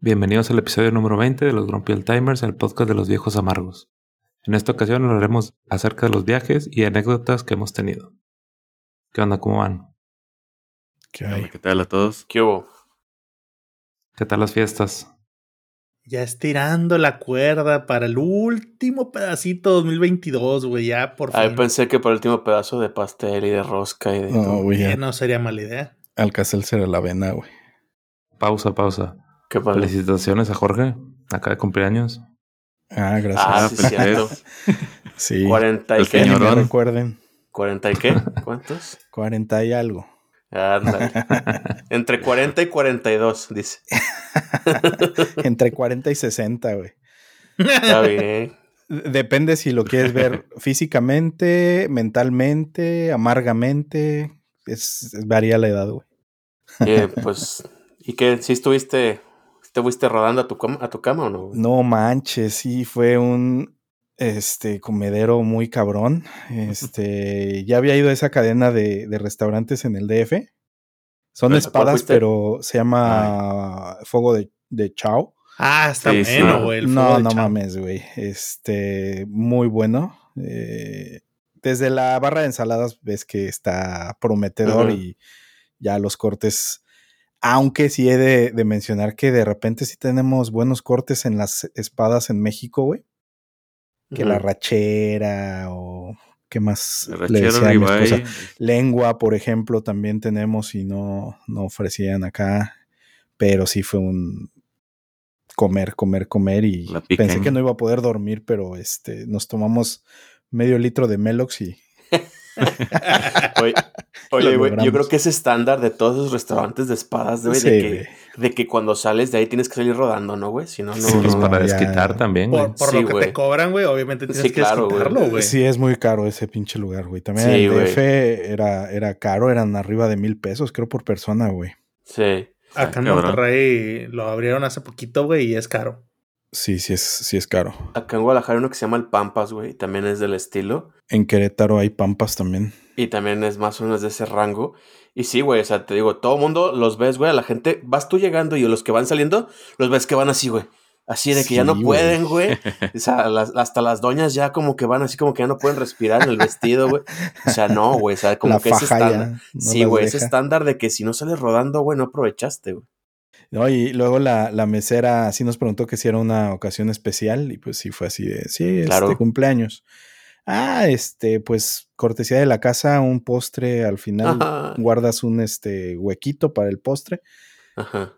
Bienvenidos al episodio número 20 de los Grumpy Old Timers, el podcast de los viejos amargos. En esta ocasión hablaremos acerca de los viajes y anécdotas que hemos tenido. ¿Qué onda? ¿Cómo van? ¿Qué Hola, hay? ¿Qué tal a todos? ¿Qué hubo? ¿Qué tal las fiestas? Ya estirando la cuerda para el último pedacito 2022, güey. Ya por Ahí fin. pensé que por el último pedazo de pastel y de rosca y de No, todo. güey, no sería mala idea. Alcacelser a la avena, güey. Pausa, pausa. ¿Qué pasó? Felicitaciones a Jorge, acá de cumpleaños. Ah, gracias. Ah, sí, cierto. sí. 40 y Que qué? señorón. recuerden. 40 y qué? ¿Cuántos? 40 y algo. Ándale. Entre 40 y 42, dice. Entre 40 y 60, güey. Está bien. Depende si lo quieres ver físicamente, mentalmente, amargamente. Es, es- varía la edad, güey. Eh, pues, ¿y qué? ¿Sí estuviste, te fuiste rodando a tu, cama, a tu cama o no? güey? No manches, sí, fue un este comedero muy cabrón. Este, ya había ido a esa cadena de, de restaurantes en el DF. Son ¿Cuál espadas, pero se llama Fuego de, de Chao. Ah, está Sí, sí. bueno, güey. el No, de no mames, güey. Este, muy bueno. Eh, desde la barra de ensaladas ves que está prometedor y ya los cortes. Aunque sí he de, de mencionar que de repente sí tenemos buenos cortes en las espadas en México, güey. Que la rachera o qué más le decía a mi esposa. Lengua, por ejemplo, también tenemos y no, no ofrecían acá. Pero sí fue un comer, comer, comer. Y pensé que no iba a poder dormir, pero este, nos tomamos medio litro de Melox y Oye, oye, güey, yo creo que es estándar de todos esos restaurantes de espadas, güey, Sí, de, que, de que cuando sales de ahí tienes que salir rodando, ¿no, güey? Si no, no. Sí, Pues no. para ya. desquitar también, güey. Por, por Sí, lo que güey. te cobran, güey, obviamente tienes Sí, que claro, desquitarlo, güey. Sí, es muy caro ese pinche lugar, güey. También Sí, el. DF era, era caro, eran arriba de mil pesos, creo, por persona, güey. Sí. Acá en cabrón. Monterrey lo abrieron hace poquito, güey, y es caro. Sí, sí es, sí es caro. Acá en Guadalajara hay uno que se llama el Pampas, güey. También es del estilo. En Querétaro hay pampas también. Y también es más o menos de ese rango. Y sí, güey, o sea, te digo, todo mundo los ves, güey, a la gente, vas tú llegando y los que van saliendo, los ves que van así, güey. Así de que ya no güey. pueden, güey. O sea, las- hasta las doñas ya como que van así como que ya no pueden respirar en el vestido, güey. O sea, no, güey, o sea, como La que ese estándar. no sí, güey, ese deja. estándar de que si no sales rodando, güey, no aprovechaste, güey. No, y luego la, la mesera sí nos preguntó que si era una ocasión especial y pues sí fue así de, sí, Claro. este cumpleaños. Ah, este, pues cortesía de la casa, un postre al final, Ajá. guardas un este huequito para el postre. Ajá.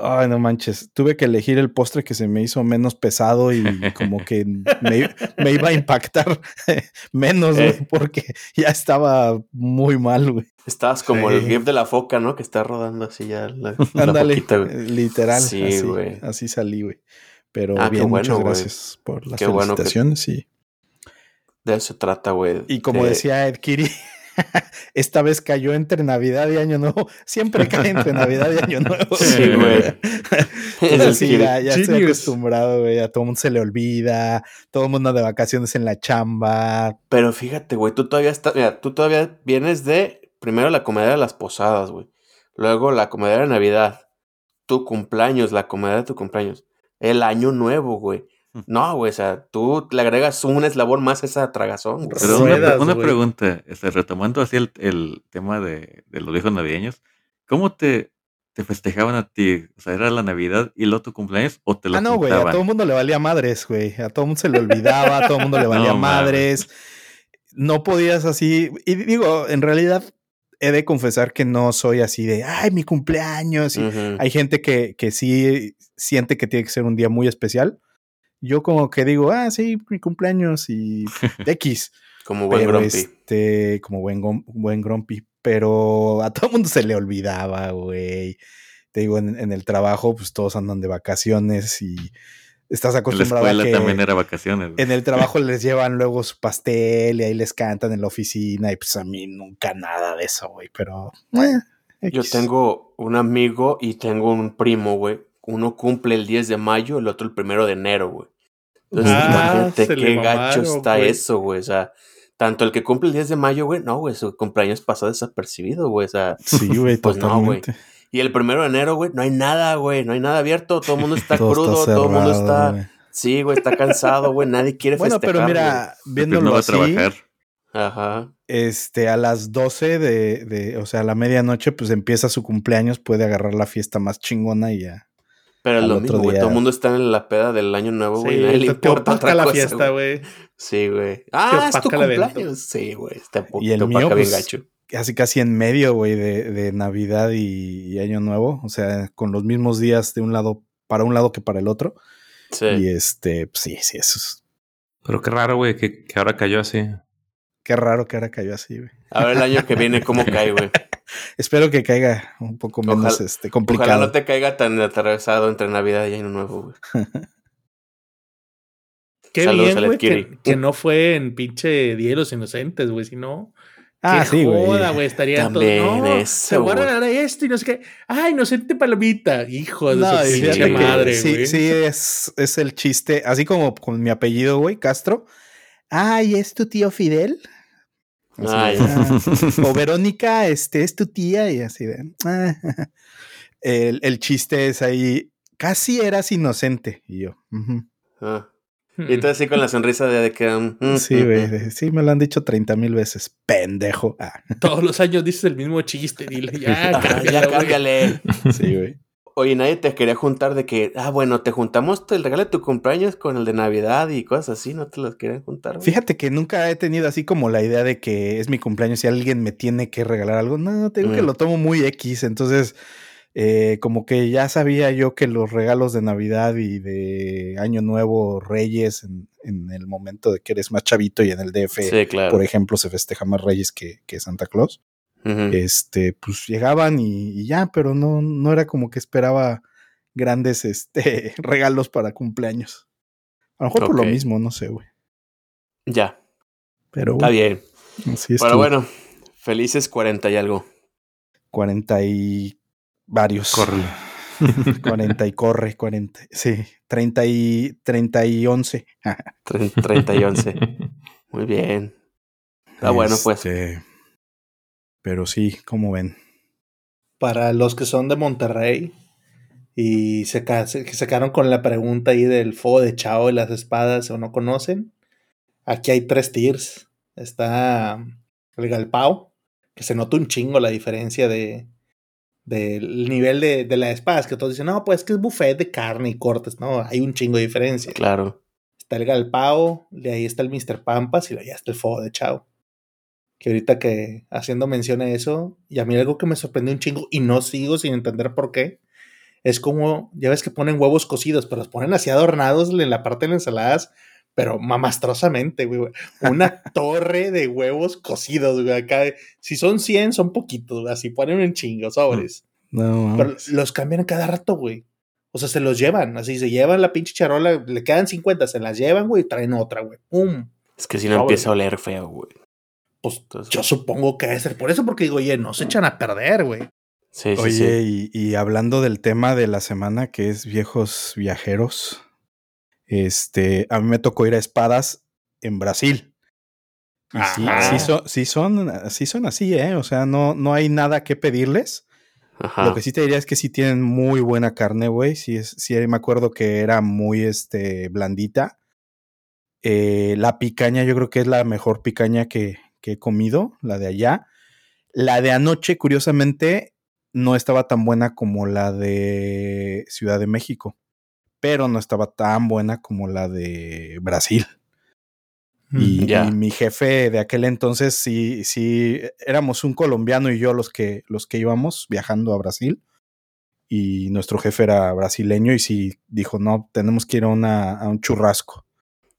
Ay, no manches, tuve que elegir el postre que se me hizo menos pesado y como que me, me iba a impactar menos, güey, Eh. porque ya estaba muy mal, güey. Estabas como Sí. el gif de la foca, ¿no? Que está rodando así ya la, la Ándale, foquita, güey. eh, literal, Sí, así, güey. así salí, güey. Pero Ah, qué bien, bueno, muchas güey. gracias por las Qué bueno que- felicitaciones y De eso se trata, güey. Y como de- decía Ed Kiri, esta vez cayó entre Navidad y Año Nuevo. Siempre cae entre Navidad y Año Nuevo. Sí, güey. Entonces sí, ya, ya estoy acostumbrado, güey. A todo mundo se le olvida. Todo el mundo de vacaciones en la chamba. Pero fíjate, güey, tú todavía estás, mira, tú todavía vienes de primero la comedera de las posadas, güey. Luego la comedera de Navidad. Tu cumpleaños, la comedera de tu cumpleaños. El año nuevo, güey. No, güey, o sea, tú le agregas un eslabón más a esa tragazón, güey. Pero una, Ruedas, una güey. pregunta, este, retomando así el, el tema de, de los viejos navideños, ¿cómo te, te festejaban a ti? O sea, ¿era la Navidad y luego tu cumpleaños o te lo Ah, no, güey. A todo el mundo le valía madres, güey. A todo el mundo se le olvidaba. A todo el mundo le valía No, madres. No podías así. Y digo, en realidad he de confesar que no soy así de, ay, mi cumpleaños. y Ujú. Hay gente que, que sí siente que tiene que ser un día muy especial. Yo como que digo, ah, sí, mi cumpleaños y X. Como buen pero grumpy. este, como buen, buen grumpy. Pero a todo el mundo se le olvidaba, güey. Te digo, en, en el trabajo, pues todos andan de vacaciones y estás En la acostumbrado a escuela que también era vacaciones. güey. en el trabajo les llevan luego su pastel y ahí les cantan en la oficina y pues a mí nunca nada de eso, güey. Pero, eh, Yo tengo un amigo y tengo un primo, güey. Uno cumple el 10 de mayo, el otro el primero de enero, güey. Entonces, Ah, imagínate se le qué gacho mamaron, está güey. eso, güey. O sea, tanto el que cumple el 10 de mayo, güey, no, güey, su cumpleaños pasó desapercibido, güey. O sea, Sí, güey, Pues no, güey. totalmente. Y el primero de enero, güey, no hay nada, güey. No hay nada abierto. Todo el mundo está Todo está crudo. todo el mundo está. güey. Sí, güey, está cansado, güey. Nadie quiere Bueno, festejar. pero mira, Porque viéndolo no va a así, trabajar. güey. Ajá. este, a las 12 de, de, o sea, a la medianoche, pues empieza su cumpleaños, puede agarrar la fiesta más chingona y ya. Pero es lo otro mismo, güey. Todo el mundo está en la peda del año nuevo, güey. Sí, le importa otra la cosa, fiesta, güey. Sí, güey. Ah, es tu cumpleaños. Sí, güey. Está Y el mío, bien pues, gacho. Casi casi en medio, güey, de, de Navidad y, y Año Nuevo. O sea, con los mismos días de un lado, para un lado que para el otro. Sí. Y este, pues, sí, sí, eso es. Pero qué raro, güey, que, que ahora cayó así. Qué raro que ahora cayó así, güey. A ver el año que viene cómo cae, güey. Espero que caiga un poco menos Ojalá- este, complicado. Ojalá no te caiga tan atravesado entre Navidad y Año Nuevo, güey. Qué Saludos bien, al güey, que, que no fue en pinche Día de los Inocentes, güey. Si no, ah, qué sí, joda, güey. Estaría todo. También No, eso, se van a dar esto y no sé qué. Ah, inocente palomita. Hijo de No, su pinche madre, sí, güey. sí, es, es el chiste, así como con mi apellido, güey, Castro. Ay, ¿es tu tío Fidel? Ay. de, "Ah". O Verónica, este, es tu tía, y así de. "Ah". El, el chiste es ahí, casi eras inocente. Y yo. Ah. Y tú así con la sonrisa de, de que... mm, mm, sí, mm, güey, de- sí, me lo han dicho 30 mil veces. Pendejo. Ah, Todos los años dices el mismo chiste. Dile, ya, Ajá, cámbialo, ya cámbiale. sí, güey. Oye, nadie te quería juntar de que, ah, bueno, te juntamos el regalo de tu cumpleaños con el de Navidad y cosas así, ¿no te los querían juntar? güey? Fíjate que nunca he tenido así como la idea de que es mi cumpleaños y alguien me tiene que regalar algo. No, te digo que Mm. lo tomo muy X. Entonces, eh, como que ya sabía yo que los regalos de Navidad y de Año Nuevo, Reyes, en, en el momento de que eres más chavito y en el DF, Sí, claro. por ejemplo, se festeja más Reyes que, que Santa Claus. Ujú. Este, pues llegaban y, y ya, pero no, no era como que esperaba grandes este, regalos para cumpleaños. A lo mejor por lo mismo, no sé, güey. Ya, Pero está bueno, bien. así es. Pero bueno, felices 40 y algo. 40 y varios. Córrele. 40 y corre, 40. Sí, 30 y 30 y 11. Tre- 30 y 11. Muy bien. Está bueno, pues. Pero sí, como ven. Para los que son de Monterrey y se, se, que se quedaron con la pregunta ahí del fuego de Chao y las espadas o no conocen, aquí hay tres tiers. Está el Galpao, que se nota un chingo la diferencia de del nivel de, de las espadas, que todos dicen, no, pues que es buffet de carne y cortes, no, hay un chingo de diferencia. Claro. Está el Galpao, de ahí está el Mr. Pampas y de allá está el Fuego de Chao. Que ahorita que haciendo mención a eso, y a mí algo que me sorprendió un chingo y no sigo sin entender por qué, es como, ya ves que ponen huevos cocidos, pero los ponen así adornados en la parte de las ensaladas, pero mamastrosamente, güey. güey. Una torre de huevos cocidos, güey. Acá, si son 100, son poquitos, güey. Así ponen un chingo, sobres. No, Pero los cambian cada rato, güey. O sea, se los llevan, así se llevan la pinche charola, le quedan 50, se las llevan, güey, y traen otra, güey. ¡Pum! Es que si no No, empieza a oler feo, güey. Pues Entonces, yo supongo que debe ser por eso, porque digo, oye, no se echan a perder, güey. sí, sí, Oye, sí. Y, y hablando del tema de la semana que es viejos viajeros, este, a mí me tocó ir a espadas en Brasil. Y sí, sí son, sí son, sí son así, ¿eh? O sea, no, no hay nada que pedirles. Ajá. Lo que sí te diría es que sí tienen muy buena carne, güey. Sí, es, sí me acuerdo que era muy este, blandita. Eh, la picaña, yo creo que es la mejor picaña que, que he comido, la de allá. La de anoche, curiosamente, no estaba tan buena como la de Ciudad de México, pero no estaba tan buena como la de Brasil. Y, Ya. y mi jefe de aquel entonces, sí, sí, éramos un colombiano y yo los que, los que íbamos viajando a Brasil. Y nuestro jefe era brasileño y sí dijo, no, tenemos que ir a, una, a un churrasco.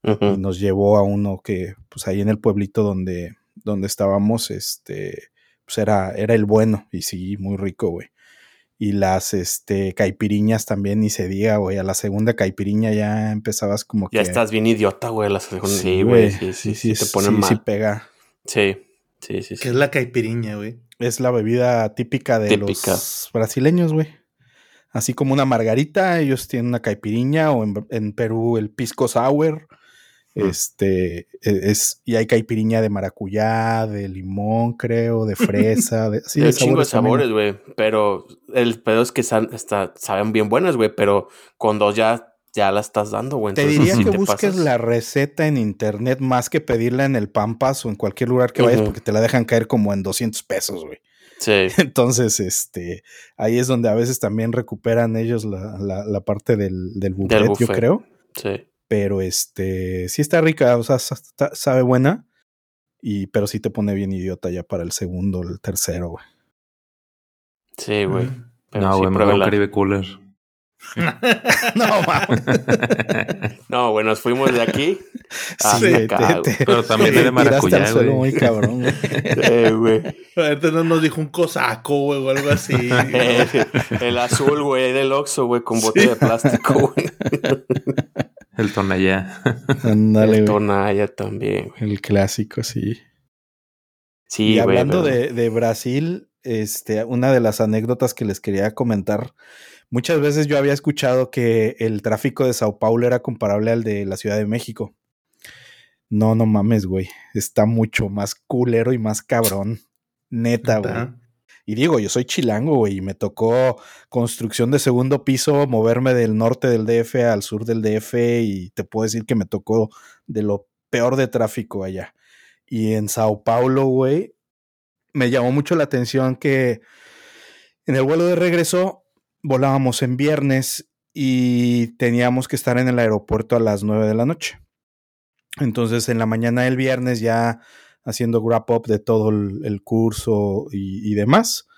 Y nos llevó a uno que, pues ahí en el pueblito donde, donde estábamos, este, pues era, era el bueno. Y sí, muy rico, güey. Y las este, caipiriñas también, ni se diga, güey. A la segunda caipiriña ya empezabas como que. Ya estás bien idiota, güey. La segunda. Sí, Sí, güey. güey. Sí, sí, sí, te ponen sí, mal. sí pega. Sí, sí, sí. Que sí. es la caipiriña, güey. Es la bebida típica de Típica. los brasileños, güey. Así como una margarita, ellos tienen una caipiriña, o en, en Perú el pisco sour. Mm. Este e- es, y hay caipiriña de maracuyá, de limón, creo, de fresa, de, sí, de chingo de sabores, güey. Pero el pedo es que san- está- saben bien buenas, güey. Pero con dos ya, ya la estás dando, güey. Te diría que te busques pasas- la receta en internet más que pedirla en el Pampas o en cualquier lugar que vayas porque te la dejan caer como en 200 pesos, güey. Sí. Entonces, este, ahí es donde a veces también recuperan ellos la, la- la parte del, del buffet, yo buffet. creo. Sí. Pero este, sí está rica, o sea, está- sabe buena. Y, pero sí te pone bien idiota ya para el segundo, el tercero, güey. Sí, güey. Mm. No, sí, güey, un pruébenla. Caribe Cooler. No, mames. No, güey, nos fuimos de aquí. Sí, acá, güey. Pero también te de maracuyá, al suelo güey. muy cabrón, güey. Eh, güey. Ahorita no nos dijo un cosaco, güey, o algo así. Eh, el azul, güey, del Oxxo, güey, con bote de plástico, güey. El Tonayá. Ándale, El. Tonaya también, güey. El clásico, sí. Sí, y güey. hablando pero- de, de Brasil, este, una de las anécdotas que les quería comentar. Muchas veces yo había escuchado que el tráfico de Sao Paulo era comparable al de la Ciudad de México. No, no mames, güey. Está mucho más culero y más cabrón. Neta, güey. Y digo, yo soy chilango, güey, y me tocó construcción de segundo piso, moverme del norte del DF al sur del DF, y te puedo decir que me tocó de lo peor de tráfico allá. Y en Sao Paulo, güey, me llamó mucho la atención que en el vuelo de regreso volábamos en viernes y teníamos que estar en el aeropuerto a las 9 de la noche. Entonces, en la mañana del viernes, ya haciendo wrap up de todo el, curso y, demás,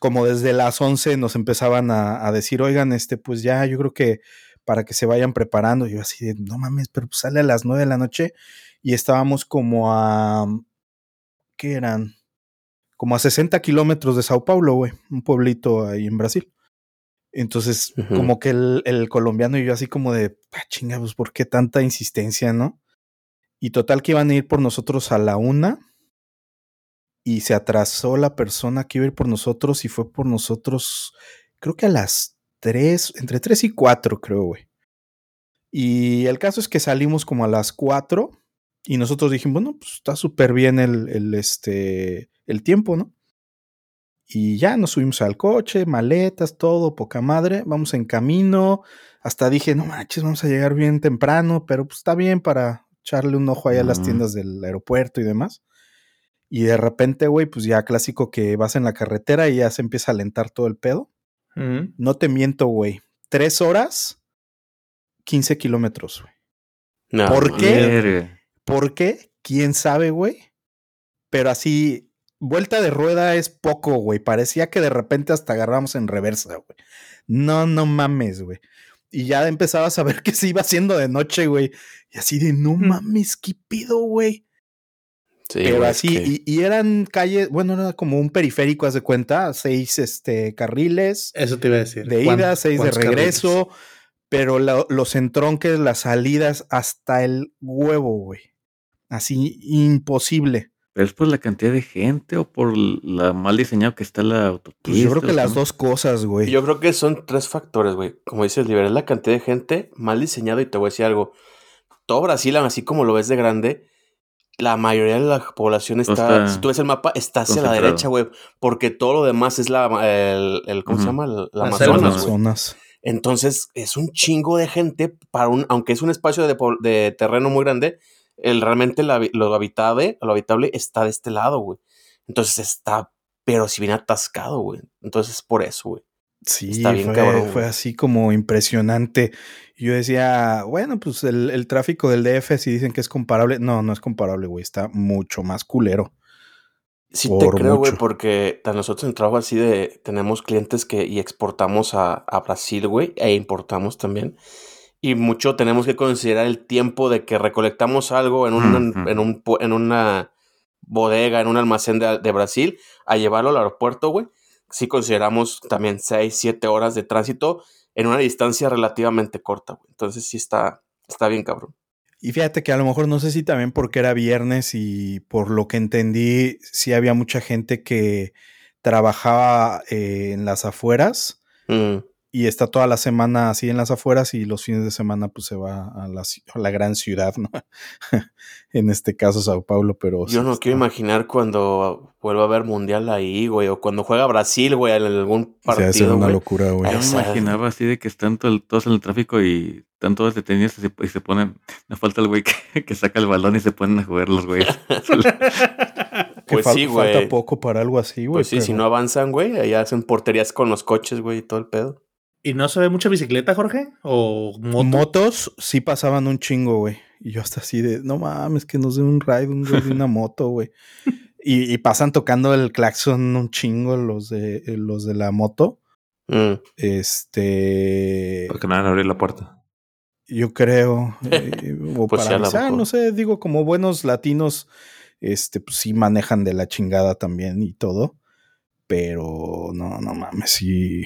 como desde las 11 nos empezaban a, a decir, oigan, este, pues ya, yo creo que para que se vayan preparando. Yo así de, no mames, pero pues sale a las 9 de la noche y estábamos como a, ¿qué eran? Como a 60 kilómetros de Sao Paulo, güey, un pueblito ahí en Brasil. Entonces, como que el, el colombiano y yo así como de, ah, chinga, pues, ¿por qué tanta insistencia, no? Y total que iban a ir por nosotros a la una y se atrasó la persona que iba a ir por nosotros y fue por nosotros, creo que a las tres, entre tres y cuatro, creo, güey. Y el caso es que salimos como a las cuatro y nosotros dijimos, bueno, pues está súper bien el, el, este, el tiempo, ¿no? Y ya nos subimos al coche, maletas, todo, poca madre, vamos en camino. Hasta dije, no manches, vamos a llegar bien temprano, pero pues está bien para echarle un ojo ahí a las tiendas del aeropuerto y demás. Y de repente, güey, pues ya clásico que vas en la carretera y ya se empieza a alentar todo el pedo. No te miento, güey. Tres horas, 15 kilómetros, güey. No, ¿Por qué? ¿Por qué? ¿Quién sabe, güey? Pero así, vuelta de rueda es poco, güey. Parecía que de repente hasta agarramos en reversa, güey. No, no mames, güey. Y ya empezabas a ver que se iba haciendo de noche, güey. Y así de, no mames, ¿qué pido, güey? Sí, Pero así, que- y, y eran calles, bueno, era como un periférico, haz de cuenta, seis este, carriles Eso te iba a decir. de ¿Cuán- ida, seis de regreso, pero la- los entronques, las salidas, hasta el huevo, güey. Así, imposible. ¿Pero es por la cantidad de gente o por la mal diseñado que está la autopista? Pues yo creo que las dos cosas, güey. Yo creo que son tres factores, güey. Como dices, liberar la cantidad de gente, mal diseñado, y te voy a decir algo. Todo Brasil, así como lo ves de grande, la mayoría de la población está, está si tú ves el mapa, está hacia la derecha, güey. Porque todo lo demás es la, el, el- ¿cómo se llama? La La Amazonas. Entonces, es un chingo de gente para un, aunque es un espacio de terreno muy grande, el realmente la- lo habitable, lo habitable está de este lado, güey. Entonces está, pero si bien atascado, güey. Entonces es por eso, güey. Sí, Está bien fue, cabrón, fue así como impresionante. Yo decía, bueno, pues el, el tráfico del DF, si dicen que es comparable, no, no es comparable, güey, está mucho más culero. Sí te creo, güey, porque nosotros en trabajo así de, tenemos clientes que y exportamos a, a Brasil, güey, e importamos también. Y mucho tenemos que considerar el tiempo de que recolectamos algo en, un, en, un, en una bodega, en un almacén de, de Brasil, a llevarlo al aeropuerto, güey. Sí consideramos también 6, 7 horas de tránsito en una distancia relativamente corta, güey. Entonces sí está, está bien cabrón. Y fíjate que a lo mejor no sé si también porque era viernes y por lo que entendí, sí había mucha gente que trabajaba eh, en las afueras Mm, y está toda la semana así en las afueras y los fines de semana pues se va a la, a la gran ciudad, ¿no? en este caso Sao Paulo, pero... Yo sí no está- quiero imaginar cuando vuelva a haber mundial ahí, güey, o cuando juega Brasil, güey, en algún se hace partido, una güey. locura, güey. Yo me imaginaba así de que están todo el- todos en el tráfico y están todos detenidos y se, y se ponen. Me falta el güey que, que saca el balón y se ponen a jugar los güeyes. Que Pues fal- sí, Falta güey. poco para algo así, güey. Pues sí, si no avanzan, güey, allá hacen porterías con los coches, güey, y todo el pedo. ¿Y no se ve mucha bicicleta, Jorge? ¿O moto? Motos sí pasaban un chingo, güey. Y yo hasta así de, no mames, que nos den un ride, un güey de una moto, güey. Y, y pasan tocando el claxon un chingo los de, los de la moto. Mm. Este. Porque no van a abrir la puerta. Yo creo. eh, o Pues para avisar, no sé, digo, como buenos latinos, este, pues sí manejan de la chingada también y todo. Pero no, no mames, sí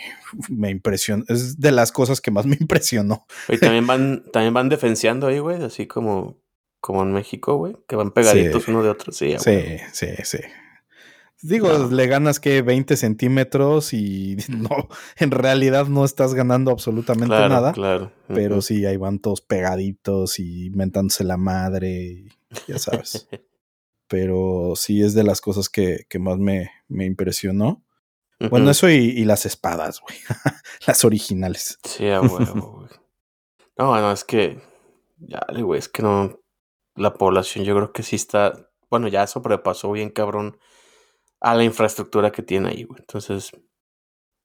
me impresionó. Es de las cosas que más me impresionó. Y también van, también van defenciando ahí, güey, así como, como en México, güey, que van pegaditos Sí. uno de otro. Sí, Sí, sí, sí. Digo, No. le ganas que 20 centímetros y no, en realidad no estás ganando absolutamente claro, nada. claro. Pero sí, ahí van todos pegaditos y mentándose la madre, y ya sabes. pero sí es de las cosas que, que más me, me impresionó. Bueno, eso y, y las espadas, güey. las originales. Sí, a huevo, güey. No, no, es que. Ya, güey, es que no. La población, yo creo que sí está. Bueno, ya sobrepasó bien, cabrón, a la infraestructura que tiene ahí, güey. Entonces.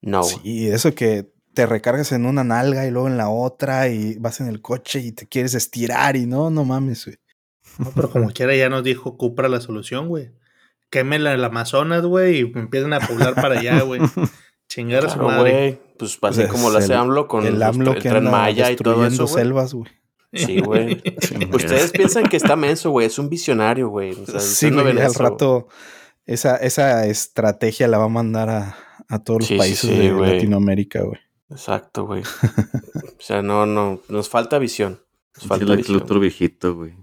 No. Sí, eso que te recargas en una nalga y luego en la otra y vas en el coche y te quieres estirar y no, no mames, güey. No, pero como quiera ya nos dijo Cupra la solución, güey. Quémela el Amazonas, güey, y empiezan a poblar para allá, güey. Chingar a su Claro, madre. güey. Pues así Pues como lo hace el- AMLO con el AMLO el que tren Maya y todo destruyendo eso, güey. selvas, güey. Sí, güey. Ustedes piensan que está menso, güey. Es un visionario, güey. O sea, Sí, no güey, al rato esa, esa estrategia la va a mandar a, a todos los Sí, países sí, de güey. Latinoamérica, güey. Exacto, güey. O sea, no, no. Nos falta visión. Nos Sí, falta el visión. otro viejito, güey.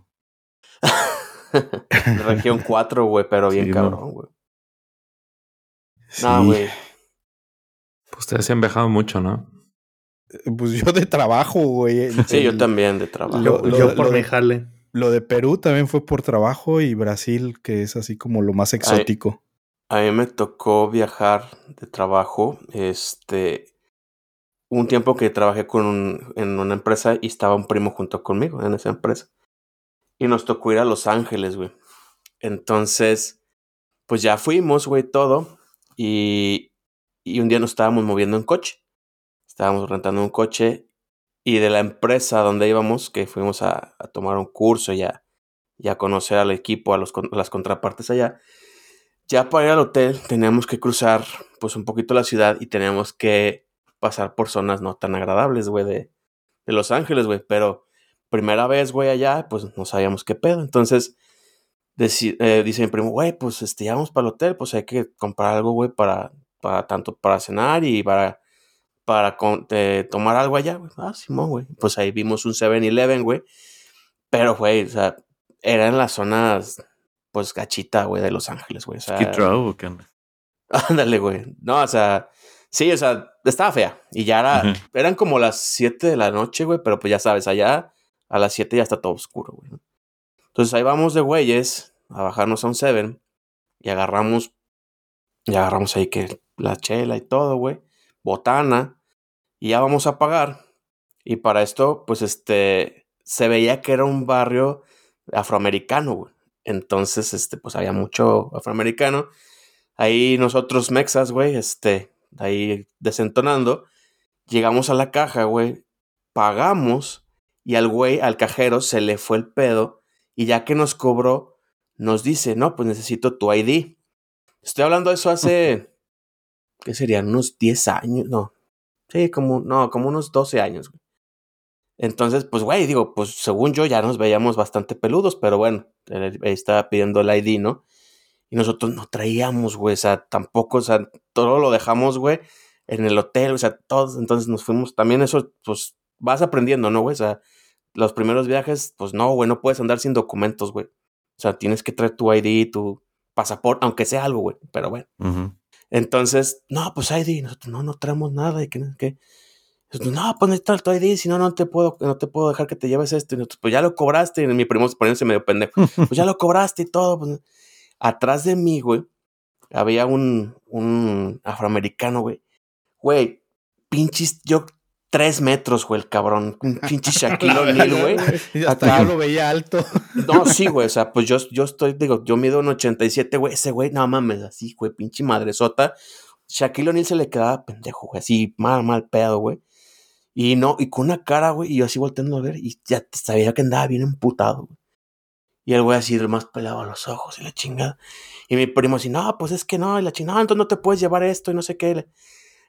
Región 4, güey, pero bien Sí, cabrón, güey. Sí. No, güey. Pues ustedes se han viajado mucho, ¿no? Pues yo de trabajo, güey. Sí, yo también de trabajo. Lo- güey. lo- Yo por lo- mi jale. Lo de Perú también fue por trabajo y Brasil, que es así como lo más exótico. A mí me tocó viajar de trabajo. Este. Un tiempo que trabajé con un- en una empresa y estaba un primo junto conmigo en esa empresa. Y nos tocó ir a Los Ángeles, güey. Entonces, pues ya fuimos, güey, todo. Y, y un día nos estábamos moviendo en coche. Estábamos rentando un coche. Y de la empresa donde íbamos, que fuimos a, tomar un curso y a, y a conocer al equipo, a, los, las contrapartes allá. Ya para ir al hotel teníamos que cruzar pues un poquito la ciudad y teníamos que pasar por zonas no tan agradables, güey, de, de Los Ángeles, güey. Pero primera vez, güey, allá, pues no sabíamos qué pedo. Entonces, eh, dice mi primo, güey, pues este, ya vamos para el hotel, pues hay que comprar algo, güey, para, para tanto para cenar y para, para con- eh, tomar algo allá, güey. Ah, Simón, güey. Pues ahí vimos un 7-Eleven, güey. Pero, güey, o sea, era en las zonas, pues, gachita, güey, de Los Ángeles, güey. O sea, Row o qué? Ándale, güey. No, o sea, sí, o sea, estaba fea. Y ya era, eran como las 7 de la noche, güey, pero pues ya sabes, allá a las 7 ya está todo oscuro, güey. Entonces ahí vamos de güeyes a bajarnos a un Seven y agarramos, y agarramos ahí que la chela y todo, güey, botana, y ya vamos a pagar. Y para esto, pues este, se veía que era un barrio afroamericano, güey. Entonces, este, pues había mucho afroamericano. Ahí nosotros, mexas, güey, este, ahí desentonando. Llegamos a la caja, güey. Pagamos. Y al güey, al cajero, se le fue el pedo. Y ya que nos cobró, nos dice, no, pues necesito tu ID. Estoy hablando de eso hace. ¿Qué serían? Unos 10 años. No. Sí, como, no, como unos 12 años, güey. Entonces, pues, güey, digo, pues según yo ya nos veíamos bastante peludos, pero bueno, él él estaba pidiendo el ID, ¿no? Y nosotros no traíamos, güey, o sea, tampoco, o sea, todo lo dejamos, güey, en el hotel, o sea, todos, entonces nos fuimos, también eso, pues, vas aprendiendo, ¿no, güey? O sea, los primeros viajes, pues no, güey, no puedes andar sin documentos, güey. O sea, tienes que traer tu ID, tu pasaporte, aunque sea algo, güey, pero bueno. Entonces, no, pues ID, nosotros no, no traemos nada y que qué. No, pues necesito tu ID, si no, no te puedo, no te puedo dejar que te lleves esto. Y nosotros, pues ya lo cobraste. Y mi primo poniéndose medio pendejo. Pues ya lo cobraste y todo. Pues, atrás de mí, güey, había un, un afroamericano, güey. Güey, pinches, yo tres metros, güey, el cabrón. Un pinche Shaquille O'Neal, güey. Y hasta yo lo veía alto. No, sí, güey. O sea, pues yo, yo estoy, digo, yo mido un 87, güey. Ese güey, no mames, así, güey, pinche madresota. Shaquille O'Neal se le quedaba pendejo, güey. Así, mal, mal pedo, güey. Y no, y con una cara, güey, y yo así volteando a ver, y ya sabía que andaba bien emputado, güey. Y el güey así, más pelado a los ojos y la chingada. Y mi primo así, no, pues es que no, y la chingada, no, entonces no te puedes llevar esto y no sé qué.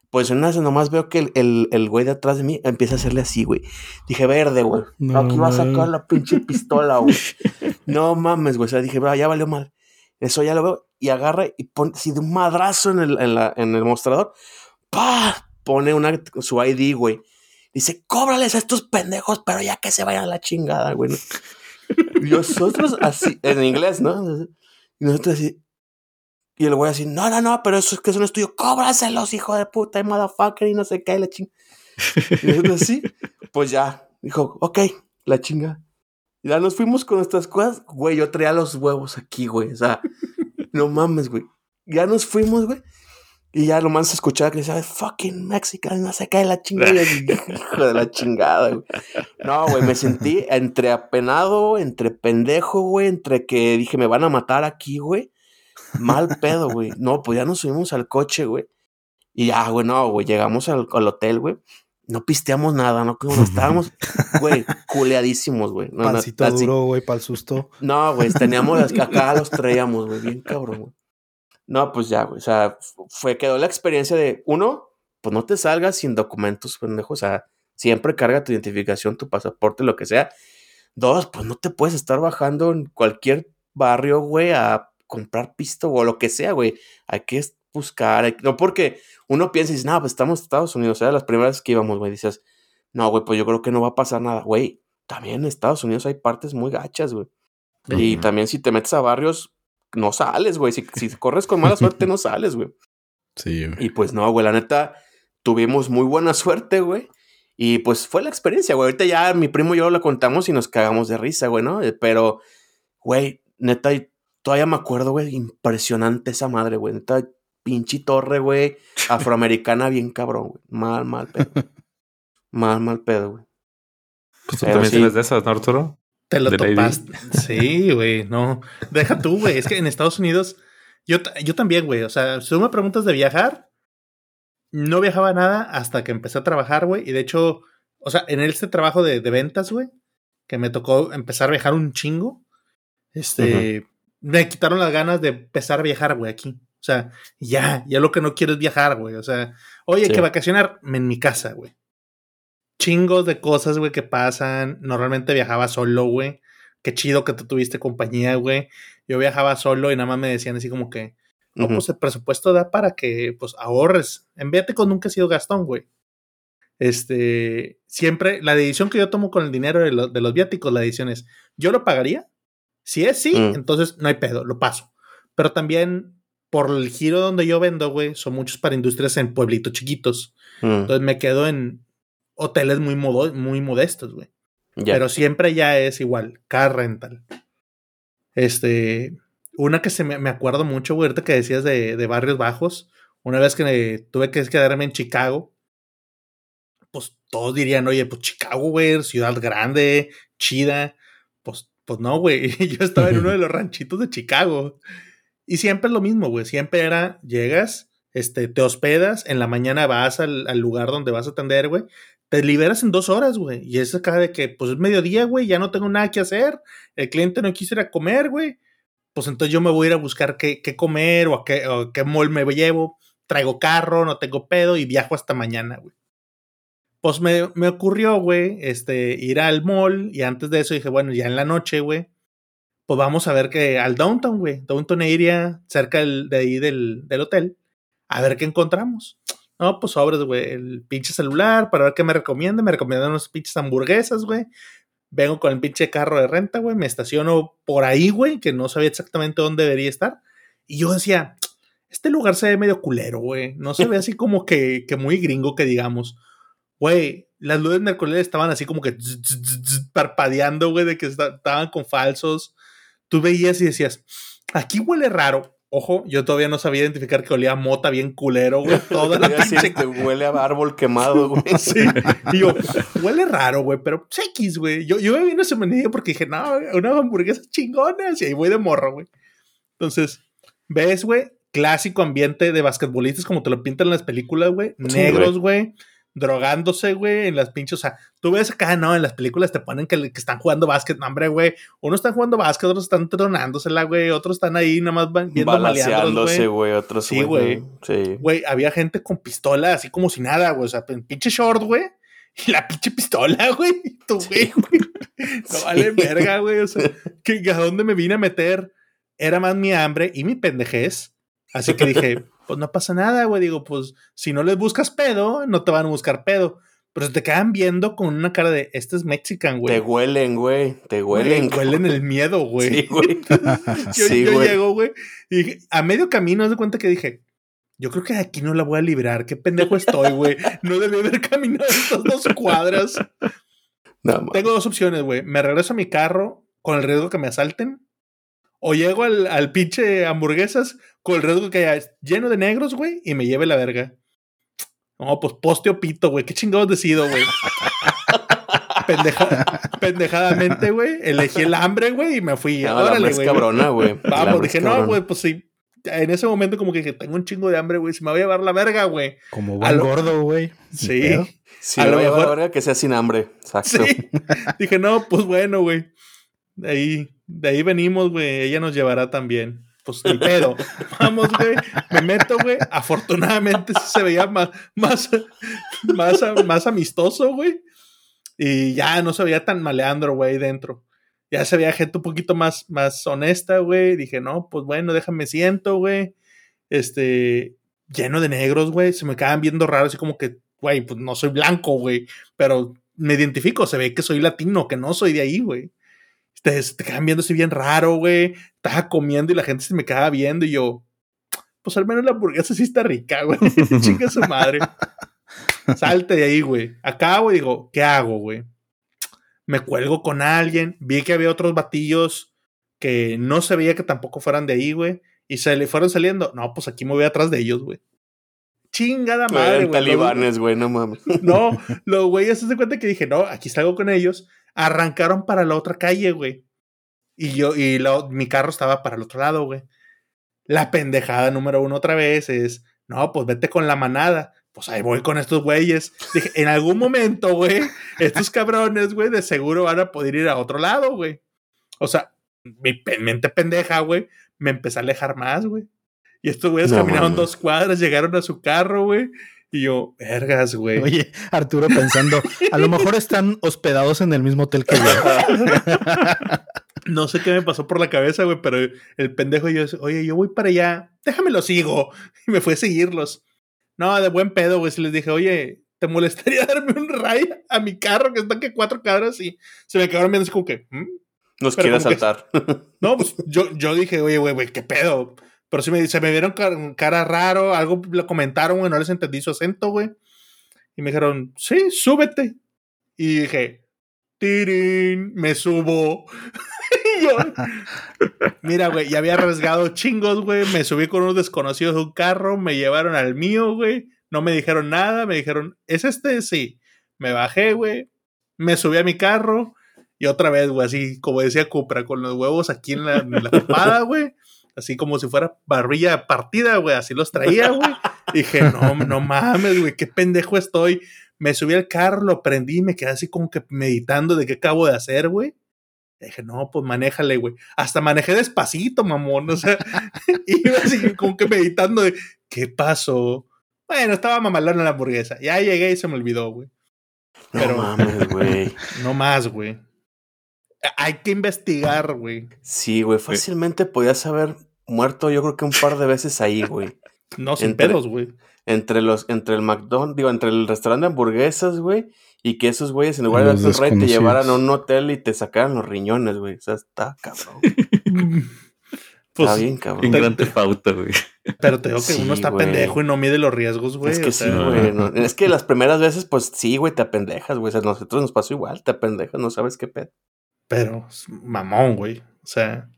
Pues en una vez nomás veo que el, el, el güey de atrás de mí empieza a hacerle así, güey. Dije, verde, güey. No Aquí va a sacar la pinche pistola, güey. No mames, güey. O sea, dije, bro, ya valió mal. Eso ya lo veo. Y agarra y pone así de un madrazo en el, en la, en el mostrador. ¡Pah! Pone una, su ID, güey. Dice, cóbrales a estos pendejos, pero ya que se vayan a la chingada, güey. ¿no? Y nosotros así, en inglés, ¿no? Y nosotros así. Y el güey así, no, no, no, pero eso es que es tuyo. Cóbraselos, hijo de puta, y motherfucker, y no sé qué, y la chingada. Y así, pues ya. Dijo, ok, la chinga. Ya nos fuimos con nuestras cosas. Güey, yo traía los huevos aquí, güey. O sea, no mames, güey. Ya nos fuimos, güey. Y ya nomás se escuchaba que decía, fucking Mexican, no sé qué, la chingada. Hijo de la chingada. No, güey, me sentí entre apenado, entre pendejo, güey, entre que dije, me van a matar aquí, güey. Mal pedo, güey. No, pues ya nos subimos al coche, güey. Y ya, güey, no, güey, llegamos al, al hotel, güey. No pisteamos nada, no, estábamos, güey, culeadísimos, güey. No, no, Pancito así- duro, güey, para el susto. no, güey, teníamos las que acá los traíamos, güey, bien cabrón, güey. No, pues ya, güey, o sea, fu- fue, quedó la experiencia de, uno, pues no te salgas sin documentos, pendejo, o sea, siempre carga tu identificación, tu pasaporte, lo que sea. Dos, pues no te puedes estar bajando en cualquier barrio, güey, a comprar pisto o lo que sea, güey. Hay que buscar, hay- no porque uno piensa y dice, no, pues estamos en Estados Unidos, era las primeras que íbamos, güey, dices, no, güey, pues yo creo que no va a pasar nada, güey. También en Estados Unidos hay partes muy gachas, güey. Y también si te metes a barrios, no sales, güey. Si, si corres con mala suerte, no sales, güey. Sí, güey. Y pues no, güey, la neta, tuvimos muy buena suerte, güey. Y pues fue la experiencia, güey. Ahorita ya mi primo y yo lo contamos y nos cagamos de risa, güey, ¿no? Eh, Pero, güey, neta, y todavía me acuerdo, güey, impresionante esa madre, güey. Neta, pinche torre, güey, afroamericana bien cabrón, güey. Mal, mal pedo. Mal, mal pedo, güey. Pues tú Pero también sí. tienes de esas, ¿no, Arturo? Te lo Lady. topaste. Sí, güey, no. Deja tú, güey. Es que en Estados Unidos, yo, yo también, güey. O sea, si tú me preguntas de viajar, no viajaba nada hasta que empecé a trabajar, güey. Y de hecho, o sea, en este trabajo de, de ventas, güey, que me tocó empezar a viajar un chingo, este, me quitaron las ganas de empezar a viajar, güey, aquí. O sea, ya, ya lo que no quiero es viajar, güey. O sea, oye, Sí. que vacacionar en mi casa, güey. Chingos de cosas, güey, que pasan. Normalmente viajaba solo, güey. Qué chido que tú tuviste compañía, güey. Yo viajaba solo y nada más me decían así como que, no, pues el presupuesto da para que, pues, ahorres. Envíate con nunca he sido gastón, güey. Este, siempre, la decisión que yo tomo con el dinero de, lo- de los viáticos, la decisión es, ¿yo lo pagaría? Si es sí, Mm. entonces no hay pedo, lo paso. Pero también, por el giro donde yo vendo, güey, son muchos para industrias en pueblitos chiquitos. Mm, Entonces me quedo en hoteles muy, modo- muy modestos, güey. Pero siempre ya es igual, car rental. Este, una que se me, me acuerdo mucho, güey, ahorita que decías de, de barrios bajos. Una vez que me- tuve que quedarme en Chicago, pues todos dirían, oye, pues Chicago, güey, ciudad grande, chida. Pues, pues no, güey. Yo estaba en uno de los ranchitos de Chicago. Y siempre es lo mismo, güey. Siempre era, llegas, este, te hospedas, en la mañana vas al, al lugar donde vas a atender, güey. Te liberas en dos horas, güey. Y es acá de que, pues es mediodía, güey, ya no tengo nada que hacer. El cliente no quiso ir a comer, güey. Pues entonces yo me voy a ir a buscar qué, qué comer o a qué, o a qué mall me llevo. Traigo carro, no tengo pedo y viajo hasta mañana, güey. Pues me, me ocurrió, güey, este, ir al mall y antes de eso dije, bueno, ya en la noche, güey, pues vamos a ver que al downtown, güey, downtown area, cerca del- de ahí del, del hotel, a ver qué encontramos. No, pues sobres, güey, el pinche celular para ver qué me recomienda. Me recomiendan unas pinches hamburguesas, güey. Vengo con el pinche carro de renta, güey. Me estaciono por ahí, güey, que no sabía exactamente dónde debería estar. Y yo decía, este lugar se ve medio culero, güey. No se ve así como que, que muy gringo, que digamos. Güey, las luces mercuriales estaban así como que zzz, zzz, zzz, parpadeando, güey, de que esta- estaban con falsos. Tú veías y decías, aquí huele raro. Ojo, yo todavía no sabía identificar que olía a mota bien culero, güey. Toda la a pinche te huele a árbol quemado, güey. Sí. Y yo, huele raro, güey, pero pues, X, güey. Yo, yo me vine ese menú porque dije, no, unas hamburguesas chingonas. Y ahí voy de morro, güey. Entonces, ves, güey, clásico ambiente de basquetbolistas como te lo pintan en las películas, güey. Negros, güey. Drogándose, güey, en las pinches. O sea, tú ves acá, no, en las películas te ponen que, que están jugando básquet. No, hombre, güey. Unos están jugando básquet, otros están tronándosela, güey. Otros están ahí nada más van- viendo maleandros, Balaseándose, güey. Otros, Sí, güey. Sí. Güey, había gente con pistola, así como si nada, güey. O sea, en pinche short, güey. Y la pinche pistola, güey. Tú, güey, güey. No vale verga, güey. O sea, ¿que, ¿a dónde me vine a meter? Era más mi hambre y mi pendejez. Así que dije, pues no pasa nada, güey. Digo, pues si no les buscas pedo, no te van a buscar pedo. Pero se te quedan viendo con una cara de, este es mexican, güey. Te huelen, güey. Te huelen. Huelen el miedo, güey. Sí, güey. Yo, Sí, yo güey. llego, güey, y dije, a medio camino, haz de cuenta que dije, yo creo que de aquí no la voy a librar. Qué pendejo estoy, güey. No debí haber caminado estas dos cuadras. No. Tengo dos opciones, güey. Me regreso a mi carro con el riesgo que me asalten. O llego al, al pinche hamburguesas con el riesgo que haya lleno de negros, güey, y me lleve la verga. No, pues poste o pito, güey. Qué chingados decido, güey. Pendeja- pendejadamente, güey. Elegí el hambre, güey, y me fui. No, la hambre Órale, es güey. cabrona, güey. Vamos, dije, no, güey, pues sí. En ese momento como que dije, tengo un chingo de hambre, güey, se me va a llevar la verga, güey. Como buen lo- gordo, güey. Sí. Sí, a a lo mejor... mejor- la verga que sea sin hambre. Exacto. Sí. dije, no, pues bueno, güey. De ahí, de ahí venimos, güey. Ella nos llevará también. Pues ni pedo. Vamos, güey. Me meto, güey. Afortunadamente se veía más, más, más, más amistoso, güey. Y ya no se veía tan maleandro, güey, dentro. Ya se veía gente un poquito más, más honesta, güey. Dije, no, pues bueno, déjame siento, güey. Este, lleno de negros, güey. Se me quedaban viendo raros, así como que, güey, pues no soy blanco, güey. Pero me identifico, se ve que soy latino, que no soy de ahí, güey. Te, te quedan viendo así bien raro, güey. Estaba comiendo y la gente se me quedaba viendo y yo, pues al menos la hamburguesa sí está rica, güey. Chinga su madre. Salte de ahí, güey. Acabo y digo, ¿qué hago, güey? Me cuelgo con alguien. Vi que había otros batillos que no se veía que tampoco fueran de ahí, güey. Y se le fueron saliendo. No, pues aquí me voy atrás de ellos, güey. Chingada madre, güey. talibanes, güey, no mames. No, los güeyes se cuenta que dije, no, aquí salgo con ellos. Arrancaron para la otra calle, güey. Y yo, y la- mi carro estaba para el otro lado, güey. La pendejada número uno otra vez es, no, pues vete con la manada. Pues ahí voy con estos güeyes. Dije, en algún momento, güey, estos cabrones, güey, de seguro van a poder ir a otro lado, güey. O sea, mi mente pendeja, güey, me empecé a alejar más, güey. Y estos güeyes No caminaron dos cuadras, llegaron a su carro, güey. Y yo, vergas, güey. Oye, Arturo pensando, a lo mejor están hospedados en el mismo hotel que yo. No sé qué me pasó por la cabeza, güey, pero el pendejo yo, oye, yo voy para allá, déjame lo sigo. Y me fue a seguirlos. No, de buen pedo, güey. Si les dije, oye, ¿te molestaría darme un ray a mi carro que está que cuatro cuadras? Y se me quedaron viendo así como que, ¿hmm? Nos Pero quiere que- asaltar. No, pues yo, yo dije, oye, güey, güey, ¿qué pedo? Pero sí me, se me vieron cara, raro, algo le comentaron, güey, no les entendí su acento, güey. Y me dijeron, sí, súbete. Y dije, tirín, me subo. Y yo, mira, güey, ya había arriesgado chingos, güey. Me subí con unos desconocidos de un carro, me llevaron al mío, güey. No me dijeron nada, me dijeron, ¿es este? Sí. Me bajé, güey. Me subí a mi carro. Y otra vez, güey, así como decía Cupra, con los huevos aquí en la, en la tapada, güey. Así como si fuera barbilla partida, güey. Así los traía, güey. Dije, no, no mames, güey, qué pendejo estoy. Me subí al carro, lo prendí y me quedé así como que meditando de qué acabo de hacer, güey. Dije, no, pues manéjale, güey. Hasta manejé despacito, mamón. O sea, iba así como que meditando de qué pasó. Bueno, estaba mamalona la hamburguesa. Ya llegué y se me olvidó, güey. Pero- No mames, güey. No más, güey. Hay que investigar, güey. Sí, güey, fácilmente podías haber muerto yo creo que un par de veces ahí, güey. No sin Entre- pedos, güey. Entre los, entre el McDonald's, digo, entre el restaurante de hamburguesas, güey, y que esos güeyes en lugar de darte un ride te llevaran a un hotel y te sacaran los riñones, güey. O sea, está cabrón. Pues, está bien cabrón. En Gran Auto, güey. Pero te digo que Sí, uno está güey. pendejo y no mide los riesgos, güey. es que o sí, güey. no, Es que las primeras veces, pues sí, güey, te apendejas, güey. O sea, a nosotros nos pasó igual, te apendejas, no sabes qué pedo. Pero mamón, güey. O sea.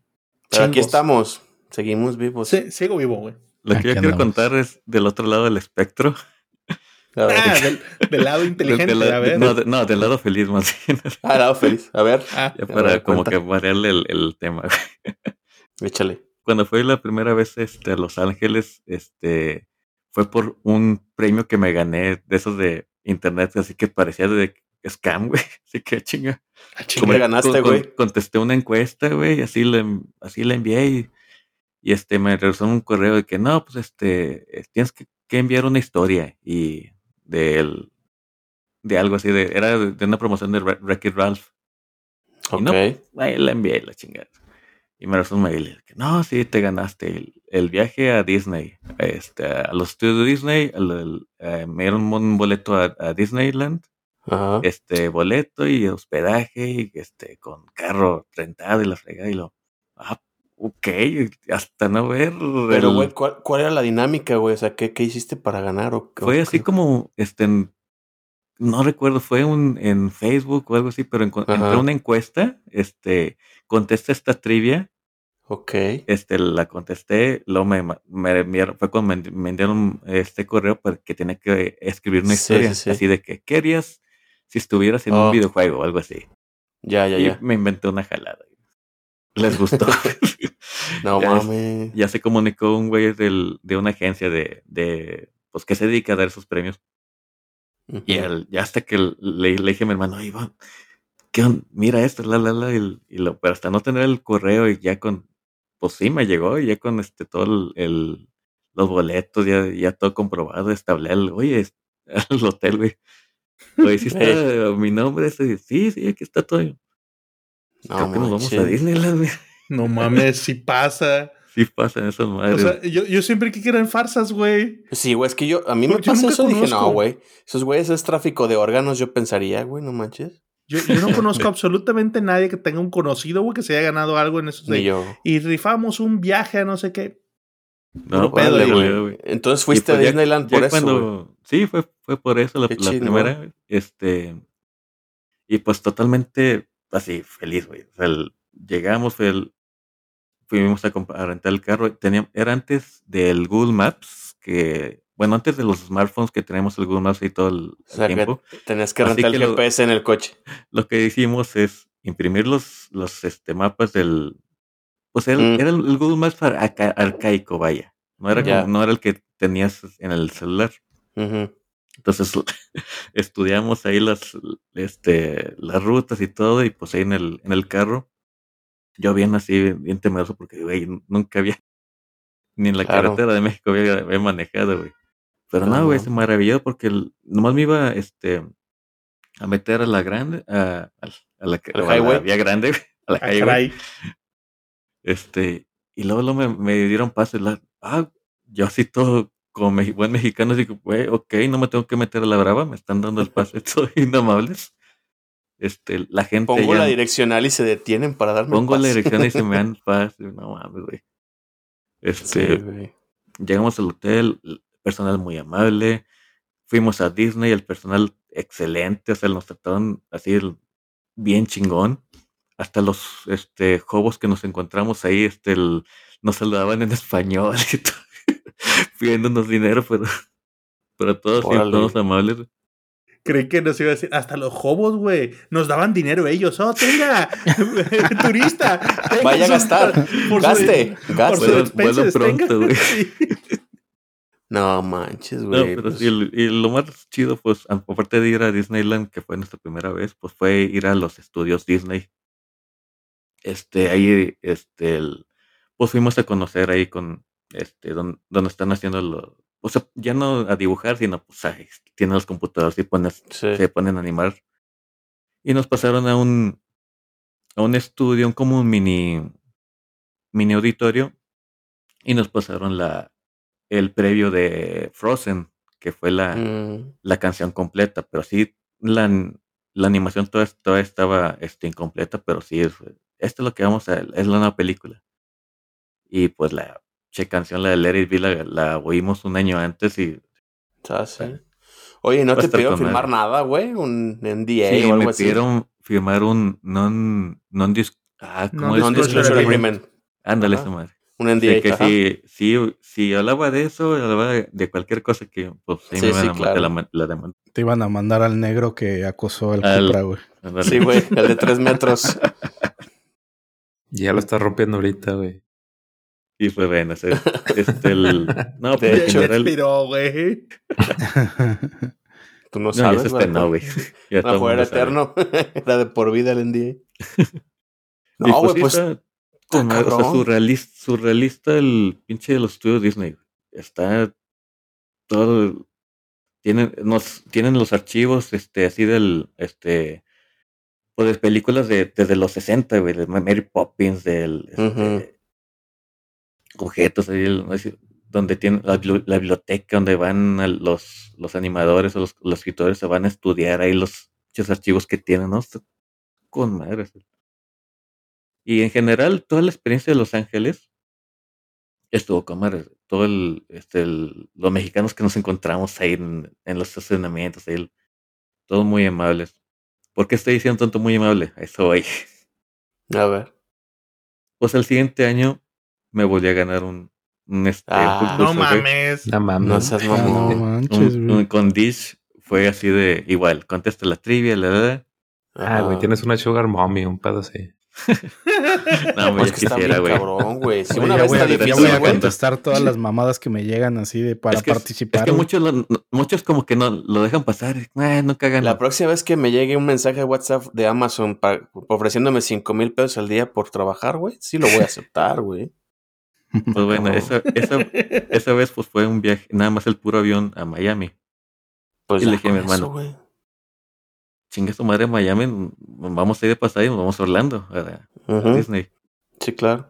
Pero aquí estamos, seguimos vivos. Sí, sigo vivo, güey. Lo que yo quiero contar es del otro lado del espectro. A ver. Ah, del, del lado inteligente, Del- del- a ver. no, de- no, del lado feliz más bien. Ah, lado feliz. A ver, Ah, Ya para ver, como cuenta. que variarle el, el tema. güey. échale. Cuando fui la primera vez este, a Los Ángeles, este fue por un premio que me gané de esos de internet, así que parecía de scam, güey. Así que chinga. ah, ¿Cómo le ganaste, Con- con- güey? contesté una encuesta, güey, así le, así la envié y, y, este me regresó un correo de que no, pues este eh, tienes que, que enviar una historia y del de algo así de era de, de una promoción de Wreck- Wreck-It Ralph. Y Ok. no, Ahí la envié la chingada. Y me regresó un mail que no, sí, te ganaste el, el viaje a Disney, este, a los estudios de Disney, eh, me dieron un boleto a, a Disneyland Ajá. este boleto y hospedaje y este con carro rentado y la fregada y lo ah ok hasta no ver Pero, el- güey, ¿cuál, cuál era la dinámica, güey? O sea, ¿qué, qué hiciste para ganar? O, qué- fue o así qué? como este en- no recuerdo fue un en Facebook o algo así pero en, entré una encuesta este contesta esta trivia Ok. este la contesté luego me, me enviaron fue cuando me, me enviaron este correo para que tenía que escribir una Sí, historia sí, sí. así de que qué harías si estuvieras en Oh. un videojuego o algo así Ya, ya, y ya. me inventé una jalada. Les gustó. No ya, mames. ya se comunicó un güey del, de una agencia de, de, pues que se dedica a dar esos premios. Y él, ya hasta que le, le dije a mi hermano, "Oye, Iván, ¿qué on- Mira esto, la, la, la, y, y lo, pero hasta no tener el correo y ya con, pues sí me llegó, y ya con este, todo el, el- los boletos, ya, ya todo comprobado, al, oye, al hotel, güey. Oye, sí está mi nombre, sí, sí, aquí está todo. No Creo que nos vamos a. Disneyland. No mames, si pasa. Sí pasan esas O madres. sea, yo, yo siempre que eran farsas, güey. Sí, güey, es que yo, a mí me pasa eso, dije, no, güey. Esos güeyes es tráfico de órganos, yo pensaría, güey, no manches. Yo, yo no conozco absolutamente nadie que tenga un conocido, güey, que se haya ganado algo en esos Ni de. yo. Y rifamos un viaje a no sé qué. No, pedo, órale, güey. güey. Entonces fuiste pues a Disneyland ya por eso, cuando, Sí, fue, fue por eso la, primera. Este. Y pues totalmente así, feliz, güey. O sea, el- llegamos, fue el- fuimos a, rentar el carro. Teníamos, era antes del Google Maps, que. Bueno, antes de los smartphones que tenemos el Google Maps y todo el, O sea, que tiempo. tenías que Así rentar que el lo- GPS en el coche. Lo que hicimos es imprimir los, los este, mapas del. Pues era, Mm. era el, el Google Maps arca- arcaico, vaya. No era, como- no era el que tenías en el celular. Entonces estudiamos ahí las, este, las rutas y todo, y pues ahí en el, en el carro, yo bien así, bien temeroso, porque güey, nunca había, ni en la Claro. carretera de México había, había manejado, güey. Pero No, güey, no. se maravilló porque el- nomás me iba este, a meter a la grande, a, a, a la, ¿Al o a la highway? vía grande, a la highway. Este, y luego, luego me, me dieron paso. y la- ah, yo así todo como me- buen mexicano, digo, güey, ok, no me tengo que meter a la brava, me están dando el paso, estoy inamables. Este, la gente Pongo ya- la direccional y se detienen para darme pongo la paso. dirección y se me dan paso, no mames, güey. Este, Sí, güey. llegamos al hotel, el personal muy amable, fuimos a Disney, el personal excelente, o sea, nos trataron así bien chingón. Hasta los este jobos que nos encontramos ahí, este el- nos saludaban en español y todo, pidiéndonos dinero, pero, pero todos, todos amables. Creí que nos iba a decir, hasta los hobos, güey, nos daban dinero ellos. ¡Oh, tenga! turista. tenga Vaya a gastar. por su- Gaste, Por gaste. su Vuelo- pronto, güey. Sí. No manches, No, güey. pero pues, y lo más chido, pues, aparte de ir a Disneyland, que fue nuestra primera vez, pues fue ir a los estudios Disney. Este, ahí, este, el- pues fuimos a conocer ahí con, este, donde, donde están haciendo lo, o sea, ya no a dibujar, sino, pues, ahí tienen los computadores y pones, sí. se ponen a animar. Y nos pasaron a un, a un estudio, un como un mini, mini auditorio, y nos pasaron la, el previo de Frozen, que fue la, Mm, la canción completa, pero sí, la, la animación toda, toda estaba este, incompleta, pero sí, es, esto es lo que vamos a, es la nueva película. Y pues la, che canción, la de It Be, la, la oímos un año antes y Ya sé. Oye, ¿no te pidieron firmar madre. nada, güey? ¿Un NDA sí, o algo me así? pidieron firmar un non, non dis- ah, ¿cómo es? Non-disclosure agreement. Ándale, esa madre. Un NDA. que ajá. si, si, si hablaba de eso, hablaba de, cualquier cosa que, pues, sí, Sí, me iban sí, a claro. la, la demanda. Te iban a mandar al negro que acosó al Al- Cupra, güey. Sí, güey, el de tres metros. Ya lo está rompiendo ahorita, güey. Y fue bueno, ese- este, el, no, De pues, en hecho, Inspiró, güey. Tú no no, sabes, se güey. estrenó, güey. Ya todo No, fue eterno. Era de por vida el NDA. No, güey, sí pues. está madre, o sea, surrealista, surrealista el pinche de los estudios Disney. Está todo. Tienen, nos, tienen los archivos, este, así del, este, pues películas de, desde los 60, güey, de Mary Poppins, del, este, objetos ahí, el- donde tienen la, bibli- la biblioteca, donde van los, los animadores o los, los escritores se van a estudiar ahí los muchos archivos que tienen, ¿no? Con madres. Y en general, toda la experiencia de Los Ángeles estuvo con madres. Todo el, este, el- los mexicanos que nos encontramos ahí en, en los estacionamientos, ahí, todos muy amables. ¿Por qué estoy diciendo tanto muy amable? A eso voy. A ver. Pues el siguiente año me volví a ganar un, un, este, Ah, No güey. mames. No mames. No seas Ah, no mamón. manches, Un- güey. un- con Dish fue así de igual, contesta la trivia, la verdad. Ah, güey, Ajá. tienes una sugar mommy, un pedo así. No, Pues que está quisiera, güey. cabrón, güey. Si una ya vez voy, está difícil, voy a güey. contestar todas las mamadas que me llegan así de para Es que- participar. Es que muchos, lo- muchos como que no lo dejan pasar. Eh, no cagan. La próxima vez que me llegue un mensaje de WhatsApp de Amazon pa- ofreciéndome cinco mil pesos al día por trabajar, güey, sí lo voy a aceptar, güey. Pues bueno, esa, esa, esa vez pues fue un viaje, nada más el puro avión a Miami. Pues Y ya le dije a mi eso, hermano. güey. Chingue su madre Miami, vamos a ir de pasada y nos vamos a Orlando, a. Disney. Sí, claro.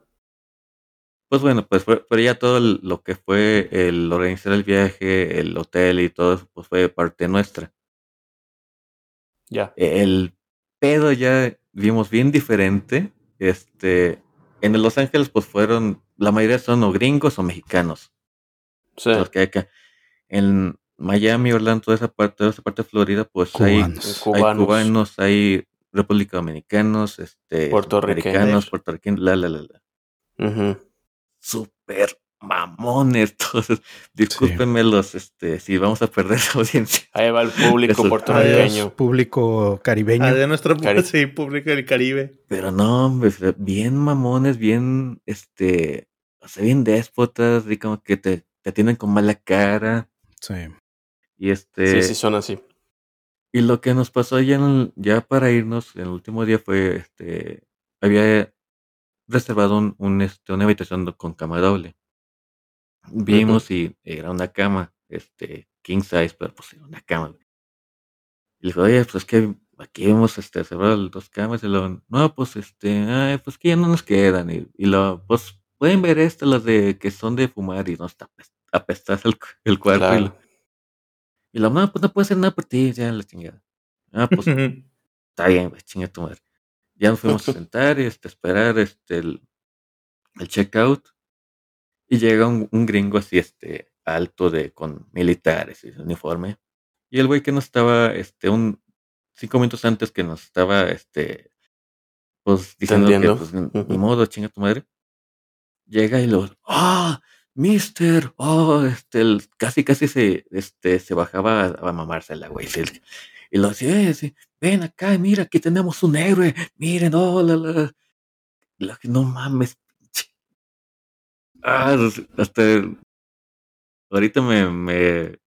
Pues bueno, pues fue, ya todo el- lo que fue el organizar el viaje, el hotel y todo eso, pues fue parte nuestra. Ya. El pedo ya vimos bien diferente. Este, en Los Ángeles, pues fueron, la mayoría son o gringos o mexicanos. Sí. Los que hay acá. En Miami, Orlando, toda esa parte, toda esa parte de Florida, pues hay, Cubanos. hay Cubanos. hay República Dominicanos, este, Puertorriqueños. americanos, puertorriqueños, la, la, la, la. Ujú. Súper mamones todos. Discúlpenme los, este, si vamos a perder la audiencia. Ahí va el público Eso. Adiós, puertorriqueño. público caribeño. Ah, de nuestro Cari- sí, público del Caribe. Pero no, hombre, bien mamones, bien, este, o sea, bien déspotas, y como que te, te tienen con mala cara. Sí. Y este, Sí, sí, son así. y lo que nos pasó ya, en el- ya para irnos, en el último día fue, este, había reservado un, un, este, una habitación con cama doble. Vimos y era una cama, este, king size, pero pues era una cama. Y le dijo, oye, pues es que aquí hemos este, reservado dos camas. Y lo, no, pues este, ay, pues que ya no nos quedan. Y, y lo, pues pueden ver estas, las de que son de fumar y no está apest- apestada el, el cuerpo. Claro. Y lo, no, pues no puede hacer nada por ti, ya la chingada. Ah, pues está bien, güey, chinga tu madre. Ya nos fuimos a sentar y este, esperar este, el, el checkout. Y llega un, un gringo así, este, alto de, con militares y uniforme. Y el güey que nos estaba, este, un, cinco minutos antes que nos estaba, este, pues diciendo que, pues, ni modo, chinga tu madre. Llega y lo, ah, mister, oh, este, casi, casi se, este, se bajaba a, a mamársela, güey. Y lo decía, "Eh, ven acá, mira, aquí tenemos un héroe, miren, oh, la, la. Que, no mames. Ah, hasta ahorita me, me,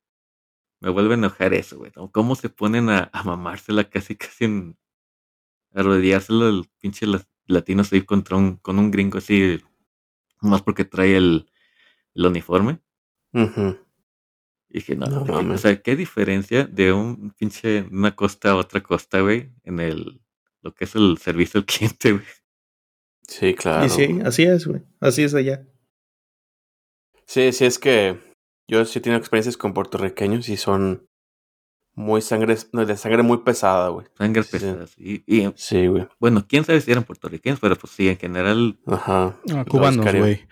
me vuelve a enojar eso, güey. ¿Cómo se ponen a, a mamársela casi, casi en, a rodeárselo el pinche la- latino contra un, con un gringo así, más porque trae el, el uniforme? Ujú. Y dije, no, No dije, o mames. sea, qué diferencia de un pinche, una costa a otra costa, güey, en el, lo que es el servicio al cliente, güey. Sí, claro. Y sí, así es, güey. Así es allá. Sí, sí, es que yo sí he tenido experiencias con puertorriqueños y son muy sangre, no, de sangre muy pesada, güey. Sangre Sí, sí. pesada. Y, y, Sí, güey. bueno, quién sabe si eran puertorriqueños, pero pues sí, en general, Ajá. Ah, cubanos, cari- güey.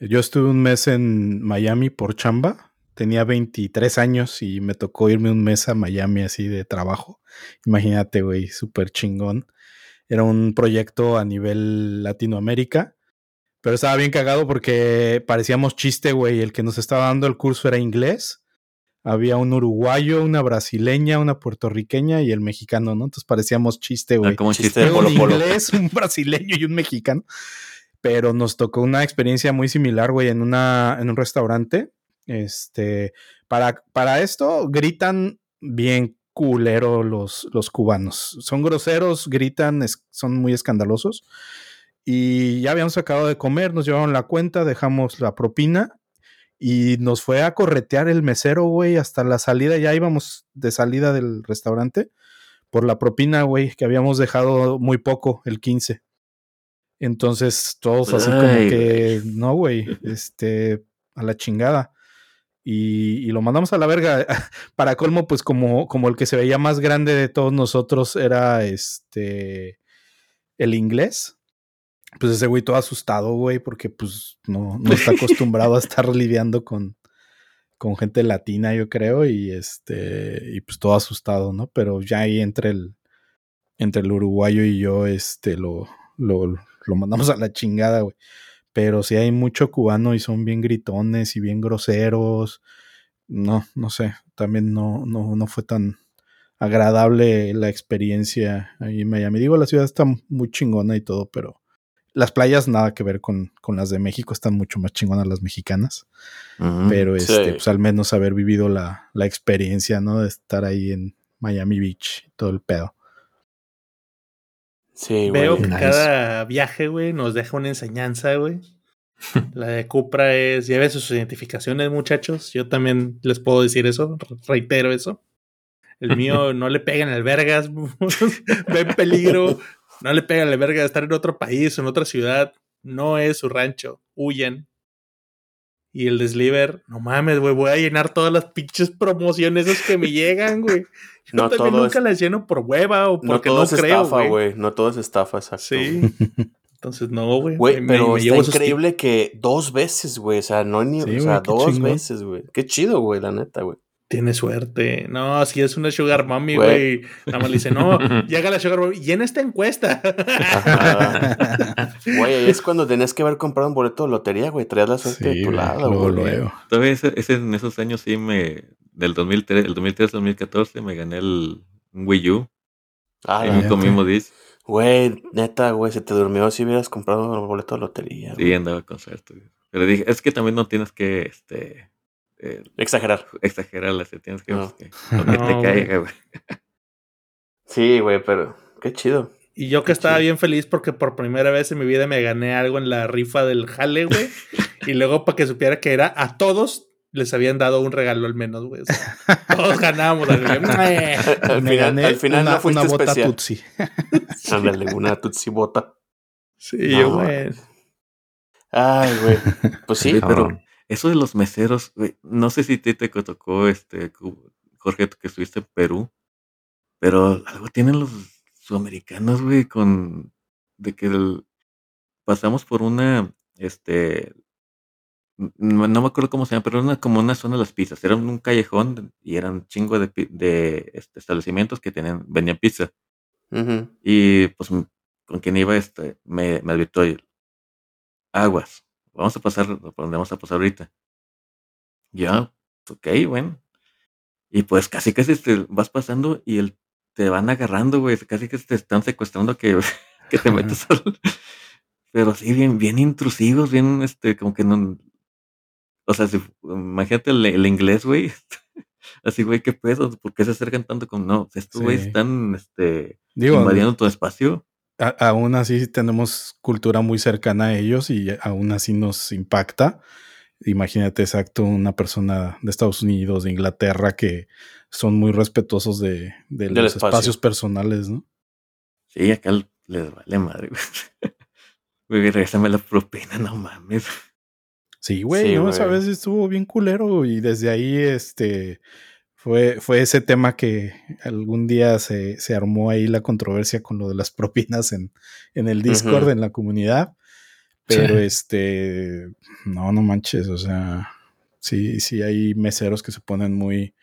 Yo estuve un mes en Miami por chamba. Tenía 23 años y me tocó irme un mes a Miami así de trabajo. Imagínate, güey, súper chingón. Era un proyecto a nivel Latinoamérica. Pero estaba bien cagado porque parecíamos chiste, güey. El que nos estaba dando el curso era inglés. Había un uruguayo, una brasileña, una puertorriqueña y el mexicano, ¿no? Entonces parecíamos chiste, Ah, güey. como un Chiste de Polo inglés, un brasileño y un mexicano. Pero nos tocó una experiencia muy similar, güey, en, una, en un restaurante. Este, para, para esto gritan bien culero los, los cubanos. Son groseros, gritan, son muy escandalosos. Y ya habíamos acabado de comer, nos llevaron la cuenta, dejamos la propina y nos fue a corretear el mesero, güey, hasta la salida. Ya íbamos de salida del restaurante por la propina, güey, que habíamos dejado muy poco, el 15. Entonces, todos así como que, no, güey, este, a la chingada. Y, y lo mandamos a la verga. Para colmo, pues como, como el que se veía más grande de todos nosotros era este, el inglés. Pues ese güey todo asustado, güey, porque pues no, no está acostumbrado a estar lidiando con, con gente latina, yo creo, y este, y pues todo asustado, ¿no? Pero ya ahí entre el, entre el uruguayo y yo, este, lo, lo, lo mandamos a la chingada, güey. Pero sí hay mucho cubano y son bien gritones y bien groseros. No, no sé, también no, no, no fue tan agradable la experiencia ahí en Miami. Digo, la ciudad está muy chingona y todo, pero las playas nada que ver con, con las de México, están mucho más chingonas las mexicanas. Pero Sí. este, pues al menos haber vivido la, la experiencia, ¿no? De estar ahí en Miami Beach y todo el pedo. Sí, Veo güey. que Nice. cada viaje, güey, nos deja una enseñanza, güey. La de Cupra es, lleve sus identificaciones, muchachos. Yo también les puedo decir eso, re- reitero eso. El mío no le pegan al vergas, ve en peligro, no le pegan al verga de estar en otro país, en otra ciudad, no es su rancho, huyen. Y el desliver, no mames, güey, voy a llenar todas las pinches promociones esas que me llegan, güey. Yo No también todo nunca es- las lleno por hueva o No porque todo no, es creo, estafa, güey. No todo es estafa, exacto. Sí. Entonces, no, güey. Güey, pero me está increíble que dos veces, güey. O sea, no ni. Sí, o sea, dos chingón. veces, güey. Qué chido, güey, la neta, güey. Tiene suerte. No, si es una Sugar Mommy, Güey. Nada más le dice, no, llega la Sugar Mommy. Llena esta encuesta. Güey, ahí es cuando tenías que haber comprado un boleto de lotería, güey. Traías la suerte de Sí, tu güey, lado, luego, güey. luego. Todavía ese, ese- en esos años sí me. Del 2003, el 2003-2014 me gané el un Wii U. Ah, en neta. mismo disc. Güey, neta, güey, se te durmió si hubieras comprado un boleto de lotería. Sí, andaba con suerte. güey. Pero dije, es que también no tienes que este, eh, Exagerar. exagerarla, se tienes que, No. que- lo que No, te caiga, güey. Sí, güey, pero qué chido. Y yo que estaba bien feliz porque por primera vez en mi vida me gané algo en la rifa del jale, güey. y luego para que supiera que era a todos les habían dado un regalo al menos, güey. O sea, todos ganábamos. güey. Al final, gané al final una, no fuiste una bota especial. Tutsi. Ándale, una tutsi bota. Sí, No, güey. Ay, güey. Pues sí, pero Cabrón. Eso de los meseros, güey, no sé si ti te tocó, este, Jorge, que estuviste en Perú, pero algo tienen los sudamericanos, güey, con de que el- pasamos por una, este, no, no me acuerdo cómo se llama, pero era una, como una zona de las pizzas, era un callejón y eran chingo de, de este, establecimientos que tenían, vendían pizza. Y pues con quien iba este, me, me advirtió "Oye, aguas, vamos a pasar, por donde vamos a pasar ahorita. Ya, ok, bueno. Y pues casi casi te vas pasando y el, te van agarrando, güey, casi que te están secuestrando que, que te metes al... Pero sí, bien, bien intrusivos, bien, este, como que no... O sea, si, imagínate el, el inglés, güey. Así, güey, qué pedo, ¿por qué se acercan tanto con... No, estos güeyes Sí. están, este, Digo, invadiendo tu espacio. A- aún así tenemos cultura muy cercana a ellos y aún así nos impacta. Imagínate exacto una persona de Estados Unidos, de Inglaterra, que son muy respetuosos de, los espacio. espacios personales, ¿no? Sí, acá les vale madre, güey. Regresame la propina, no mames. Sí, güey, Sí, ¿no? Esa güey. vez estuvo bien culero y desde ahí, este, fue, fue ese tema que algún día se, se armó ahí la controversia con lo de las propinas en, en el Discord, en la comunidad. Pero este, no, no manches, o sea, sí, sí hay meseros que se ponen muy,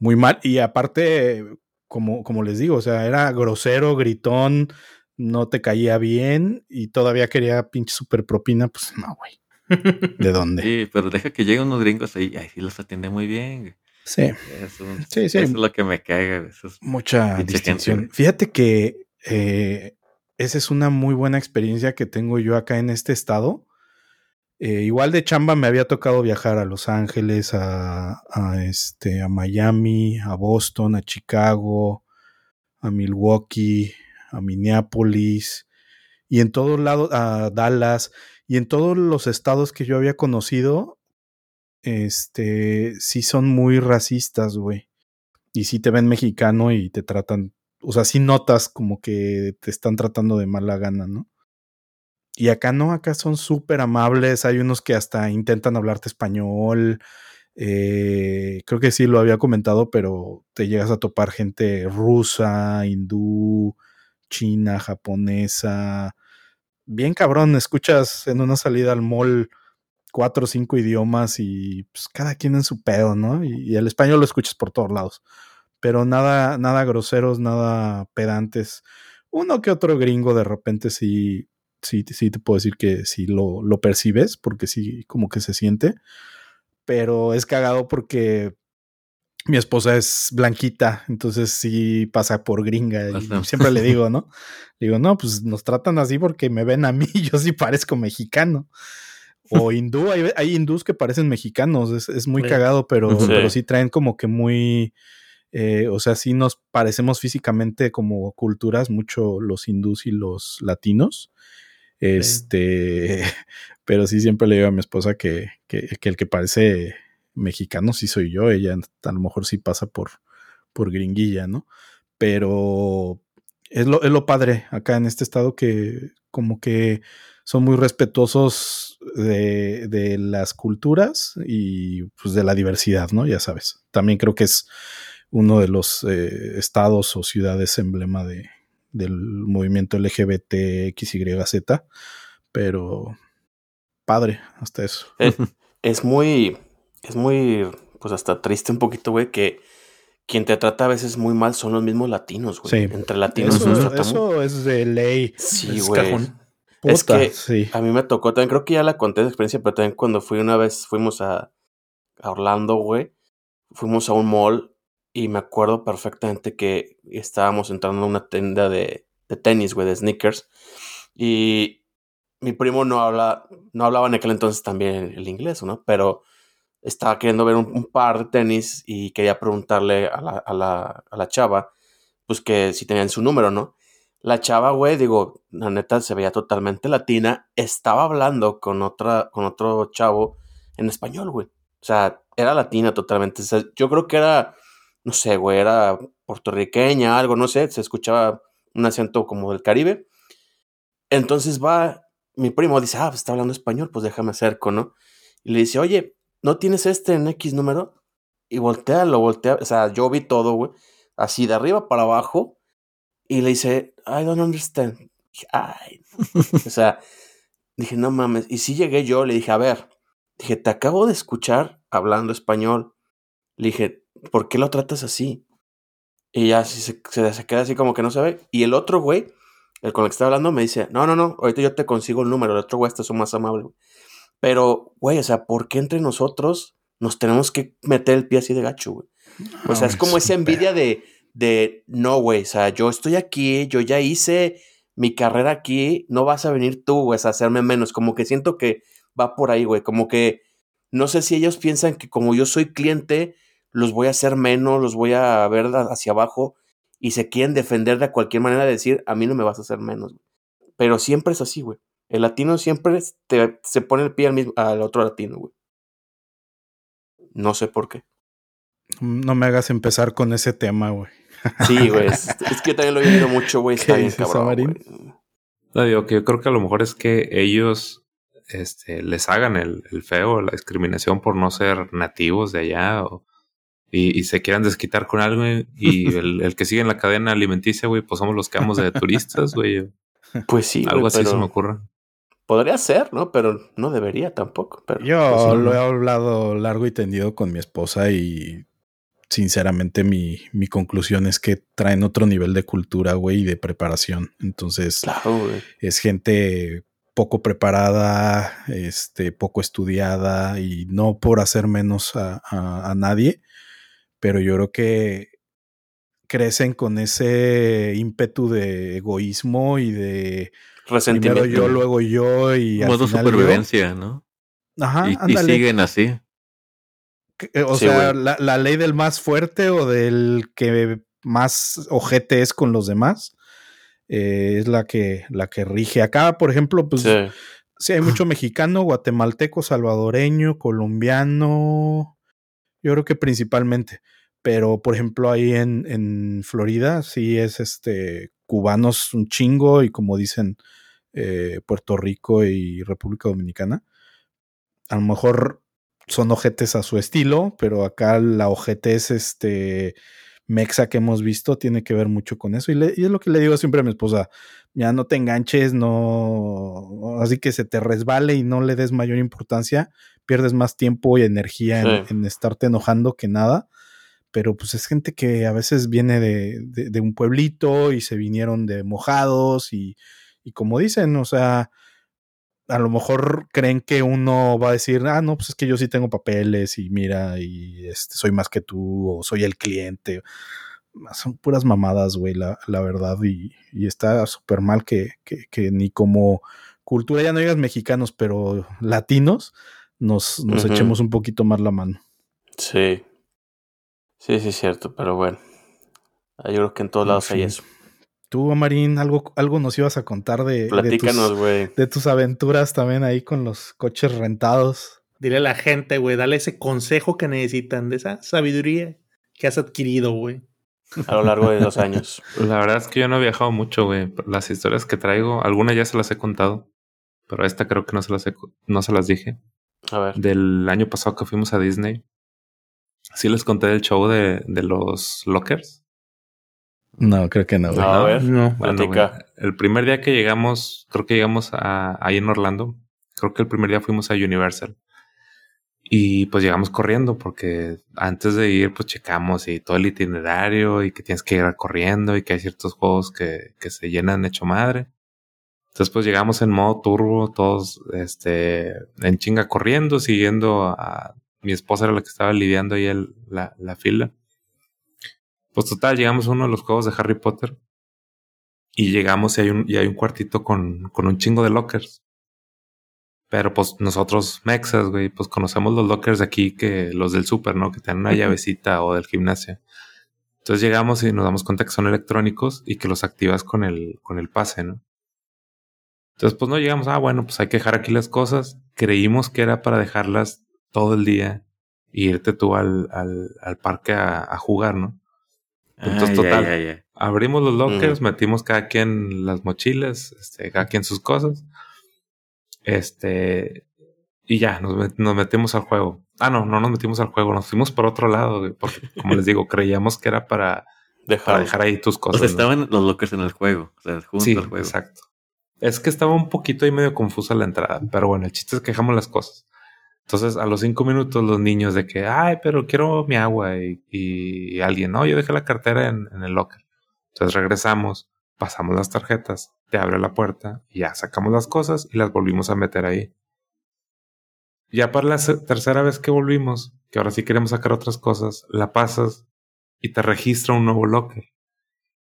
muy mal. Y aparte, como, como les digo, o sea, era grosero, gritón, no te caía bien y todavía quería pinche super propina, pues no, güey. ¿De dónde? Sí, pero deja que lleguen unos gringos ahí, ahí sí los atiende muy bien. Sí. Eso, Sí, sí. eso es lo que me caga. Eso es- Mucha distinción. gente. Fíjate que eh, esa es una muy buena experiencia que tengo yo acá en este estado. Eh, igual de chamba me había tocado viajar a Los Ángeles, a, a, este, a Miami, a Boston, a Chicago, a Milwaukee, a Minneapolis y en todos lados, a Dallas y en todos los estados que yo había conocido, este, sí son muy racistas, güey. Y sí te ven mexicano y te tratan, o sea, sí notas como que te están tratando de mala gana, ¿no? Y acá no, acá son súper amables, hay unos que hasta intentan hablarte español. eh, creo que sí lo había comentado, pero te llegas a topar gente rusa, hindú, china, japonesa. Bien cabrón, escuchas en una salida al mall cuatro o cinco idiomas y pues cada quien en su pedo, ¿no? Y, y el español lo escuchas por todos lados. Pero nada, nada groseros, nada pedantes. Uno que otro gringo de repente sí, sí, sí te puedo decir que sí lo, lo percibes, porque sí, como que se siente. Pero es cagado porque mi esposa es blanquita, entonces sí pasa por gringa. Y Ajá. siempre le digo, ¿no? Le digo, no, pues nos tratan así porque me ven a mí, yo sí parezco mexicano. O hindú, hay, hay hindús que parecen mexicanos, es, es muy Sí. cagado, pero Sí. pero sí traen como que muy, eh, o sea, sí nos parecemos físicamente como culturas mucho los hindús y los latinos. Este, pero sí siempre le digo a mi esposa que, que, que el que parece mexicano sí soy yo, ella a lo mejor sí pasa por, por gringuilla, ¿no? Pero es lo, es lo padre acá en este estado que como que son muy respetuosos de, de las culturas y pues de la diversidad, ¿no? Ya sabes. También creo que es uno de los eh, estados o ciudades emblema de, del movimiento LGBT XYZ, pero padre hasta eso. Es, es muy, es muy, pues hasta triste un poquito, güey, que quien te trata a veces muy mal son los mismos latinos, güey. Sí. Entre latinos Eso, nos tratamos. eso es de ley. sí, es güey. Es que sí. A mí me tocó, también creo que ya la conté de experiencia, pero también cuando fui una vez, fuimos a, a Orlando, güey, fuimos a un mall y me acuerdo perfectamente que estábamos entrando a una tienda de, de tenis, güey, de sneakers, y mi primo no habla, no hablaba en aquel entonces también el inglés, ¿no? Pero estaba queriendo ver un, un par de tenis y quería preguntarle a la, a la, a la chava, pues que si tenían su número, ¿no? La chava, güey, digo, la neta se veía totalmente latina. Estaba hablando con otra, con otro chavo en español, güey. O sea, era latina totalmente. Yo creo que era, no sé, güey, era puertorriqueña, algo, no sé, se escuchaba un acento como del Caribe. Entonces va, mi primo dice, ah, pues está hablando español, pues déjame acerco, ¿no? Y le dice, oye, ¿no tienes este en X número? Y voltea, lo voltea, o sea, yo vi todo, güey, así de arriba para abajo. Y le dice, I don't understand. Dije, Ay. o sea, dije, no mames. Y sí llegué yo, le dije, a ver, dije, te acabo de escuchar hablando español. Le dije, ¿por qué lo tratas así? Y ya se, se, se queda así como que no se ve. Y el otro güey, el con el que estaba hablando, me dice, no, no, no, ahorita yo te consigo el número. El otro güey está son más amable. Pero, güey, o sea, ¿por qué entre nosotros nos tenemos que meter el pie así de gacho, güey? O sea, es como esa envidia de, de no, güey, o sea, yo estoy aquí, yo ya hice mi carrera aquí, no vas a venir tú, güey, a hacerme menos. Como que siento que va por ahí, güey, como que no sé si ellos piensan que como yo soy cliente, los voy a hacer menos, los voy a ver hacia abajo y se quieren defender de cualquier manera de decir, a mí no me vas a hacer menos. Pero siempre es así, güey. El latino siempre te, se pone el pie al, mismo, al otro latino, güey. No sé por qué. No me hagas empezar con ese tema, güey. Sí, güey. Es, es, que también lo he oído mucho, güey. Está ¿Qué bien cabrón. No, digo que yo creo que a lo mejor es que ellos este, les hagan el, el feo, la discriminación por no ser nativos de allá o, y, y se quieran desquitar con algo y el, el que sigue en la cadena alimenticia, güey, pues somos los que vamos de turistas, güey. Pues sí, Algo así pero, se me ocurre. Podría ser, ¿no? Pero no debería tampoco. Pero, Yo pues, lo he hablado largo y tendido con mi esposa y sinceramente mi, mi conclusión es que traen otro nivel de cultura, güey, y de preparación. Entonces Claro, es gente poco preparada, este, poco estudiada y no por hacer menos a, a- a nadie, pero yo creo que crecen con ese ímpetu de egoísmo y de primero Resentimiento. yo, luego yo y al Modo final yo. supervivencia, ¿no? Ajá, y, siguen así. Eh, O Sí, sea, la, la ley del más fuerte o del que más ojete es con los demás eh, es la que, la que rige. Acá, por ejemplo, pues sí, Sí. hay mucho mexicano, guatemalteco, salvadoreño, colombiano, yo creo que principalmente. Pero, por ejemplo, ahí en, en Florida sí es este cubanos un chingo y como dicen eh, Puerto Rico y República Dominicana. A lo mejor son ojetes a su estilo, pero acá la ojetez este mexa que hemos visto tiene que ver mucho con eso. Y, le- y es lo que le digo siempre a mi esposa, ya no te enganches, no, así que se te resbale y no le des mayor importancia, pierdes más tiempo y energía en estarte enojando que nada. Pero pues es gente que a veces viene de, de- de un pueblito y se vinieron de mojados y, y como dicen, o sea, a lo mejor creen que uno va a decir, ah, no, pues es que yo sí tengo papeles y mira, y este, soy más que tú, o soy el cliente. Son puras mamadas, güey, la, la verdad, y, y está súper mal que, que, que ni como cultura, ya no digas mexicanos, pero latinos, nos, nos echemos un poquito más la mano. Sí. Sí, sí, es cierto, pero bueno. Ah, Yo creo que en todos En lados hay eso. Tú, Marín, algo, algo nos ibas a contar de, de, Platícanos, tus, güey. de tus aventuras también ahí con los coches rentados. Dile a la gente, güey, dale ese consejo que necesitan, de esa sabiduría que has adquirido, güey. A lo largo de los años. La verdad es que yo no he viajado mucho, güey. Las historias que traigo, algunas ya se las he contado, pero esta creo que no se las, he no se las dije. A ver. Del año pasado que fuimos a Disney. Sí les conté del show de, de los lockers. No, creo que no, güey. A ¿no? ver. No. Bueno, Platica. güey, el primer día que llegamos, creo que llegamos a, ahí en Orlando. Creo que el primer día fuimos a Universal. Y pues llegamos corriendo porque antes de ir pues checamos y todo el itinerario y que tienes que ir corriendo y que hay ciertos juegos que, que se llenan hecho madre. Entonces pues llegamos en modo turbo, todos este, en chinga corriendo, siguiendo a mi esposa era la que estaba lidiando ahí el, la, la fila. Pues total, llegamos a uno de los juegos de Harry Potter y llegamos y hay un, y hay un cuartito con, con un chingo de lockers. Pero pues nosotros, mexas, güey, pues conocemos los lockers de aquí que los del súper, ¿no? Que tienen una llavecita o del gimnasio. Entonces llegamos y nos damos cuenta que son electrónicos y que los activas con el, con el pase, ¿no? Entonces, pues no llegamos, ah, bueno, pues hay que dejar aquí las cosas. Creímos que era para dejarlas todo el día e irte tú al, al, al parque a, a jugar, ¿no? Entonces, Ah, total. ya, ya. Abrimos los lockers, metimos cada quien las mochilas, este, cada quien sus cosas. Este, y ya, nos, met- nos metimos al juego. Ah, no, no nos metimos al juego, nos fuimos por otro lado, porque como les digo, creíamos que era para, para Dejar. ahí tus O cosas. sea, ¿no? estaban los lockers en el juego. O sea, junto Sí, al juego. exacto. Es que estaba un poquito ahí medio confusa la entrada, pero bueno, el chiste es que dejamos las cosas. Entonces, a los cinco minutos, los niños de que, ay, pero quiero mi agua y, y alguien, no, yo dejé la cartera en, en el locker. Entonces regresamos, pasamos las tarjetas, te abre la puerta y ya sacamos las cosas y las volvimos a meter ahí. Ya para la tercera vez que volvimos, que ahora sí queremos sacar otras cosas, la pasas y te registra un nuevo locker.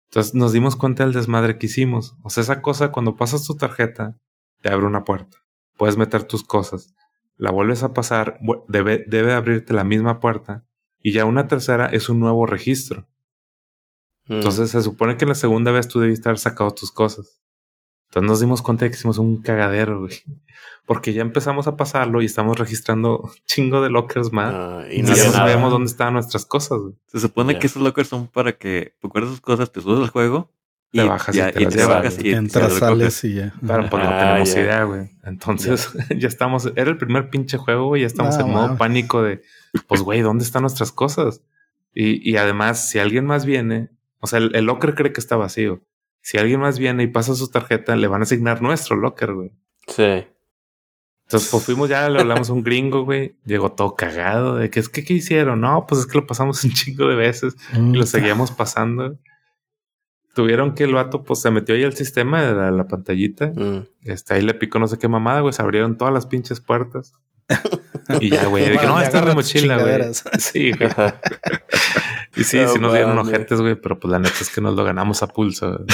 Entonces nos dimos cuenta del desmadre que hicimos. O sea, esa cosa, cuando pasas tu tarjeta, te abre una puerta. Puedes meter tus cosas. La vuelves a pasar, debe, debe abrirte la misma puerta. Y ya una tercera es un nuevo registro. Mm. Entonces se supone que la segunda vez tú debiste haber sacado tus cosas. Entonces nos dimos cuenta de que hicimos un cagadero, güey. Porque ya empezamos a pasarlo y estamos registrando chingo de lockers más. Ah, y y no ya no sabemos dónde estaban nuestras cosas, güey. Se supone que esos lockers son para que tú guardas tus cosas, te subes al juego. Te bajas y te las llevas, bajas y Entras, te sales y ya. Pero pues no Ah, tenemos ya. idea, güey. Entonces ya estamos, era el primer pinche juego, güey. Ya estamos No, en modo pánico de, pues, güey, ¿dónde están nuestras cosas? Y, y además, si alguien más viene, o sea, el, el locker cree que está vacío. Si alguien más viene y pasa su tarjeta, le van a asignar nuestro locker, güey. Sí. Entonces, pues fuimos ya, le hablamos a un gringo, güey. Llegó todo cagado de que es que, ¿qué hicieron? No, pues es que lo pasamos un chingo de veces y lo seguíamos pasando. Tuvieron que el vato, pues se metió ahí al sistema de la, la pantallita. Mm. Este, ahí le picó no sé qué mamada, güey. Se abrieron todas las pinches puertas. y ya, güey. que, no, está la mochila, güey. Sí, güey. Y sí, No sí nos dieron ojetes, güey. Pero pues la neta es que nos lo ganamos a pulso. güey.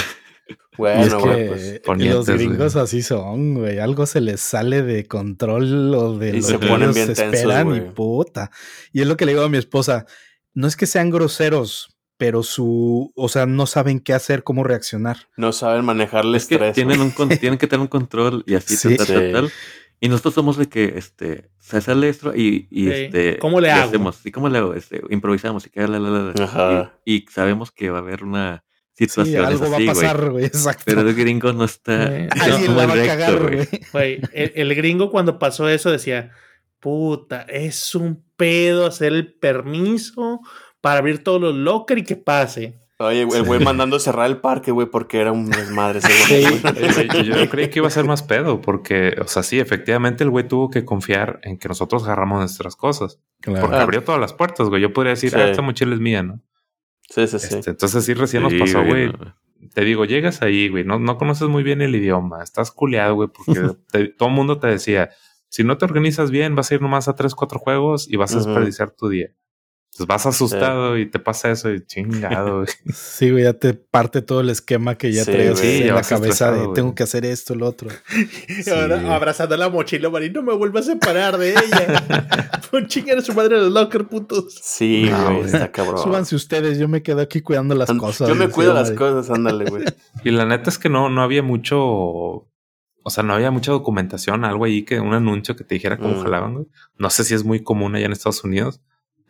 Y Bueno, es güey, pues. ponientes, los güey. gringos así son, güey. Algo se les sale de control o de Y lo se que ponen ellos bien tensos, esperan y güey. puta. Y es lo que le digo a mi esposa. No es que sean groseros, pero su, o sea, no saben qué hacer, cómo reaccionar. No saben manejar el Es que estrés. tienen, güey. un tienen que tener un control y así Sí. tal, tal, Sí. tal. Y nosotros somos de que este se sale esto y, y Sí. este ¿Cómo le y hago? hacemos y cómo le hago este improvisamos y que la, la, la, Ajá. y, y sabemos que va a haber una Sí, situación algo va a así, pasar, güey. Exacto. Pero el gringo no está Eh, no, Alguien la va a cagar. Güey, el, el gringo cuando pasó eso decía, puta, es un pedo hacer el permiso para abrir todos los lockers y que pase. Oye, el güey mandando cerrar el parque, güey, porque era un desmadre ese güey. Oye, güey, Yo creí que iba a ser más pedo, porque, o sea, sí, efectivamente el güey tuvo que confiar en que nosotros agarramos nuestras cosas. Claro. Porque Ah. abrió todas las puertas, güey. Yo podría decir, Sí. ah, esta mochila es mía, ¿no? Sí, sí, sí. Este, entonces sí, recién nos Sí, pasó, güey. no. Te digo, llegas ahí, güey, no, no conoces muy bien el idioma, estás culeado, güey, porque te- todo el mundo te decía, si no te organizas bien, vas a ir nomás a tres, cuatro juegos y vas a desperdiciar tu día. Entonces vas asustado y te pasa eso y chingado, güey. Sí, güey, ya te parte todo el esquema que ya Sí, traes güey, en ya la cabeza de güey. tengo que hacer esto, lo otro. Y ahora abrazando la mochila, Marín, no me vuelvas a separar de ella. Pon chingar a su madre en los locker, putos. Sí, No, güey, güey. está cabrón. Súbanse ustedes, yo me quedo aquí cuidando las cosas. Yo me cuido las cosas, ándale, güey. Y la neta es que no, no había mucho, o sea, no había mucha documentación, algo ahí que un anuncio que te dijera cómo Mm. jalaban, güey. No sé si es muy común allá en Estados Unidos,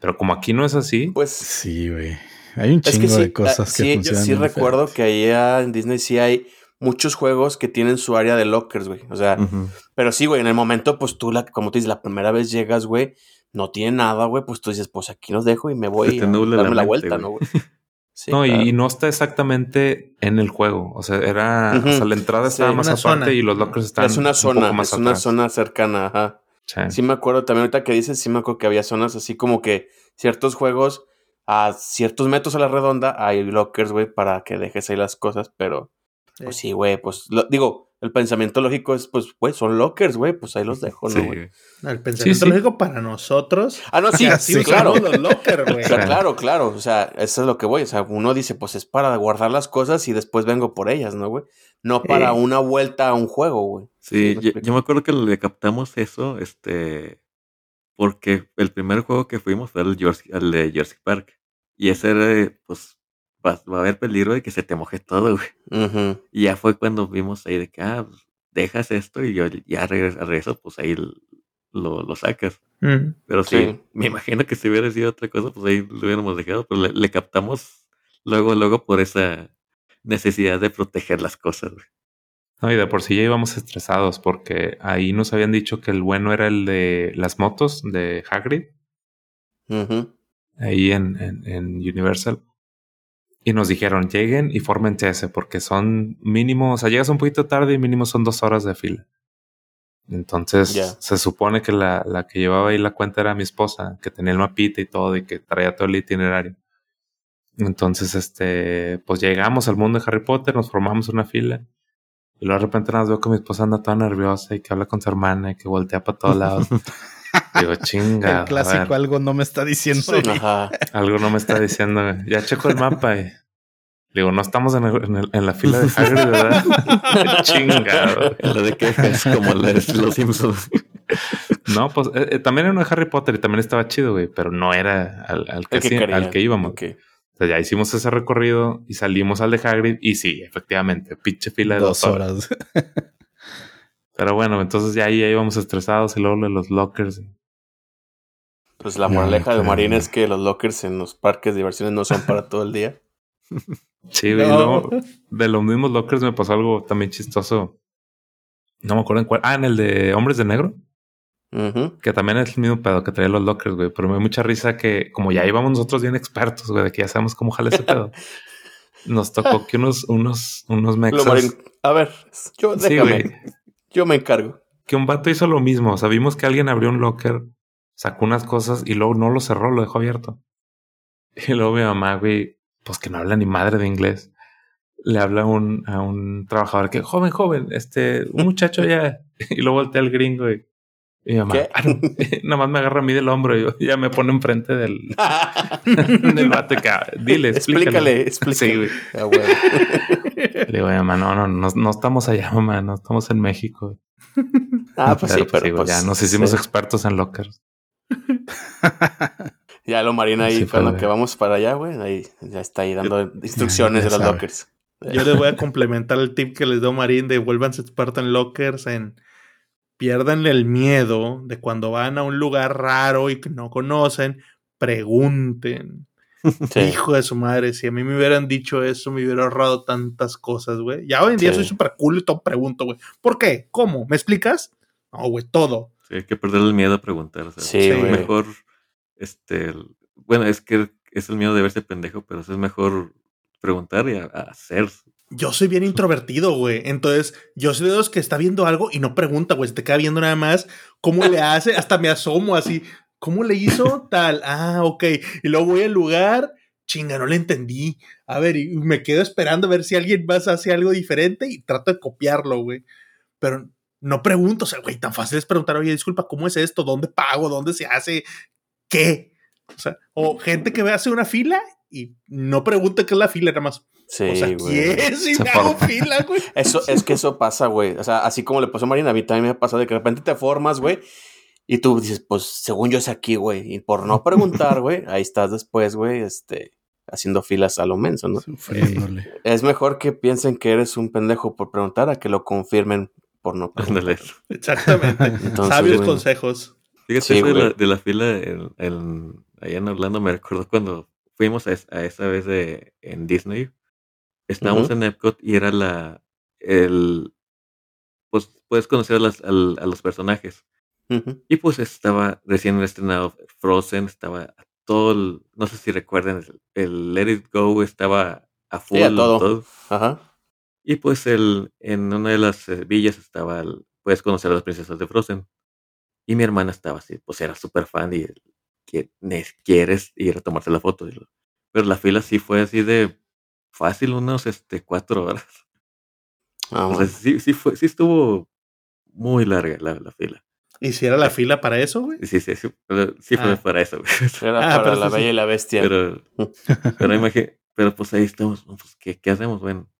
pero como aquí no es así, Pues Sí, güey. Hay un es chingo que sí, de cosas que sí, yo funcionan. sí bien recuerdo que ahí en Disney sí hay muchos juegos que tienen su área de lockers, güey. O sea, pero sí, güey, en el momento, pues tú, la, como tú dices, la primera vez llegas, güey, no tiene nada, güey, pues tú dices, pues aquí los dejo y me voy te a la darme la, mente, vuelta. ¿no, güey? Sí, no, y- claro. y, no está exactamente en el juego. O sea, era, o sea, la entrada Sí, estaba más aparte zona. y los lockers están es una un zona, poco más es una zona cercana, ajá. Sí. Sí me acuerdo también ahorita que dices, sí me acuerdo que había zonas así como que ciertos juegos a ciertos metros a la redonda hay lockers, güey, para que dejes ahí las cosas, pero pues sí, güey, pues lo- digo, el pensamiento lógico es, pues, güey, son lockers, güey, pues ahí los dejo, ¿no, Sí, güey? güey. El pensamiento sí. lógico para nosotros. Ah, no, sí, sí, claro. los lockers, güey. O sea, claro, claro, o sea, eso es lo que voy, o sea, uno dice, pues es para guardar las cosas y después vengo por ellas, ¿no, güey? No para Eh. una vuelta a un juego, güey. Sí, yo, me acuerdo que le captamos eso, este, porque el primer juego que fuimos fue el, Jersey- el de Jersey Park. Y ese era, de, pues, va, va a haber peligro de que se te moje todo, güey. Y ya fue cuando vimos ahí de que, ah, pues, dejas esto y yo ya regreso, regreso pues ahí lo, lo sacas. Mm. Pero sí, Sí. me imagino que si hubiera sido otra cosa, pues ahí lo hubiéramos dejado, pero le, le captamos luego, luego por esa necesidad de proteger las cosas, güey. No, y de por sí ya íbamos estresados porque ahí nos habían dicho que el bueno era el de las motos de Hagrid, ahí en, en, en Universal. Y nos dijeron, lleguen y fórmense ese, porque son mínimo, o sea, llegas un poquito tarde y mínimo son dos horas de fila. Entonces, se supone que la, la que llevaba ahí la cuenta era mi esposa, que tenía el mapita y todo, y que traía todo el itinerario. Entonces, este, pues llegamos al mundo de Harry Potter, nos formamos una fila. Y luego de repente nos veo que mi esposa anda toda nerviosa y que habla con su hermana y que voltea para todos lados. Digo, chinga. El clásico algo no me está diciendo. Ajá. Algo no me está diciendo. güey. Ya checo el mapa y digo, no estamos en, el- en el- en la fila de Hagrid, ¿verdad? Chingado. Lo de que es como la de los Simpsons. No, pues eh, eh, también era uno de Harry Potter y también estaba chido, güey, pero no era al, al que, que sí- al que íbamos. Ok. O sea, ya hicimos ese recorrido y salimos al de Hagrid y sí, efectivamente, pinche fila de Dos dos horas. horas. Pero bueno, entonces ya ahí ya íbamos estresados y luego lo de los lockers. Pues la No, moraleja de. Marín es que los lockers en los parques de diversiones no son para todo el día. Sí, y luego, de los mismos lockers me pasó algo también chistoso. No me acuerdo en cuál. Ah, en el de Hombres de Negro. Que también es el mismo pedo que traía los lockers, güey. Pero me dio mucha risa que, como ya íbamos nosotros bien expertos, güey, de que ya sabemos cómo jala ese pedo. Nos tocó que unos, unos, unos mexas. A ver, yo Sí, déjame. güey. Yo me encargo. Que un vato hizo lo mismo. O sea, vimos que alguien abrió un locker, sacó unas cosas y luego no lo cerró, lo dejó abierto. Y luego mi mamá, güey, pues que no habla ni madre de inglés, le habla a un, a un trabajador que, joven, joven, este, un muchacho ya. Y luego voltea al gringo y, y mi mamá. "Ah, no". nada más me agarra a mí del hombro y yo, ya me pone enfrente del, del vato "Ah, dile, explícale. explícale, Sí, explícale. güey. Ah, güey. Le digo, mamá, no, no, no, no estamos allá, mamá, no estamos en México. Ah, pues sí, pero güey, pues, ya nos hicimos sí. expertos en lockers. Ya lo Marina ahí, Sí, con lo fue- que vamos para allá, güey. Ahí ya está ahí dando instrucciones de los sabe. lockers. Yo les voy a complementar el tip que les dio Marín de vuélvanse expertos en lockers, en pierdan el miedo de cuando van a un lugar raro y que no conocen, pregunten. Sí. Hijo de su madre, si a mí me hubieran dicho eso, me hubiera ahorrado tantas cosas, güey. Ya hoy en día Sí. soy súper cool y todo pregunto, güey. ¿Por qué? ¿Cómo? ¿Me explicas? No, güey, todo. Sí, hay que perder el miedo a preguntar. o sea, Sí, es güey. mejor, este, el- bueno, es que es el miedo de verse pendejo, pero es mejor preguntar y a, a hacer. Yo soy bien introvertido, güey. Entonces, yo soy de los que está viendo algo y no pregunta, güey. Se te queda viendo nada más cómo le hace. Hasta me asomo así. ¿Cómo le hizo tal? Ah, ok. Y luego voy al lugar. Chinga, no le entendí. A ver, y me quedo esperando a ver si alguien más hace algo diferente y trato de copiarlo, güey. Pero no pregunto, o sea, güey, tan fácil es preguntar, oye, disculpa, ¿cómo es esto? ¿Dónde pago? ¿Dónde se hace? ¿Qué? O sea, o gente que ve hace una fila y no pregunta qué es la fila, nada más. Sí, o sea, güey. ¿quién? Si Se me hago fila, güey. Eso, es que eso pasa, güey. O sea, así como le pasó a Marina, a mí también me ha pasado de que de repente te formas, güey. Y tú dices, pues según yo es aquí, güey. Y por no preguntar, güey, ahí estás después, güey, este, haciendo filas a lo menso, ¿no? Sufriéndole. Es mejor que piensen que eres un pendejo por preguntar a que lo confirmen por no preguntar. Ándale. Exactamente. Entonces, Sabios consejos. Fíjate, Sí, eso de, la, güey. de la fila en, en- allá en Orlando, me recuerdo cuando fuimos a, es- a esa vez de, en Disney. Estábamos en Epcot y era la. El, pues puedes conocer a, las- a los personajes. Y pues estaba recién estrenado Frozen, estaba todo el, no sé si recuerden, el, el Let It Go estaba a full. Sí, a todo. Ajá. Y pues el, en una de las villas estaba, el- puedes conocer a las princesas de Frozen. Y mi hermana estaba así, pues era súper fan y quieres ir a tomarse la foto. Y Pero la fila sí fue así de fácil, unos este, cuatro horas. Ah, O sea, bueno. sí, sí, fue, sí estuvo muy larga la, la fila. ¿Hiciera la fila para eso, güey? Y Sí, sí, sí, pero sí fue Ah. para eso. güey. Era Ah, para pero la sí. bella y la bestia. Pero, pero, pero pues ahí estamos, pues, ¿qué, ¿qué hacemos? Bueno,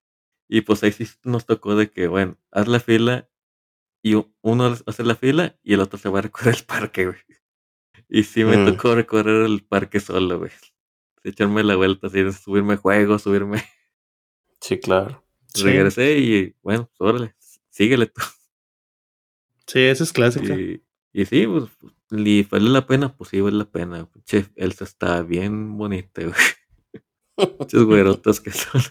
y pues ahí sí nos tocó de que, bueno, haz la fila y uno hace la fila y el otro se va a recorrer el parque, güey. Y sí me Mm. tocó recorrer el parque solo, güey. Echarme la vuelta, así, subirme juegos, subirme. Sí, claro. Sí. Regresé y, bueno, pues, órale, síguele tú. Sí, esa es clásica. Y, y sí, pues, y vale la pena, pues sí, vale la pena. Che, Elsa está bien bonita, güey. Muchos güerotas que son.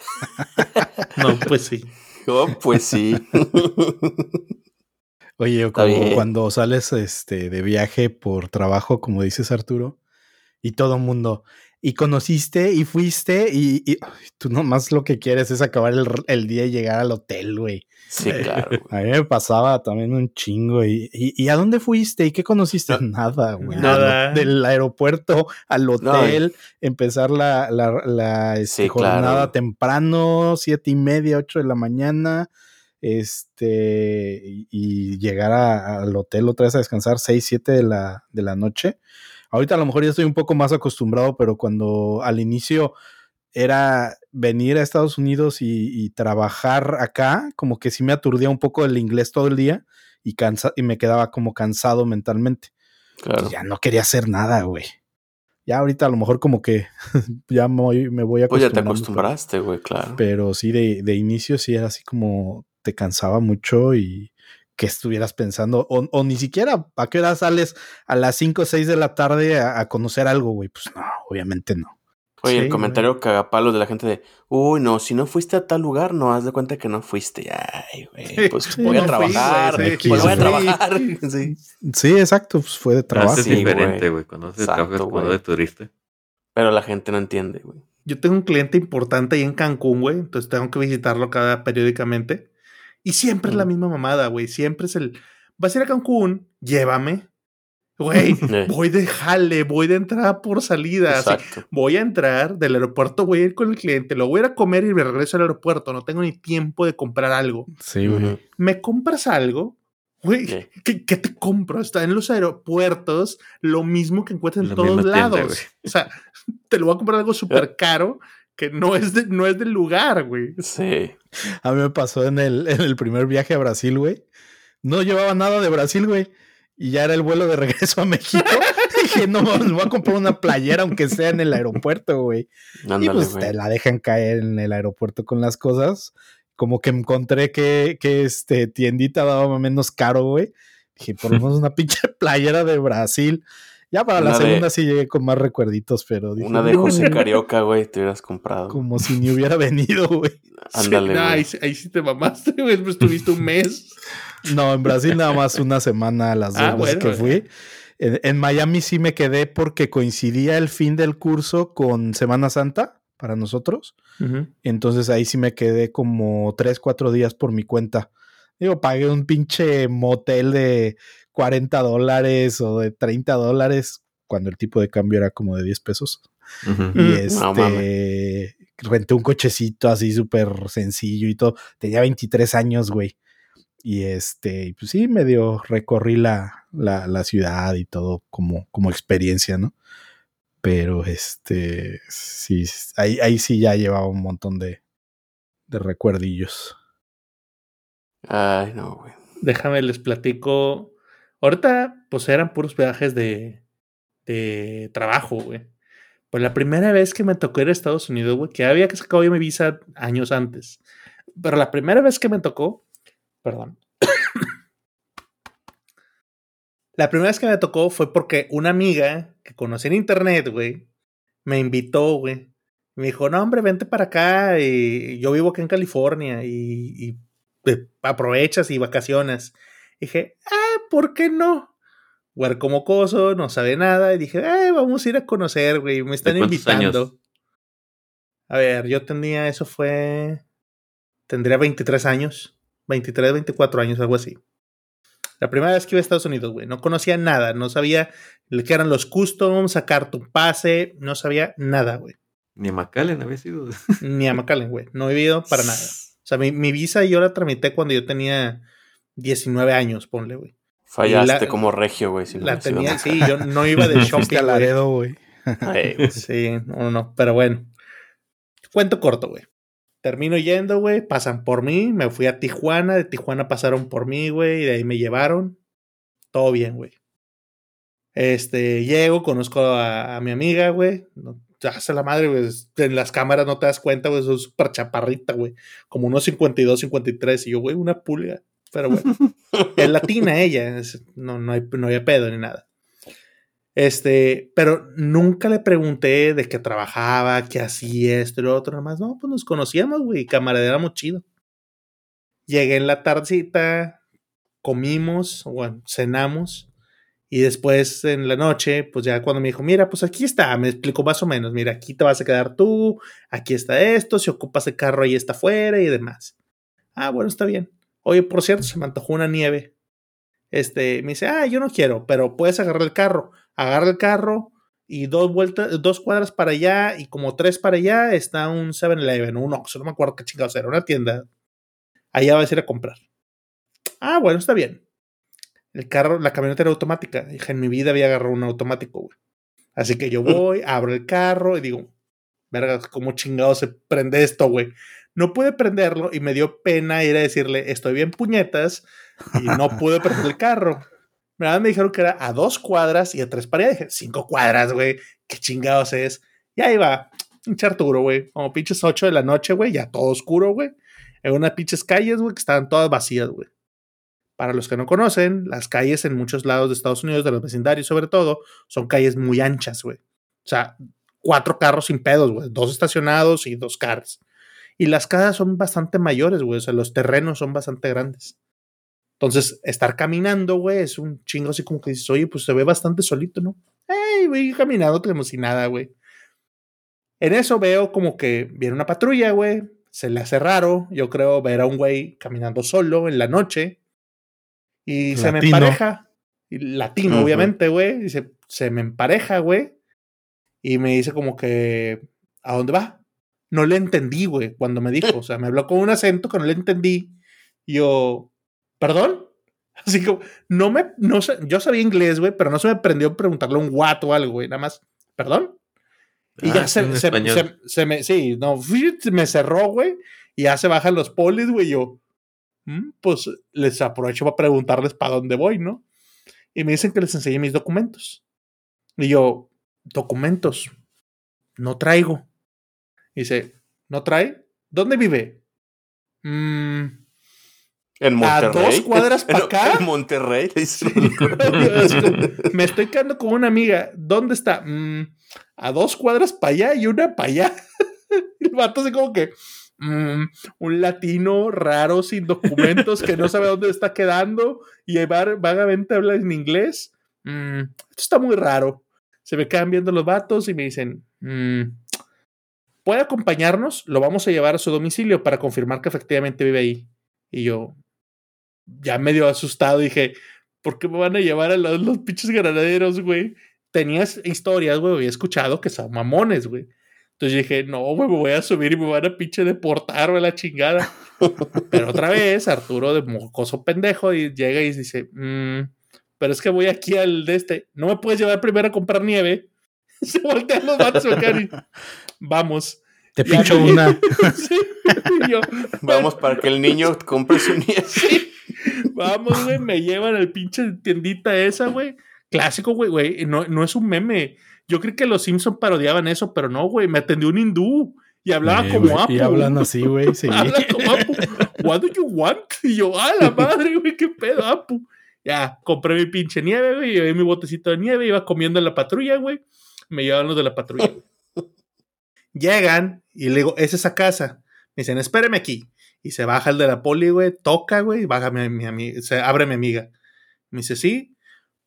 No, pues sí. Oh, pues sí. Oye, o como cuando sales este, de viaje por trabajo, como dices Arturo, y todo el mundo, y conociste y fuiste, y, y- tú nomás lo que quieres es acabar el, el día y llegar al hotel, güey. Sí, claro. A mí me pasaba también un chingo. ¿Y, y, y a dónde fuiste? ¿Y qué conociste? No, Nada, güey. nada. Del aeropuerto al hotel, empezar la, la, la, este, Sí, jornada temprano, siete y media, ocho de la mañana. Este, y, y llegar a- al hotel otra vez a descansar, seis, siete de la, de la noche. Ahorita a lo mejor ya estoy un poco más acostumbrado, pero cuando al inicio era venir a Estados Unidos y, y trabajar acá, como que sí me aturdía un poco el inglés todo el día y, cansa y me quedaba como cansado mentalmente. Claro. Ya no quería hacer nada, güey. Ya ahorita a lo mejor como que ya me voy, me voy Pues ya te acostumbraste, güey, claro. Pero sí, de, de inicio sí era así como te cansaba mucho y que estuvieras pensando, o, o ni siquiera, ¿a qué hora sales a las 5 o 6 de la tarde a, a conocer algo, güey? Pues no, obviamente no. Oye, Sí, el comentario cagapalos de la gente de, uy, no, si no fuiste a tal lugar, no, haz de cuenta que no fuiste. Ay, güey, pues Sí, voy a no trabajar, pues voy a sí. trabajar. Sí. Sí, exacto, pues fue de trabajo. es Sí, diferente, güey. Cuando se trabaja cuando de turista. Pero la gente no entiende, güey. Yo tengo un cliente importante ahí en Cancún, güey. Entonces tengo que visitarlo cada periódicamente. Y siempre es la misma mamada, güey. Siempre es el, vas a ir a Cancún, llévame. Güey, Eh. voy de jale, voy de entrada por salida. así, voy a entrar del aeropuerto, voy a ir con el cliente, lo voy a ir a comer y me regreso al aeropuerto. No tengo ni tiempo de comprar algo. Sí, güey. ¿Me compras algo? Güey. ¿qué, qué te compro? Está en los aeropuertos lo mismo que encuentras en La todos tienda, lados. güey. o sea, te lo voy a comprar algo súper caro que no es, de, no es del lugar, güey. Sí. A mí me pasó en el, en el primer viaje a Brasil, güey. No llevaba nada de Brasil, güey. Y ya era el vuelo de regreso a México. Dije, no, me voy a comprar una playera, aunque sea en el aeropuerto, güey. Y pues te la dejan caer en el aeropuerto con las cosas. Como que encontré que, que este tiendita daba menos caro, güey. Dije, por lo menos una pinche playera de Brasil. Ya para la de- segunda sí llegué con más recuerditos, pero dije, Una de "No, José Carioca, güey, te hubieras comprado. Como si ni hubiera venido, güey. Ándale, güey. ahí, sí- ahí sí te mamaste, güey. Pues estuviste un mes. No, en Brasil nada más una semana las dos Ah, veces bueno, que fui. En, en Miami sí me quedé porque coincidía el fin del curso con Semana Santa para nosotros. Entonces ahí sí me quedé como tres, cuatro días por mi cuenta. Digo, pagué un pinche motel de 40 dólares o de 30 dólares cuando el tipo de cambio era como de 10 pesos. Y Mm, este, no renté un cochecito así súper sencillo y todo. Tenía 23 años, güey. Y este, pues sí, medio recorrí la, la, la ciudad y todo como, como experiencia, ¿no? Pero este, sí, ahí, ahí sí ya llevaba un montón de, de recuerdillos. Ay, no, güey. Déjame les platico. Ahorita, pues eran puros viajes de, de trabajo, güey. Pues la primera vez que me tocó ir a Estados Unidos, güey, que había que sacado yo mi visa años antes. Pero la primera vez que me tocó, perdón. la primera vez que me tocó fue porque una amiga que conocí en internet, güey, me invitó, güey. Me dijo, no, hombre, vente para acá. Y yo vivo acá en California y, te aprovechas y vacaciones. Dije, ah, ¿por qué no? Güey, como coso, no sabe nada. Y dije, eh, vamos a ir a conocer, güey. Me están invitando. años? A ver, yo tenía, eso fue. Tendría 23 años. 23, 24 años, algo así. La primera vez que iba a Estados Unidos, güey. No conocía nada. No sabía qué eran los customs, sacar tu pase. No sabía nada, güey. Ni a McAllen había sido. Ni a McAllen, güey. No he vivido para nada. O sea, mi, mi visa yo la tramité cuando yo tenía 19 años, ponle, güey. Fallaste la- como regio, güey. si no La tenía, sí, yo no iba de shopping. A güey. Laredo, güey. Sí, no, no, pero bueno. Cuento corto, güey. Termino yendo, güey. Pasan por mí. Me fui a Tijuana. De Tijuana pasaron por mí, güey. Y de ahí me llevaron. Todo bien, güey. Este, llego, conozco a, a mi amiga, güey. No, ya hace la madre, güey. En las cámaras no te das cuenta, güey. Soy súper chaparrita, güey. Como unos 52, 53. Y yo, güey, una pulga. Pero bueno. es latina ella. no, no, hay, no había pedo ni nada. Este, pero nunca le pregunté de qué trabajaba, qué hacía esto y lo otro, nada más. No, pues nos conocíamos, güey, camaradeamos chido. Llegué en la tardecita, comimos, bueno, cenamos. Y después en la noche, pues ya cuando me dijo, mira, pues aquí está, me explicó más o menos, mira, aquí te vas a quedar tú, aquí está esto, si ocupas el carro ahí está afuera y demás. Ah, bueno, está bien. Oye, por cierto, se me antojó una nieve. Este, me dice, ah, yo no quiero, pero puedes agarrar el carro. Agarra el carro y dos vueltas, dos cuadras para allá y como tres para allá está un 7-Eleven, un Oxxo, no me acuerdo qué chingados era, una tienda. Allá vas a ir a comprar. Ah, bueno, está bien. El carro, la camioneta era automática. Dije, en mi vida había agarrado un automático, güey. Así que yo voy, abro el carro y digo, verga, ¿cómo chingado se prende esto, güey? No pude prenderlo y me dio pena ir a decirle, estoy bien puñetas y no pude prender el carro. Me dijeron que era a dos cuadras y a tres allá. Dije, cinco cuadras, güey. ¿Qué chingados es? Y ahí va, pinche Arturo, güey. Como pinches ocho de la noche, güey. Ya todo oscuro, güey. En unas pinches calles, güey, que estaban todas vacías, güey. Para los que no conocen, las calles en muchos lados de Estados Unidos, de los vecindarios sobre todo, son calles muy anchas, güey. O sea, cuatro carros sin pedos, güey. Dos estacionados y dos carros. Y las casas son bastante mayores, güey. O sea, los terrenos son bastante grandes. Entonces, estar caminando, güey, es un chingo así como que dices, oye, pues se ve bastante solito, ¿no? ¡Ey, voy caminando como si nada, güey! En eso veo como que viene una patrulla, güey. se le hace raro, yo creo, ver a un güey caminando solo en la noche y se me empareja. Y latino, obviamente, güey. Dice, se me empareja, güey. Y me dice como que, ¿a dónde va? No le entendí, güey, cuando me dijo. O sea, me habló con un acento que no le entendí. Y yo, ¿perdón? Así como, no me, no sé, yo sabía inglés, güey, pero no se me prendió preguntarle un what o algo, güey. Nada más, ¿perdón? Y Ah, ya se, en se- español. se- se me, sí, no, me cerró, güey, y ya se bajan los polis, güey, yo, "Mm, pues les aprovecho para preguntarles para dónde voy, ¿no? Y me dicen que les enseñé mis documentos. Y yo, documentos, no traigo. Dice, ¿no trae? ¿Dónde vive? "Mm, En A Monterrey. dos cuadras pa' En- acá. En Monterrey. me estoy quedando con una amiga. ¿Dónde está? "Mm, a dos cuadras para allá y una para allá. El vato así como que mm, un latino raro sin documentos que no sabe dónde está quedando y va- vagamente habla en inglés. Mm, esto está muy raro. Se me quedan viendo los vatos y me dicen, mm, ¿puede acompañarnos? Lo vamos a llevar a su domicilio para confirmar que efectivamente vive ahí. Y yo, ya medio asustado, dije, ¿por qué me van a llevar a los, los pinches granaderos, güey? Tenías historias, güey, había escuchado que son mamones, güey. Entonces dije, no, güey, me voy a subir y me van a pinche deportar, güey, la chingada. Pero otra vez, Arturo de mocoso pendejo y llega y dice, "Mm, pero es que voy aquí al de este, ¿no me puedes llevar primero a comprar nieve? Se voltean los vatos, Vamos. Te pincho una. Sí. Yo, Vamos para que el niño compre su nieve. Sí. Vamos, güey, me llevan al pinche tiendita esa, güey. Clásico, güey, güey. No, no es un meme. Yo creí que los Simpson parodiaban eso, pero no, güey. Me atendió un hindú y hablaba Eh, como Apu. Y hablan así, güey. Sí. Habla como Apu. What do you want? Y yo, a la madre, güey, qué pedo, Apu. Ya, compré mi pinche nieve, güey. Llevé mi botecito de nieve, iba comiendo en la patrulla, güey. Me llevaban los de la patrulla. güey. Llegan y le digo, es esa casa. Me dicen, espéreme aquí. Y se baja el de la poli, güey, toca, güey, y baja mi, mi amiga, se abre mi amiga. Me dice, sí,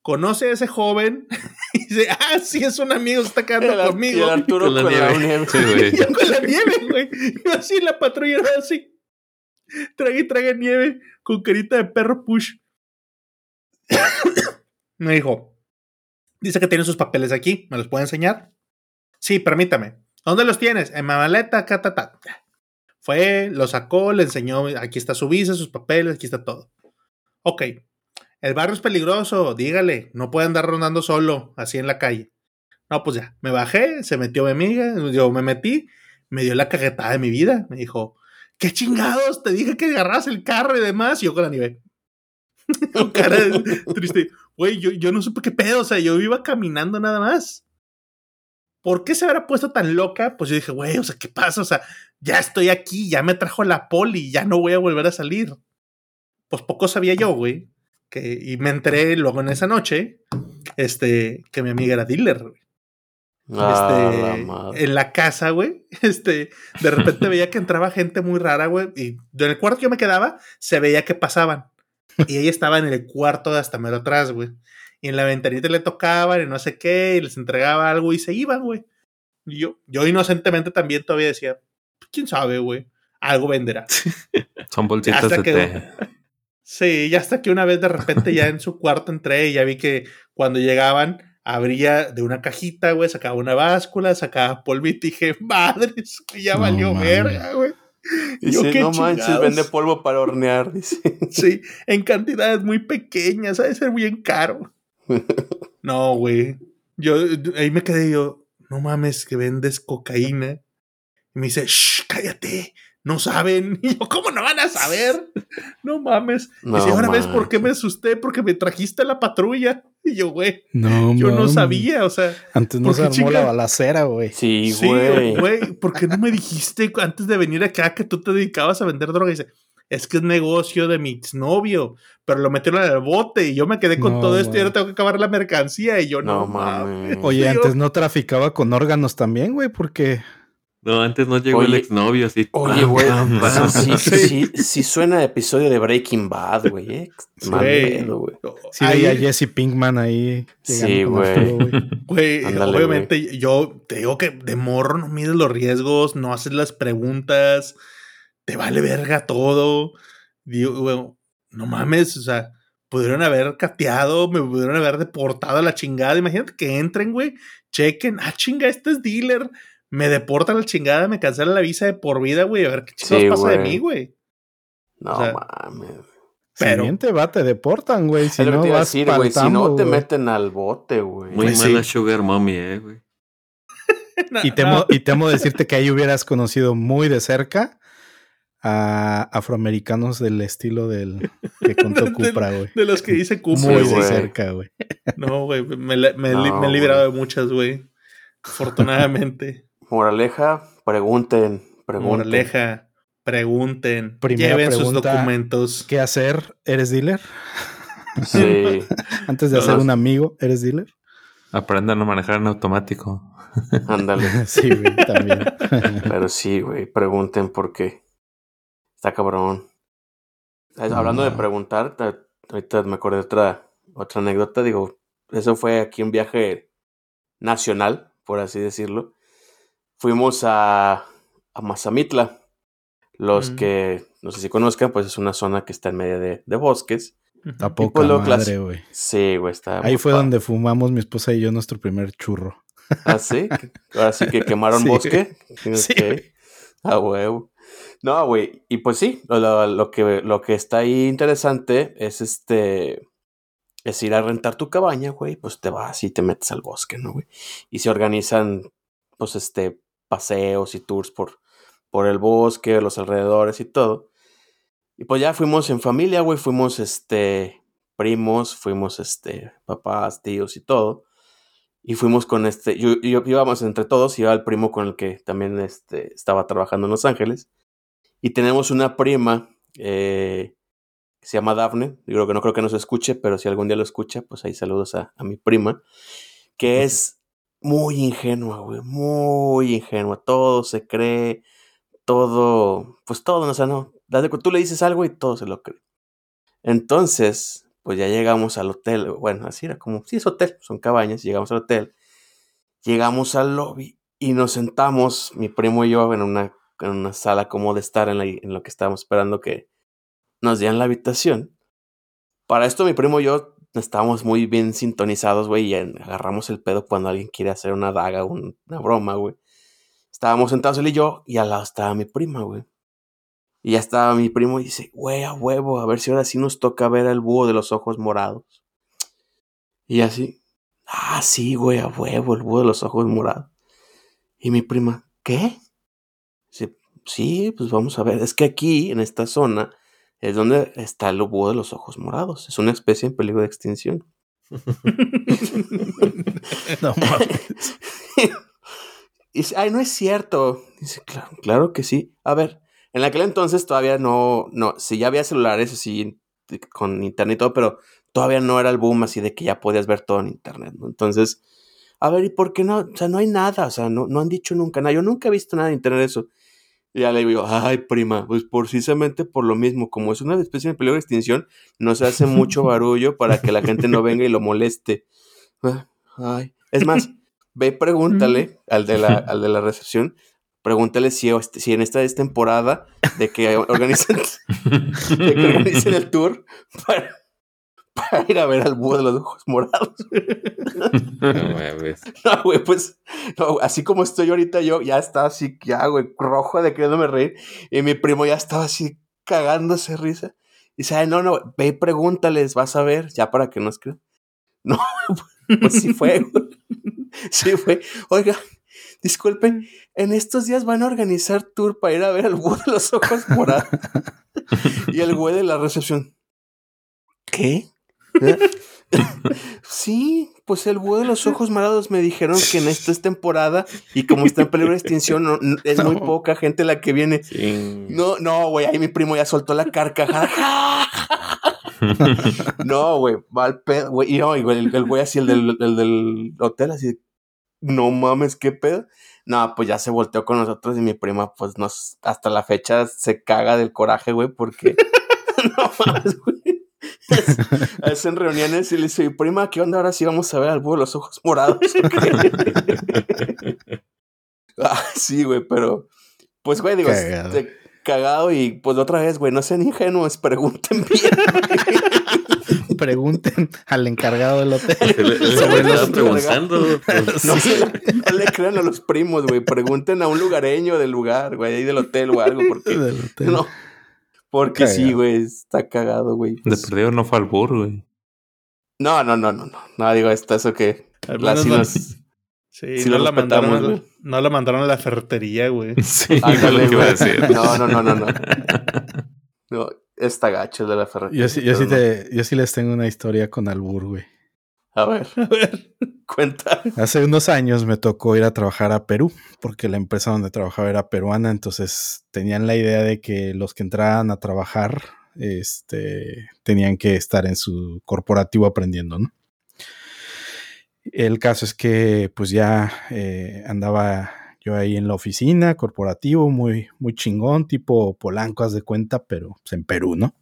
conoce a ese joven. y dice, ah, sí, es un amigo, se está quedando el, Ar- y conmigo. el Arturo Con con la nieve. nieve. Sí, güey. Yo con la nieve, güey. Yo así en la patrulla, era así. Traga y traga nieve con carita de perro push. Me dijo, dice que tiene sus papeles aquí, ¿me los puede enseñar? Sí, permítame. ¿Dónde los tienes? En mi maleta, acá, ta, ta. Fue, lo sacó, le enseñó, aquí está su visa, sus papeles, aquí está todo. Ok, el barrio es peligroso, dígale, no puede andar rondando solo, así en la calle. No, pues ya, me bajé, se metió mi amiga, yo me metí, me dio la cajetada de mi vida, me dijo, ¿qué chingados? Te dije que agarras el carro y demás, y yo con la nieve. con cara triste. Güey, yo, yo no supe qué pedo, o sea, yo iba caminando nada más. ¿Por qué se habrá puesto tan loca? Pues yo dije, güey, o sea, ¿qué pasa? O sea, ya estoy aquí, ya me trajo la poli, ya no voy a volver a salir. Pues poco sabía yo, güey. Que, y me enteré luego en esa noche, este, que mi amiga era dealer, güey. Ah, Este, la en la casa, güey. Este, de repente veía que entraba gente muy rara, güey. Y en el cuarto que yo me quedaba, se veía que pasaban. Y ella estaba en el cuarto de hasta medio atrás, güey. Y en la ventanita le tocaban y no sé qué, y les entregaba algo y se iban, güey. Y yo, yo inocentemente también todavía decía, quién sabe, güey. Algo venderá. Son bolsitas de que- té. Sí, ya hasta que una vez de repente ya en su cuarto entré y ya vi que cuando llegaban abría de una cajita, güey, sacaba una báscula, sacaba polvito y dije, madres, que ya No valió verga, güey. Yo, Dice, qué no manches, chingados". vende polvo para hornear. Dice. Sí, en cantidades muy pequeñas, ha de ser bien caro. No, güey. Yo ahí me quedé yo, no mames, que vendes cocaína. Y me dice, shh, cállate, no saben. Y yo, ¿cómo no van a saber? No mames. No Dice, ahora ves por qué me asusté, porque me trajiste a la patrulla. Y yo, güey, No, yo no sabía, o sea, Antes no ¿por se armó la balacera, güey. Sí, sí, güey. güey, ¿por qué no me dijiste antes de venir acá que tú te dedicabas a vender droga? Y dice, es que es negocio de mi exnovio, pero lo metieron al bote y yo me quedé con No, todo esto y ahora tengo que acabar la mercancía y yo no, No mames. Oye, Yo- antes no traficaba con órganos también, güey, porque No, antes no llegó el exnovio así. Oye, pam, güey. sí, Sí. sí, sí suena a episodio de Breaking Bad, güey. Eh. Mal Güey. sí Ahí- a Jesse Pinkman ahí. Sí, güey. Güey. Obviamente yo te digo que de morro no mides los riesgos, no haces las preguntas. Te vale verga todo. Digo, güey, no mames, o sea, pudieron haber cateado, me pudieron haber deportado a la chingada. Imagínate que entren, güey, chequen, ah, chinga, este es dealer. Me deportan a la chingada, me cancelan la visa de por vida, güey, a ver qué chingados Sí, pasa de mí, güey. No O sea, mames. Pero- Si bien te va, te deportan, güey. Si no te iba a vas decir, güey. Si no, te meten al bote, güey. Muy Pues mala sí. Sugar Mommy, eh, güey. Y temo, y temo decirte que ahí hubieras conocido muy de cerca a afroamericanos del estilo del que contó Cupra, güey. De los que dice Cupra, Muy cerca, güey. No, güey, me, li- he librado güey. de muchas, güey. Afortunadamente. Moraleja, pregunten, pregunten. Moraleja, pregunten, Primera lleven sus documentos. ¿Qué hacer? ¿Eres dealer? Sí. Antes de No, hacer un amigo, ¿eres dealer? Aprendan a manejar en automático. Ándale. Sí, güey, también. Pero sí, güey, pregunten por qué. Está cabrón. Hablando de preguntar, ta- ahorita me acordé de otra, otra anécdota. Digo, eso fue aquí un viaje nacional, por así decirlo. Fuimos a, a Mazamitla. Los Mm. que no sé si conozcan, pues es una zona que está en medio de, de bosques. A Y poca pues madre, güey. Sí, güey, está. Ahí fue padre. donde fumamos mi esposa y yo nuestro primer churro. ¿Ah, sí? Ahora sí que quemaron Sí, bosque. Sí, Ok. güey. Ah, huevo. No, güey. Y pues sí, lo, lo que, lo que está ahí interesante es este. Es ir a rentar tu cabaña, güey. Pues te vas y te metes al bosque, ¿no, güey? Y se organizan, pues, este, paseos y tours por, por el bosque, los alrededores y todo. Y pues ya fuimos en familia, güey. Fuimos, este, primos, fuimos, este, papás, tíos y todo. Y fuimos con este, yo, yo- íbamos entre todos, iba el primo con el que también este, estaba trabajando en Los Ángeles. Y tenemos una prima eh, que se llama Dafne. Yo creo que no creo que nos escuche, pero si algún día lo escucha, pues ahí saludos a, a mi prima. Que es muy ingenua, güey, muy ingenua. Todo se cree, todo, pues todo, o sea, no. Tú le dices algo y todo se lo cree. Entonces, pues ya llegamos al hotel. Bueno, así era como, sí es hotel, son cabañas. Llegamos al hotel, llegamos al lobby y nos sentamos, mi primo y yo, en una, en una sala como de estar en, en lo que estábamos esperando que nos dieran la habitación. Para esto, mi primo y yo estábamos muy bien sintonizados, güey, y agarramos el pedo cuando alguien quiere hacer una daga, un- una broma, güey. Estábamos sentados él y yo, y al lado estaba mi prima, güey. Y ya estaba mi primo y dice, güey, a huevo, a ver si ahora sí nos toca ver al búho de los ojos morados. Y así, ah, sí, güey, a huevo, el búho de los ojos morados. Y mi prima, ¿qué? Sí, pues vamos a ver, es que aquí, en esta zona, es donde está el búho de los ojos morados. Es una especie en peligro de extinción. No mames. Y dice, ay, no es cierto. Dice, claro, claro que sí. A ver, en aquel entonces todavía no, no, sí ya había celulares así con internet y todo, pero todavía no era el boom así de que ya podías ver todo en internet, ¿no? Entonces, a ver, ¿y por qué no? O sea, no hay nada, o sea, no, no han dicho nunca nada. Yo nunca he visto nada en internet de eso. Y ya le digo, ay, prima, pues precisamente por lo mismo, como es una especie en peligro de extinción, no se hace mucho barullo para que la gente no venga y lo moleste. Ah, Ay, es más, ve y pregúntale al de la, al de la recepción, pregúntale si, si en esta es temporada de que organicen, de que organicen el tour para, para ir a ver al búho de los ojos morados. No güey, pues, no, así como estoy ahorita yo, ya estaba así, ya, güey, rojo de queriéndome reír. Y mi primo ya estaba así cagándose risa. Y dice, ay, no, no, ve y pregúntales, vas a ver, ya para que nos crean. No, pues sí fue, güey. Sí fue. Oiga, disculpen, en estos días van a organizar tour para ir a ver al búho de los ojos morados. y el güey de la recepción. ¿Qué? ¿Eh? Sí, pues el búho de los ojos morados me dijeron que en esta es temporada y como está en peligro de extinción, no- no- es muy poca gente la que viene. Sí. No, no, güey, ahí mi primo ya soltó la carcajada. No, güey, mal pedo, güey. Y no, güey, el, el güey así, el del, el del hotel, así, no mames, qué pedo. No, pues ya se volteó con nosotros y mi prima, pues nos, hasta la fecha se caga del coraje, güey, porque no mames, güey. Hacen reuniones y le dice, prima, ¿qué onda? Ahora sí vamos a ver al búho de los ojos morados. ¿o qué?" ah, sí, güey, pero, pues, güey, digo, Cagado. y pues otra vez, güey, no sean ingenuos, pregunten bien. Pregunten al encargado del hotel. Se le- se le los preguntando. pues, No, no le crean a los primos, güey. Pregunten a un lugareño del lugar, güey, ahí del hotel o algo, porque Del hotel. no. Porque sí, güey, está cagado, güey. De Pues, perdido no fue al burro, güey. no, no, no, no, no. No, digo, está eso que. Al la- menos sí no- nos- Sí, Sí no, lo la mandaron, güey. no la mandaron a la ferretería, güey. Sí, fue Ándale, lo que iba a güey. decir. No, no, no, no, no. No, está gacho el de la ferretería. Yo sí, yo, sí no. te- yo sí les tengo una historia con Albur, güey. A ver, A ver. cuenta. Hace unos años me tocó ir a trabajar a Perú, porque la empresa donde trabajaba era peruana, entonces tenían la idea de que los que entraran a trabajar este, tenían que estar en su corporativo aprendiendo, ¿no? El caso es que pues ya eh, andaba yo ahí en la oficina, corporativo, muy, muy chingón, tipo Polanco, haz de cuenta, pero pues, en Perú, ¿no?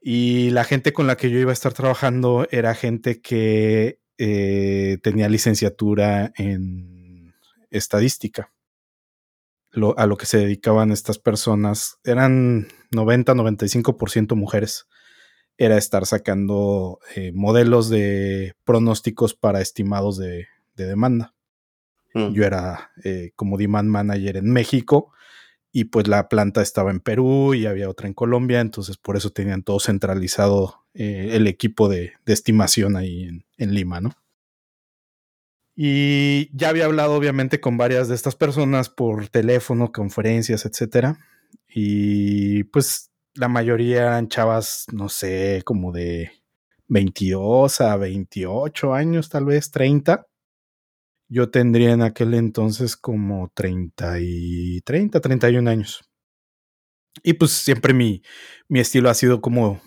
Y la gente con la que yo iba a estar trabajando era gente que eh, tenía licenciatura en estadística. Lo- a lo que se dedicaban estas personas eran 90-95% mujeres. Era estar sacando eh, modelos de pronósticos para estimados de, de demanda. Mm. Yo era eh, como demand manager en México y pues la planta estaba en Perú y había otra en Colombia, entonces por eso tenían todo centralizado eh, el equipo de, de estimación ahí en, en Lima, ¿no? Y ya había hablado obviamente con varias de estas personas por teléfono, conferencias, etcétera. Y pues la mayoría eran chavas, no sé, como de 22 a 28 años, tal vez 30. Yo tendría en aquel entonces como 30 y 30, 31 años. Y pues siempre mi, mi estilo ha sido como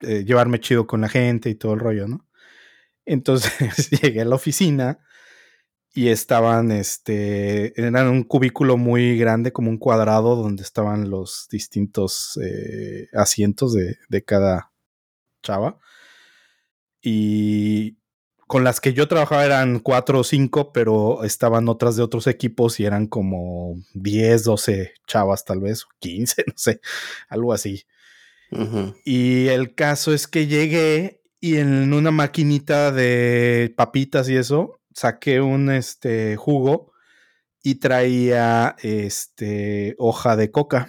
eh, llevarme chido con la gente y todo el rollo, ¿no? Entonces llegué a la oficina y estaban, este, eran un cubículo muy grande, como un cuadrado, donde estaban los distintos eh, asientos de, de cada chava. Y con las que yo trabajaba eran cuatro o cinco, pero estaban otras de otros equipos y eran como 10, 12 chavas tal vez, o 15, no sé, algo así. Y el caso es que llegué y en una maquinita de papitas y eso, saqué un este jugo y traía este hoja de coca.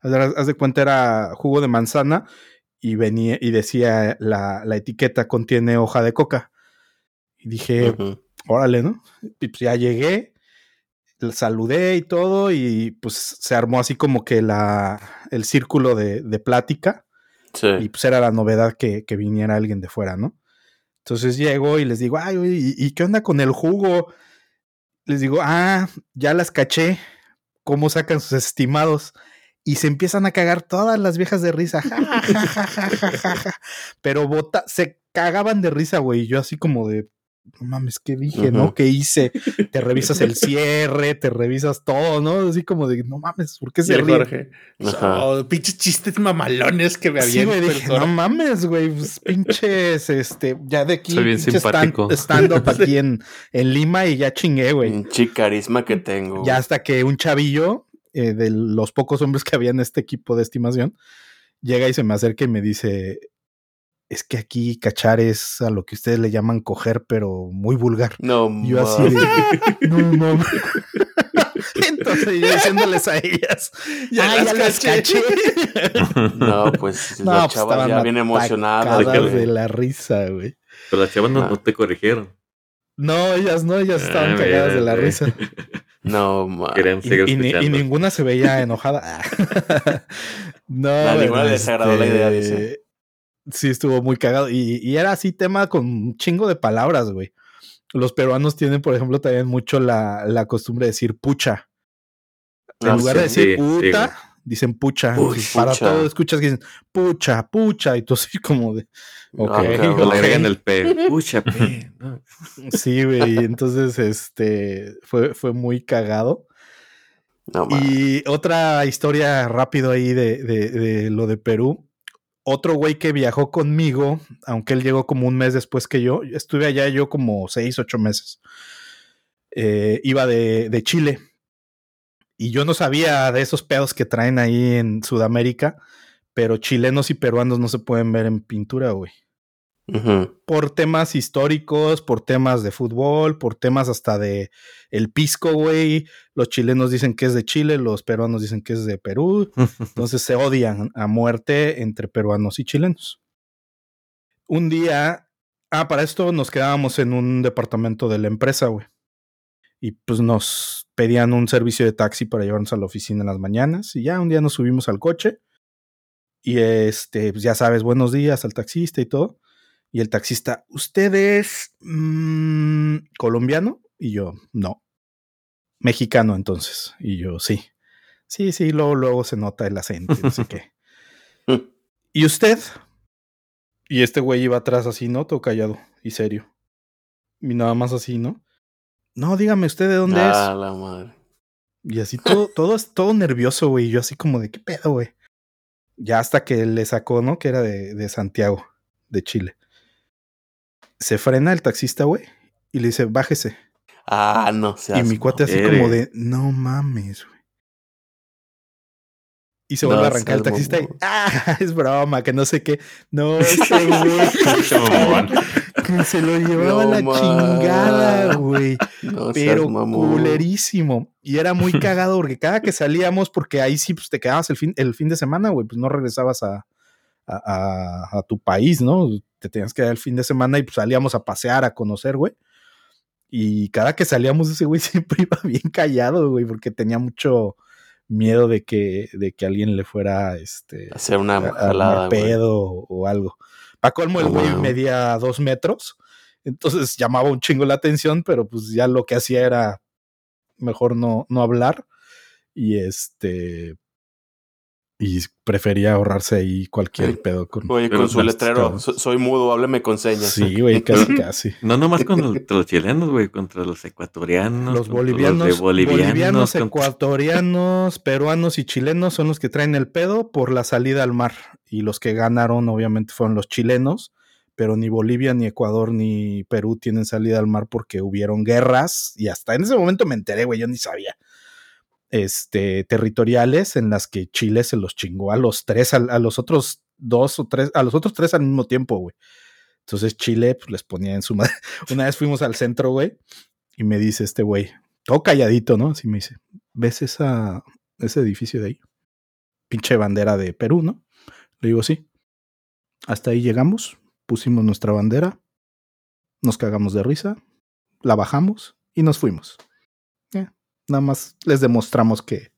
Haz de- haz de cuenta era jugo de manzana y venía y decía la, la etiqueta contiene hoja de coca. Y dije, órale, ¿no? Y pues ya llegué, le saludé y todo, y pues se armó así como que la, el círculo de, de plática, Sí. y pues era la novedad que, que viniera alguien de fuera, ¿no? Entonces llego y les digo, ay, ¿y, y qué onda con el jugo? Les digo, ah, ya las caché, cómo sacan sus estimados. Y se empiezan a cagar todas las viejas de risa. Ja, ja, ja. Pero bota, se cagaban de risa, güey. Yo así como de, no mames, ¿qué dije, no? ¿Qué hice? Te revisas el cierre, te revisas todo, ¿no? Así como de, no mames, ¿por qué Y se el ríen? Jorge. Ajá. Oh, pinches chistes mamalones que me Sí, habían güey, dije, no mames, güey, pues, pinches, este, ya de aquí, Soy bien simpático. stand, up aquí en, en Lima y ya chingué, güey. Pinche carisma que tengo. Ya hasta que un chavillo, eh, de los pocos hombres que había en este equipo de estimación, llega y se me acerca y me dice, es que aquí cachar es a lo que ustedes le llaman coger, pero muy vulgar. No, yo así de, no, no. Entonces yo diciéndoles a ellas, Ya "Ah, las ya las caché". caché. No, pues No, la pues chava estaban ya bien emocionada. de la risa, güey. Pero las chavas no, Ah. no te corrigieron. No, ellas no, ellas estaban Ah, cagadas mira, de la risa. No, ma. Querían Y, ninguna se veía enojada. no, A ninguna les agradó la idea, este, dice. Sí, estuvo muy cagado. Y, y era así tema con un chingo de palabras, güey. Los peruanos tienen, por ejemplo, también mucho la, la costumbre de decir pucha. En Ah, lugar de decir Sí, sí, puta, dicen pucha. Uy, Entonces, Para todo escuchas que dicen pucha, pucha. Y tú así como de... Ok, Ah, le agregan el P. Pucha, P. ¿no? Sí, güey. Entonces, este, fue, fue muy cagado. No. Y otra historia rápido ahí de, de- de lo de Perú. Otro güey que viajó conmigo, aunque él llegó como un mes después que yo, estuve allá yo como seis, ocho meses. Eh, iba de, de Chile. Y yo no sabía de esos pedos que traen ahí en Sudamérica, pero chilenos y peruanos no se pueden ver en pintura, güey. Por temas históricos, por temas de fútbol, por temas hasta de el pisco, güey. Los chilenos dicen que es de Chile, los peruanos dicen que es de Perú. Entonces se odian a muerte entre peruanos y chilenos. Un día, ah, para esto nos quedábamos en un departamento de la empresa, güey. Y pues nos pedían un servicio de taxi para llevarnos a la oficina en las mañanas. Y ya un día nos subimos al coche. Y este, pues ya sabes, buenos días al taxista y todo. Y el taxista, ¿usted es mm, colombiano? Y yo, no. Mexicano entonces. Y yo, sí. Sí, sí, luego, luego se nota el acento, y no sé qué. ¿Y usted? Y este güey iba atrás así, ¿no? Todo callado y serio. Y nada más así, ¿no? No, dígame usted de dónde Ah, la madre. es. Y así todo, todo, todo nervioso, güey. Y yo así como de qué pedo, güey. Ya hasta que le sacó, ¿no? Que era de, de Santiago, de Chile. Se frena el taxista, güey. Y le dice, bájese. Ah, no seas y mi cuate así como de, no mames, güey. Y se vuelve No a arrancar el taxista y, ah, es broma, que no sé qué. No, ese güey que se lo llevaba No la chingada, güey. No Pero culerísimo. Y era muy cagado porque cada que salíamos, porque ahí sí pues, te quedabas el fin, el fin de semana, güey, pues no regresabas a, a, a- a tu país, ¿no? Te tenías que dar el fin de semana y pues salíamos a pasear, a conocer, güey. Y cada que salíamos ese güey siempre iba bien callado, güey, porque tenía mucho miedo de que, de que alguien le fuera, este, Hacer una a- jalada, güey. pedo o, o algo. Pa' colmo, el Oh, güey wow. medía dos metros, entonces llamaba un chingo la atención, pero pues ya lo que hacía era mejor no, no hablar y este y prefería ahorrarse ahí cualquier pedo con Oye, con su letrero, soy mudo, hábleme con señas. Sí, güey, casi casi. No nomás contra los chilenos, güey, contra los ecuatorianos. Los bolivianos, de bolivianos, bolivianos, contra- ecuatorianos, peruanos y chilenos son los que traen el pedo por la salida al mar. Y los que ganaron, obviamente, fueron los chilenos. Pero ni Bolivia, ni Ecuador, ni Perú tienen salida al mar porque hubieron guerras. Y hasta en ese momento me enteré, güey, yo ni sabía. Este, territoriales en las que Chile se los chingó a los tres, a, los otros dos o tres, a los otros tres al mismo tiempo, güey. Entonces Chile pues, les ponía en su madre. Una vez fuimos al centro, güey, y me dice este güey, todo calladito, ¿no? Así me dice, ¿ves ese edificio de ahí? Pinche bandera de Perú, ¿no? Le digo, sí. Hasta ahí llegamos, pusimos nuestra bandera, nos cagamos de risa, la bajamos y nos fuimos. Nada más les demostramos que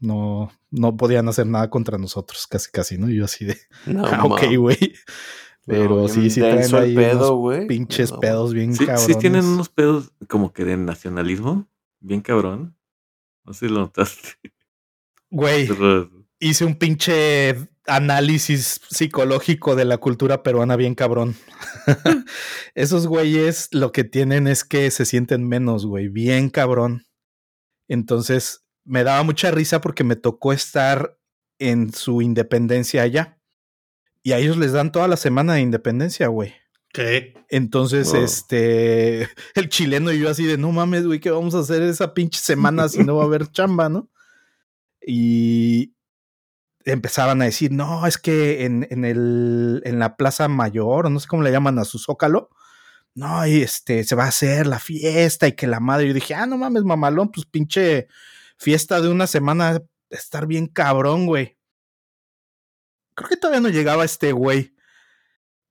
no, no podían hacer nada contra nosotros, casi casi, ¿no? Y yo así de, No, ah, ok, güey. Pero No, sí, sí traen ahí pedo, unos güey. pinches No, pedos bien Sí, cabrones. sí tienen unos pedos como que de nacionalismo, bien cabrón. No sé si lo notaste. Güey, hice un pinche análisis psicológico de la cultura peruana bien cabrón. Esos güeyes lo que tienen es que se sienten menos, güey, bien cabrón. Entonces me daba mucha risa porque me tocó estar en su independencia allá. Y a ellos les dan toda la semana de independencia, güey. ¿Qué? Entonces, Wow. este, el chileno y yo así de, no mames, güey, ¿qué vamos a hacer esa pinche semana si no va a haber chamba, no? Y empezaban a decir, no, es que en, en, el, en la Plaza Mayor, o no sé cómo le llaman a su zócalo, no, y este, se va a hacer la fiesta y que la madre, yo dije, ah, no mames, mamalón, pues pinche fiesta de una semana, estar bien cabrón, güey. Creo que todavía no llegaba este güey.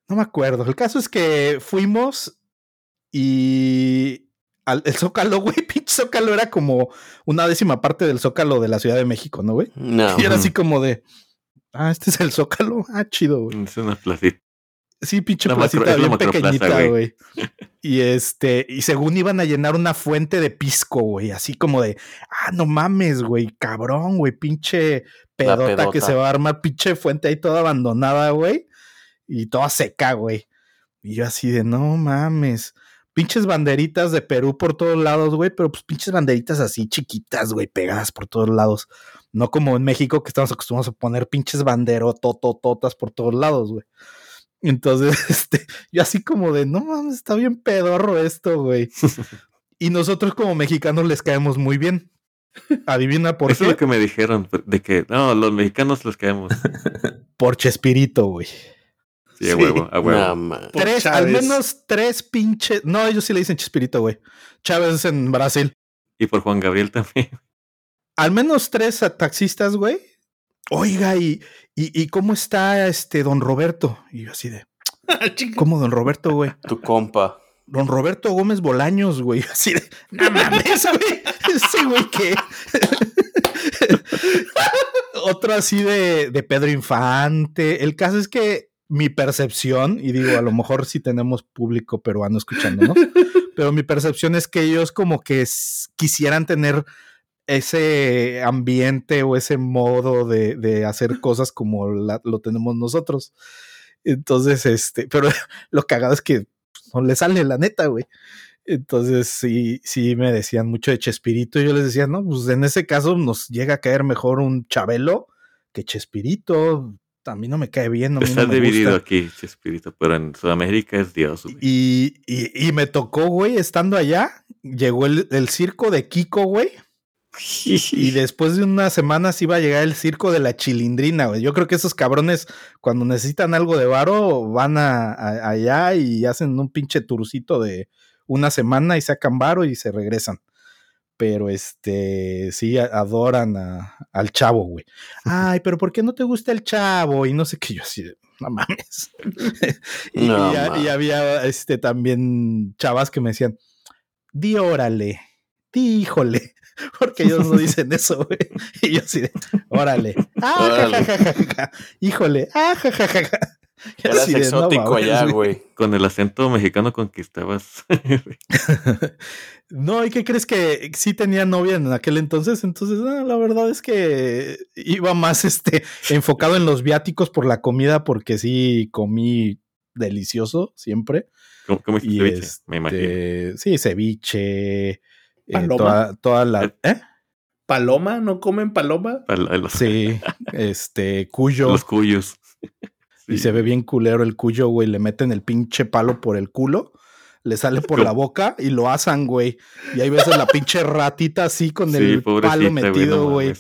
No me acuerdo. El caso es que fuimos y al, el Zócalo, güey, pinche Zócalo era como una décima parte del Zócalo de la Ciudad de México, ¿no, güey? No. Y era así como de, ah, este es el Zócalo, ah, chido, güey. Es una placita. Sí, pinche La placita bien pequeñita, güey. Y este, y según iban a llenar una fuente de pisco, güey, así como de, ah, no mames, güey, cabrón, güey, pinche pedota, que se va a armar, pinche fuente ahí toda abandonada, güey, y toda seca, güey. Y yo así de, no mames. Pinches banderitas de Perú por todos lados, güey, pero pues pinches banderitas así chiquitas, güey, pegadas por todos lados. No como en México que estamos acostumbrados a poner pinches banderototototas por todos lados, güey. Entonces, este, yo así como de, no mames, está bien pedorro esto, güey. y nosotros como mexicanos les caemos muy bien. Adivina por Eso qué. es lo que me dijeron, de que no, los mexicanos los queremos. Por Chespirito, güey. Sí, a huevo, a huevo. No, Tres, al menos tres pinches. No, ellos sí le dicen Chespirito, güey. Chávez es en Brasil. Y por Juan Gabriel también. Al menos tres taxistas, güey. Oiga, y, y, y cómo está este don Roberto? Y yo así de. ¿cómo don Roberto, güey? Tu compa. Don Roberto Gómez Bolaños, güey. Así de, no mames, güey. Ese güey que. Otro así de, de Pedro Infante. El caso es que mi percepción, y digo, a lo mejor sí tenemos público peruano escuchando, ¿no? Pero mi percepción es que ellos como que quisieran tener ese ambiente o ese modo de, de hacer cosas como la- lo tenemos nosotros. Entonces, este, pero lo cagado es que no le sale la neta, güey. Entonces, sí, sí me decían mucho de Chespirito. Y yo les decía, no, pues en ese caso nos llega a caer mejor un Chabelo que Chespirito. A mí no me cae bien, a mí Está no dividido gusta. aquí, Chespirito, pero en Sudamérica es Dios. güey. Y, y, y me tocó, güey, estando allá, llegó el, el circo de Kiko, güey. Y después de unas semanas iba a llegar el circo de la chilindrina, güey. Yo creo que esos cabrones, cuando necesitan algo de varo, van a, a- allá y hacen un pinche turcito de una semana y sacan varo y se regresan. Pero este, sí, adoran a- al chavo, güey. Ay, pero ¿por qué no te gusta el chavo? Y no sé qué, yo así, de, no mames. y, No y a- y mames. había este, también chavas que me decían, di órale, di híjole, porque ellos no dicen eso, güey. Y yo así de, órale, ah, ja, Órale. ja, ja, ja, ja, híjole, ah, ja, ja, ja, ja. Y Eras así de, no exótico allá, güey. Con el acento mexicano conquistabas. No, ¿y qué crees que sí tenía novia en aquel entonces? Entonces, no, la verdad es que iba más este enfocado en los viáticos por la comida, porque sí comí delicioso siempre. ¿Cómo, cómo hiciste Y ceviche? este, Me imagino. sí, ceviche, eh, Paloma. toda, toda la, ¿eh? ¿Paloma? ¿No comen paloma? Sí, este, cuyo. los cuyos. Y se ve bien culero el cuyo, güey. Le meten el pinche palo por el culo, le sale por ¿Cómo? la boca y lo asan, güey. Y ahí ves a la pinche ratita así con Sí, el palo güey, metido, no güey.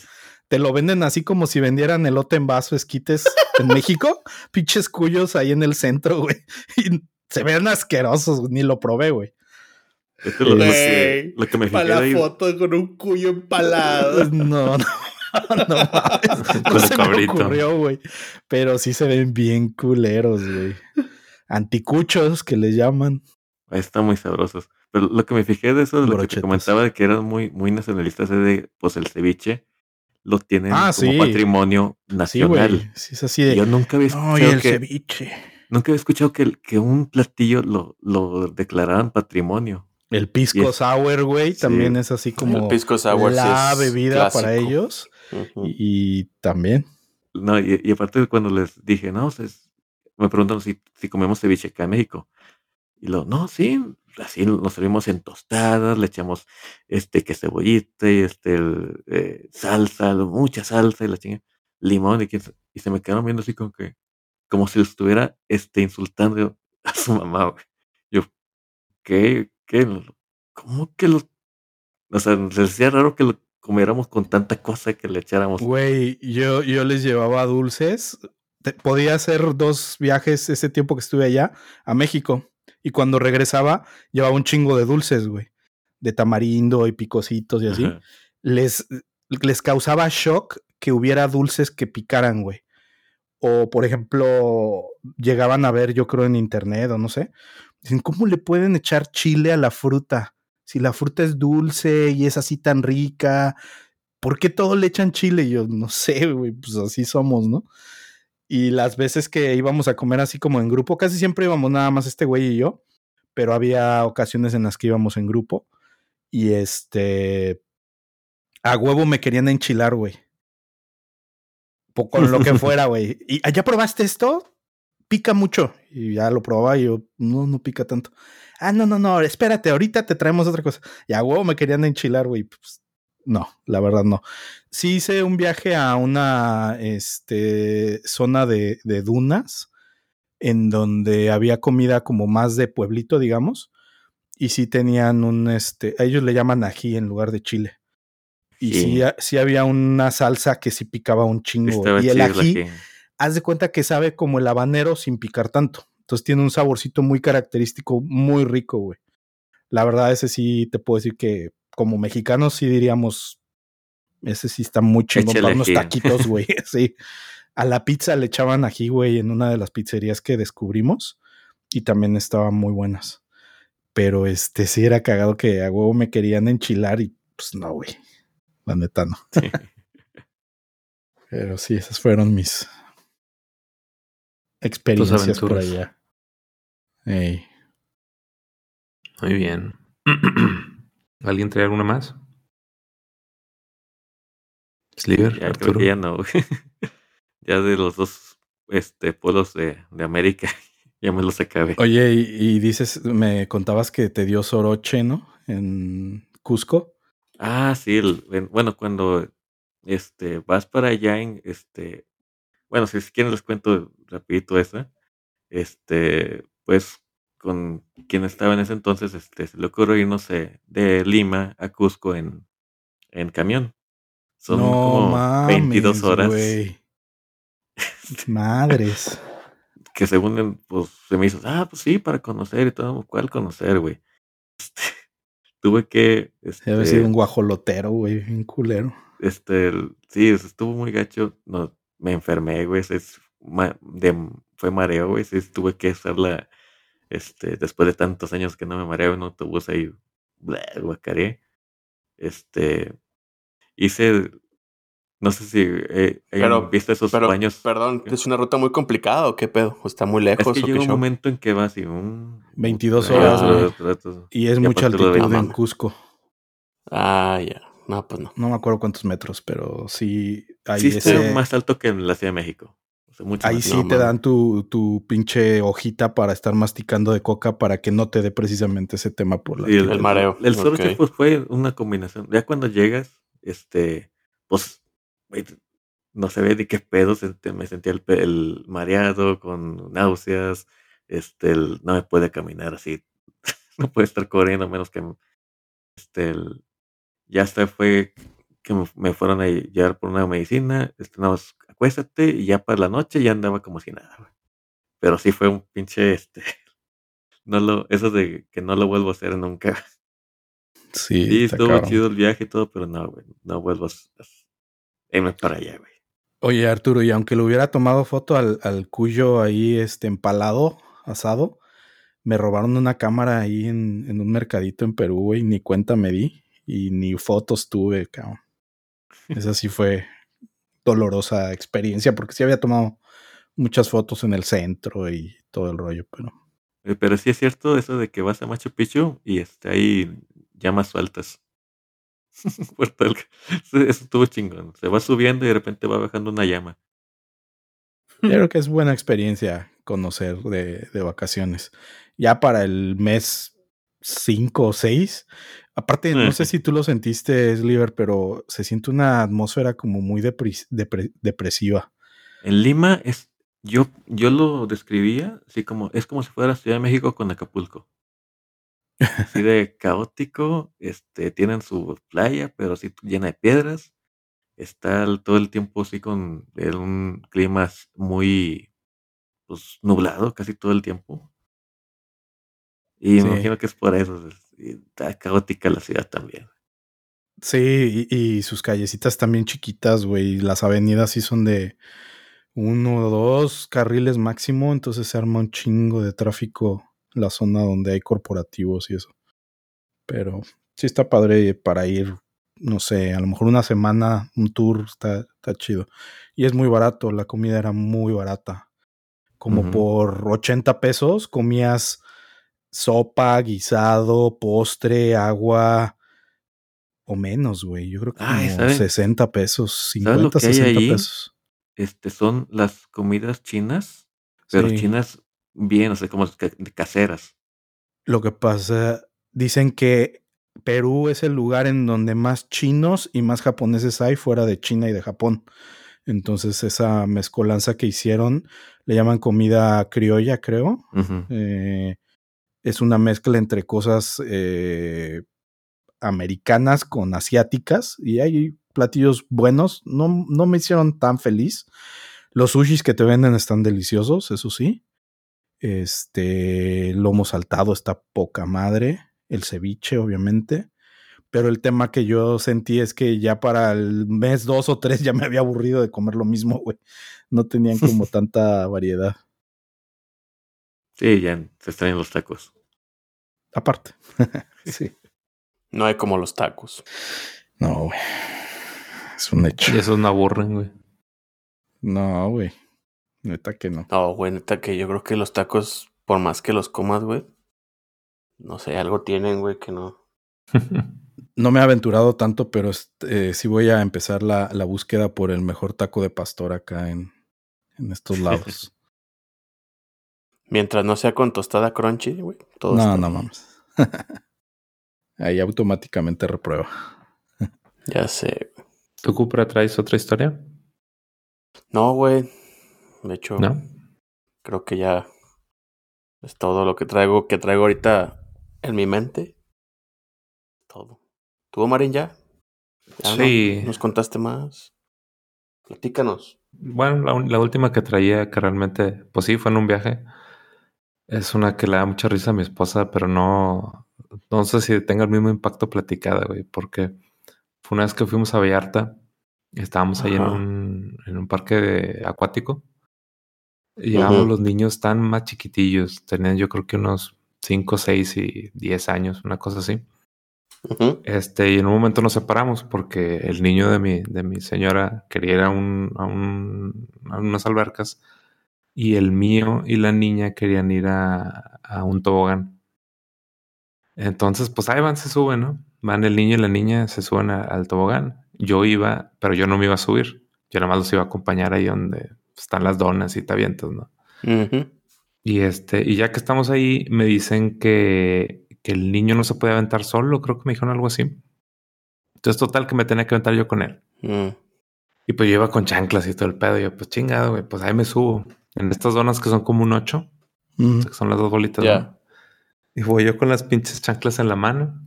Te lo venden así como si vendieran elote en vaso, esquites en México. Pinches cuyos ahí en el centro, güey. Y se ven asquerosos, ni lo probé, güey. Esto es lo, que, lo que me Para la ahí. foto con un cuyo empalado. No, no, no mames. No Con el se me ocurrió, güey. Pero sí se ven bien culeros, güey. Anticuchos que le llaman. Están muy sabrosos. Pero lo que me fijé de eso, de lo que te comentaba de que eran muy, muy nacionalistas, es de, pues el ceviche lo tienen Ah, como sí. patrimonio nacional. güey. Sí, es así de. Yo nunca había No, y escuchado el que, ceviche. nunca había escuchado que, que un platillo lo, lo declararan patrimonio. El pisco es- sour, güey, sí. también es así El como pisco sour sí la es bebida para clásico. Y, y también. No, y, y aparte cuando les dije, no, me preguntan si, si comemos ceviche acá en México. Y lo, no, sí, así nos servimos en tostadas, le echamos este que cebollita y este el, eh, salsa, mucha salsa y la chinga, limón y, y se me quedaron viendo así como que, como si estuviera este insultando a su mamá, güey. Yo, ¿qué? ¿Qué? ¿Cómo que lo? O sea, les decía raro que lo comiéramos con tanta cosa que le echáramos. Güey, yo, yo les llevaba dulces. Te- podía hacer dos viajes ese tiempo que estuve allá a México. Y cuando regresaba, llevaba un chingo de dulces, güey. De tamarindo y picositos y así. Ajá. Les, les causaba shock que hubiera dulces que picaran, güey. O, por ejemplo, llegaban a ver, yo creo, en internet o no sé. Dicen, ¿cómo le pueden echar chile a la fruta? Si la fruta es dulce y es así tan rica, ¿por qué todo le echan chile? Y yo no sé, güey, pues así somos, ¿no? Y las veces que íbamos a comer así como en grupo, casi siempre íbamos nada más este güey y yo, pero había ocasiones en las que íbamos en grupo y este, a huevo me querían enchilar, güey. Con lo que fuera, güey. ¿Y ¿ya probaste esto? Pica mucho. Y ya lo probaba y yo, no, no pica tanto. Ah, no, no, no, espérate, ahorita te traemos otra cosa. Y a huevo me querían enchilar, güey. Pues, no, la verdad no. Sí hice un viaje a una este, zona de, de dunas en donde había comida como más de pueblito, digamos. Y sí tenían un, este, a ellos le llaman ají en lugar de chile. Y Sí. sí, ha- sí había una salsa que sí picaba un chingo. Estaba y el ají, haz de cuenta que sabe como el habanero sin picar tanto. Entonces tiene un saborcito muy característico, muy rico, güey. La verdad, ese sí te puedo decir que como mexicanos sí diríamos, ese sí está muy chingón para unos taquitos, güey. sí. A la pizza le echaban ají, güey, en una de las pizzerías que descubrimos y también estaban muy buenas. Pero este sí era cagado que a huevo me querían enchilar y pues no, güey. La neta no. Sí. Pero sí, esas fueron mis experiencias por allá. Muy bien. ¿Alguien trae alguna más? Sliver, Ya, creo Arturo. que ya no, ya de los dos este, pueblos de, de América, ya me los acabé. Oye, y, y dices, me contabas que te dio soroche, ¿no? En Cusco. Ah, sí, el- en- bueno, cuando este, vas para allá en, este, bueno, si quieren les cuento rapidito esa, este, pues con quien estaba en ese entonces, este, se le ocurrió irnos eh, de Lima a Cusco en, en camión. Son no como mames, 22 horas. Madres. que según pues se me hizo, ah, pues sí, para conocer y todo, ¿cuál conocer, güey? Este, tuve que, Debe este, sido un guajolotero, güey, un culero. Este, sí, es- estuvo muy gacho. No, me enfermé, güey. Es, ma- de, fue mareo, güey. Tuve que hacerla, este, después de tantos años que no me mareo en un autobús ahí, guacaré. Este, hice, no sé si eh, hayan Pero- visto esos Pero, baños. perdón, ¿es una ruta muy complicada o qué pedo? ¿O está muy lejos es que llega un show? momento en que va así, un, 22 horas, Ah, Y es Y mucha altitud en. Cusco. Ah, ya. No, pues no. No me acuerdo cuántos metros, pero sí hay Sí, ese- está más alto que en la Ciudad de México. Mucho Ahí sí te dan tu, tu pinche hojita para estar masticando de coca para que no te dé precisamente ese tema por la Sí, altitud. El mareo, El soroche ok. pues fue una combinación. Ya cuando llegas, este, pues, no se ve ni qué pedo, me sentía el, el mareado con náuseas, este, el- no me puede caminar así, no puede estar corriendo menos que, este, el- ya hasta fue que me, me fueron a llevar por una medicina, este, nada más acuéstate y ya para la noche ya andaba como si nada, güey. Pero sí fue un pinche, este, no lo, eso de que no lo vuelvo a hacer nunca. Sí, Sí, estuvo chido el viaje y todo, pero no, güey, no vuelvo a a- irme para allá, güey. Oye, Arturo, y aunque le hubiera tomado foto al, al cuyo ahí este empalado, asado, me robaron una cámara ahí en, en un mercadito en Perú, güey, ni cuenta me di y ni fotos tuve, cabrón. Esa sí fue dolorosa experiencia porque sí había tomado muchas fotos en el centro y todo el rollo, pero Eh, Pero sí es cierto eso de que vas a Machu Picchu y este, hay llamas sueltas. Eso estuvo chingón. Se va subiendo y de repente va bajando una llama. Yo creo que es buena experiencia conocer de, de vacaciones. Ya para el mes 5 o 6. Aparte, no sé si tú lo sentiste, Sliver, pero se siente una atmósfera como muy depres- depre- depresiva. En Lima es, yo, yo lo describía así como, es como si fuera Ciudad de México con Acapulco. Así de caótico, este, tienen su playa, pero así llena de piedras. Está el- todo el tiempo así con en un clima muy pues, nublado casi todo el tiempo. Y Sí. me imagino que es por eso. es- Está caótica la ciudad también. Sí, y, y sus callecitas también chiquitas, güey. Las avenidas sí son de uno o dos carriles máximo, entonces se arma un chingo de tráfico la zona donde hay corporativos y eso. Pero sí está padre para ir, no sé, a lo mejor una semana, un tour, está, está chido. Y es muy barato, la comida era muy barata. Como por 80 pesos comías sopa, guisado, postre, agua o menos, güey. Yo creo que Ay, como ¿saben? 60 pesos, ¿Sabes lo 50, que hay 60 ahí? pesos. Este son las comidas chinas, pero Sí. chinas bien, o sea, como ca- caseras. Lo que pasa, dicen que Perú es el lugar en donde más chinos y más japoneses hay fuera de China y de Japón. Entonces esa mezcolanza que hicieron le llaman comida criolla, creo. Eh, es una mezcla entre cosas eh, americanas con asiáticas y hay platillos buenos. No, no me hicieron tan feliz. Los sushis que te venden están deliciosos, eso sí. Este lomo saltado está poca madre. El ceviche, obviamente. Pero el tema que yo sentí es que ya para el mes dos o tres ya me había aburrido de comer lo mismo, güey. No tenían como tanta variedad. Sí, ya se extrañan los tacos. Aparte. sí. No hay como los tacos. No, güey. Es un hecho. Y esos no aburren, güey. No, güey. Neta que no. No, güey, neta que yo creo que los tacos, por más que los comas, güey, no sé, algo tienen, güey, que no. No me he aventurado tanto, pero este, sí voy a empezar la, la, búsqueda por el mejor taco de pastor acá en, en estos lados. Mientras no sea con tostada crunchy, güey. Todo no, no mames. Ahí automáticamente reprueba. ya sé. ¿Tu Cupra traes otra historia? No, güey. De hecho, ¿No? creo que ya es todo lo que traigo, que traigo ahorita en mi mente. Todo. ¿Tú, Marín, ya? ¿Ya sí. No? ¿Nos contaste más? Platícanos. Bueno, la, la, última que traía, que realmente, pues sí, fue en un viaje. Es una que le da mucha risa a mi esposa, pero no, no sé si tenga el mismo impacto platicada, güey, porque fue una vez que fuimos a Vallarta, estábamos ahí en un, en un parque de, acuático, y uh los niños tan más chiquitillos, tenían yo creo que unos 5, 6 y 10 años, una cosa así. Uh -huh. Este, y en un momento nos separamos porque el niño de mi, de mi señora quería ir a, un, a, un, a unas albercas y el mío y la niña querían ir a, a, un tobogán. Entonces, pues ahí van, se suben, ¿no? Van el niño y la niña, se suben a, al tobogán. Yo iba, pero yo no me iba a subir. Yo nada más los iba a acompañar ahí donde están las donas y te avientas, ¿no? Uh -huh. Y este, y ya que estamos ahí, me dicen que, que el niño no se puede aventar solo, creo que me dijeron algo así. Entonces, total, que me tenía que aventar yo con él. Mm. Y pues yo iba con chanclas y todo el pedo. Y yo, pues chingado, güey, pues ahí me subo. En estas donas que son como un 8, Mm. que son las dos bolitas. Ya. ¿no? Y voy yo con las pinches chanclas en la mano.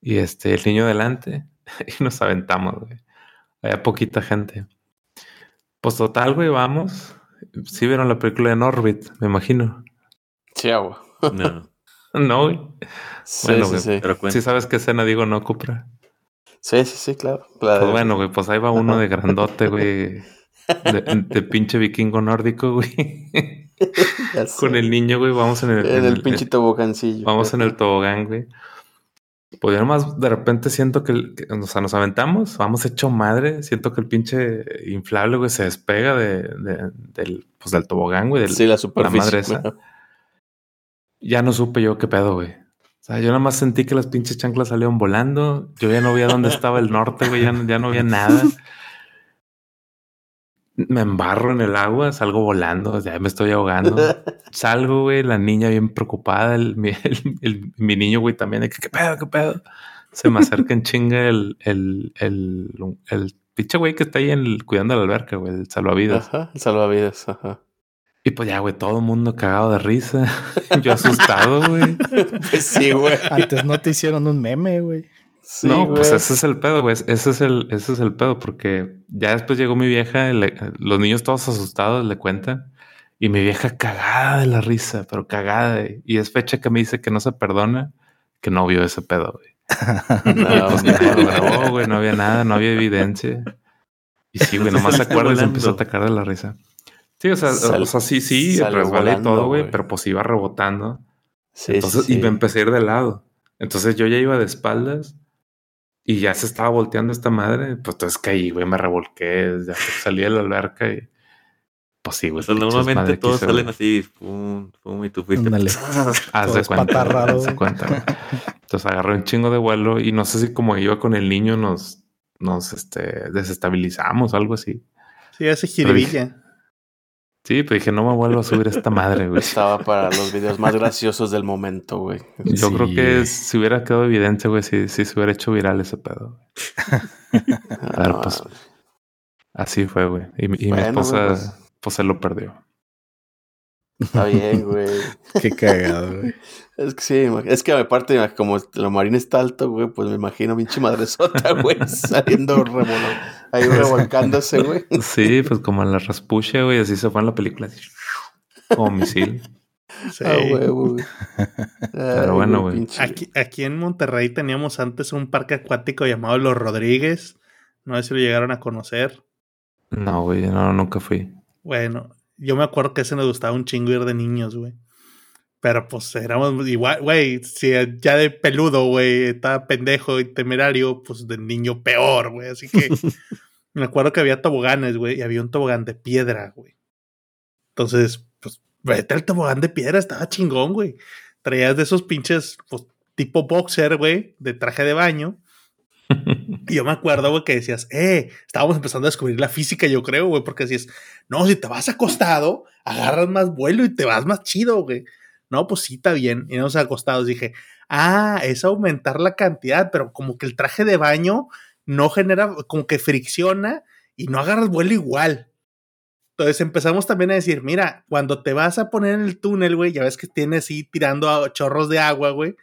Y este, el niño delante. Y nos aventamos, güey. Había poquita gente. Pues total, güey, vamos. Sí vieron la película de Norbit, me imagino. Sí, agua. No. No, güey. Sí, Bueno, sí, güey, sí. Pero cuenta. Sí sabes qué escena digo, no, Cupra. Sí, sí, sí, claro. La Pues bueno, güey, pues ahí va uno de grandote, güey. De, de pinche vikingo nórdico, güey. Con el niño, güey, vamos en el, En en el el- pinche tobogancillo. vamos en el tobogán, güey. Pues yo nomás de repente siento que, el- que- o sea, nos aventamos, vamos hecho madre. Siento que el pinche inflable, güey, se despega de, de- del, pues, del tobogán, güey. del- Sí, la superficie. madre esa. Ya no supe yo qué pedo, güey. O sea, yo nada más sentí que las pinches chanclas salieron volando. Yo ya no veía dónde estaba el norte, güey. Ya, no- ya no veía nada. Me embarro en el agua, salgo volando, ya me estoy ahogando. Salgo, güey, la niña bien preocupada, el, mi, el- el- mi niño, güey, también, de que, ¿qué pedo, qué pedo? Se me acerca en chinga el, el, el, el pinche güey que está ahí en el- cuidando la alberca, güey, el salvavidas. Ajá, el salvavidas, ajá. Y pues ya, güey, todo el mundo cagado de risa. Yo asustado, güey. Pues sí, güey. Antes no te hicieron un meme, güey. Sí, no, pues ese es el pedo, güey. Ese es el, ese es el pedo, porque ya después llegó mi vieja, le- los niños todos asustados le cuentan, y mi vieja cagada de la risa, pero cagada. Y es fecha que me dice que no se perdona, que no vio ese pedo, güey. No, Pues grabó, güey, no había nada, no había evidencia. Y sí, güey, nomás se acuerda y se empezó a atacar de la risa. Sí, o sea, Sal- o sea sí, sí, resbalé todo, güey, pero pues iba rebotando. Sí, Entonces, sí, y me empecé a ir de lado. Entonces yo ya iba de espaldas y ya se estaba volteando esta madre. Pues entonces caí, güey, me revolqué, ya salí de la alberca y pues sí, güey. O sea, pinches normalmente madre todos salen güey. así, pum, pum, y tú fuiste. Haz de cuenta. haz de güey. cuenta. güey. Entonces agarré un chingo de vuelo y no sé si como iba con el niño nos, nos este, desestabilizamos o algo así. Sí, hace jiribilla. Sí, pero dije, no me vuelvo a subir a esta madre, güey. Estaba para los videos más graciosos del momento, güey. Yo Sí. creo que si hubiera quedado evidente, güey, si, si se hubiera hecho viral ese pedo. güey. A ver, Ah, pues, Así fue, güey. Y, y mi esposa, pues. pues, se lo perdió. Está bien, güey. Qué cagado, güey. Es que sí, es que aparte, como la marina está alto, güey, pues me imagino pinche madresota, güey, saliendo revolo- ahí revolcándose, güey. Sí, pues como en la raspucha, güey, así se fue en la película. así, Como misil. Sí. Ah, huevo, güey. Ay, bueno, güey. Aquí, aquí en Monterrey teníamos antes un parque acuático llamado Los Rodríguez. No sé si lo llegaron a conocer. No, güey, no, nunca fui. Bueno, yo me acuerdo que ese nos gustaba un chingo ir de niños, güey. Pero pues éramos igual, güey, si ya de peludo, güey, estaba pendejo y temerario, pues de niño peor, güey. Así que me acuerdo que había toboganes, güey, y había un tobogán de piedra, güey. Entonces, pues, vete al tobogán de piedra, estaba chingón, güey. Traías de esos pinches, pues, tipo boxer, güey, de traje de baño. Y yo me acuerdo, güey, que decías, eh, estábamos empezando a descubrir la física, yo creo, güey, porque decías, no, si te vas acostado, agarras más vuelo y te vas más chido, güey. No, pues sí, está bien. Y nos acostados dije, ah, es aumentar la cantidad, pero como que el traje de baño no genera, como que fricciona y no agarras vuelo igual. Entonces empezamos también a decir, mira, cuando te vas a poner en el túnel, güey, ya ves que tienes así tirando chorros de agua, güey,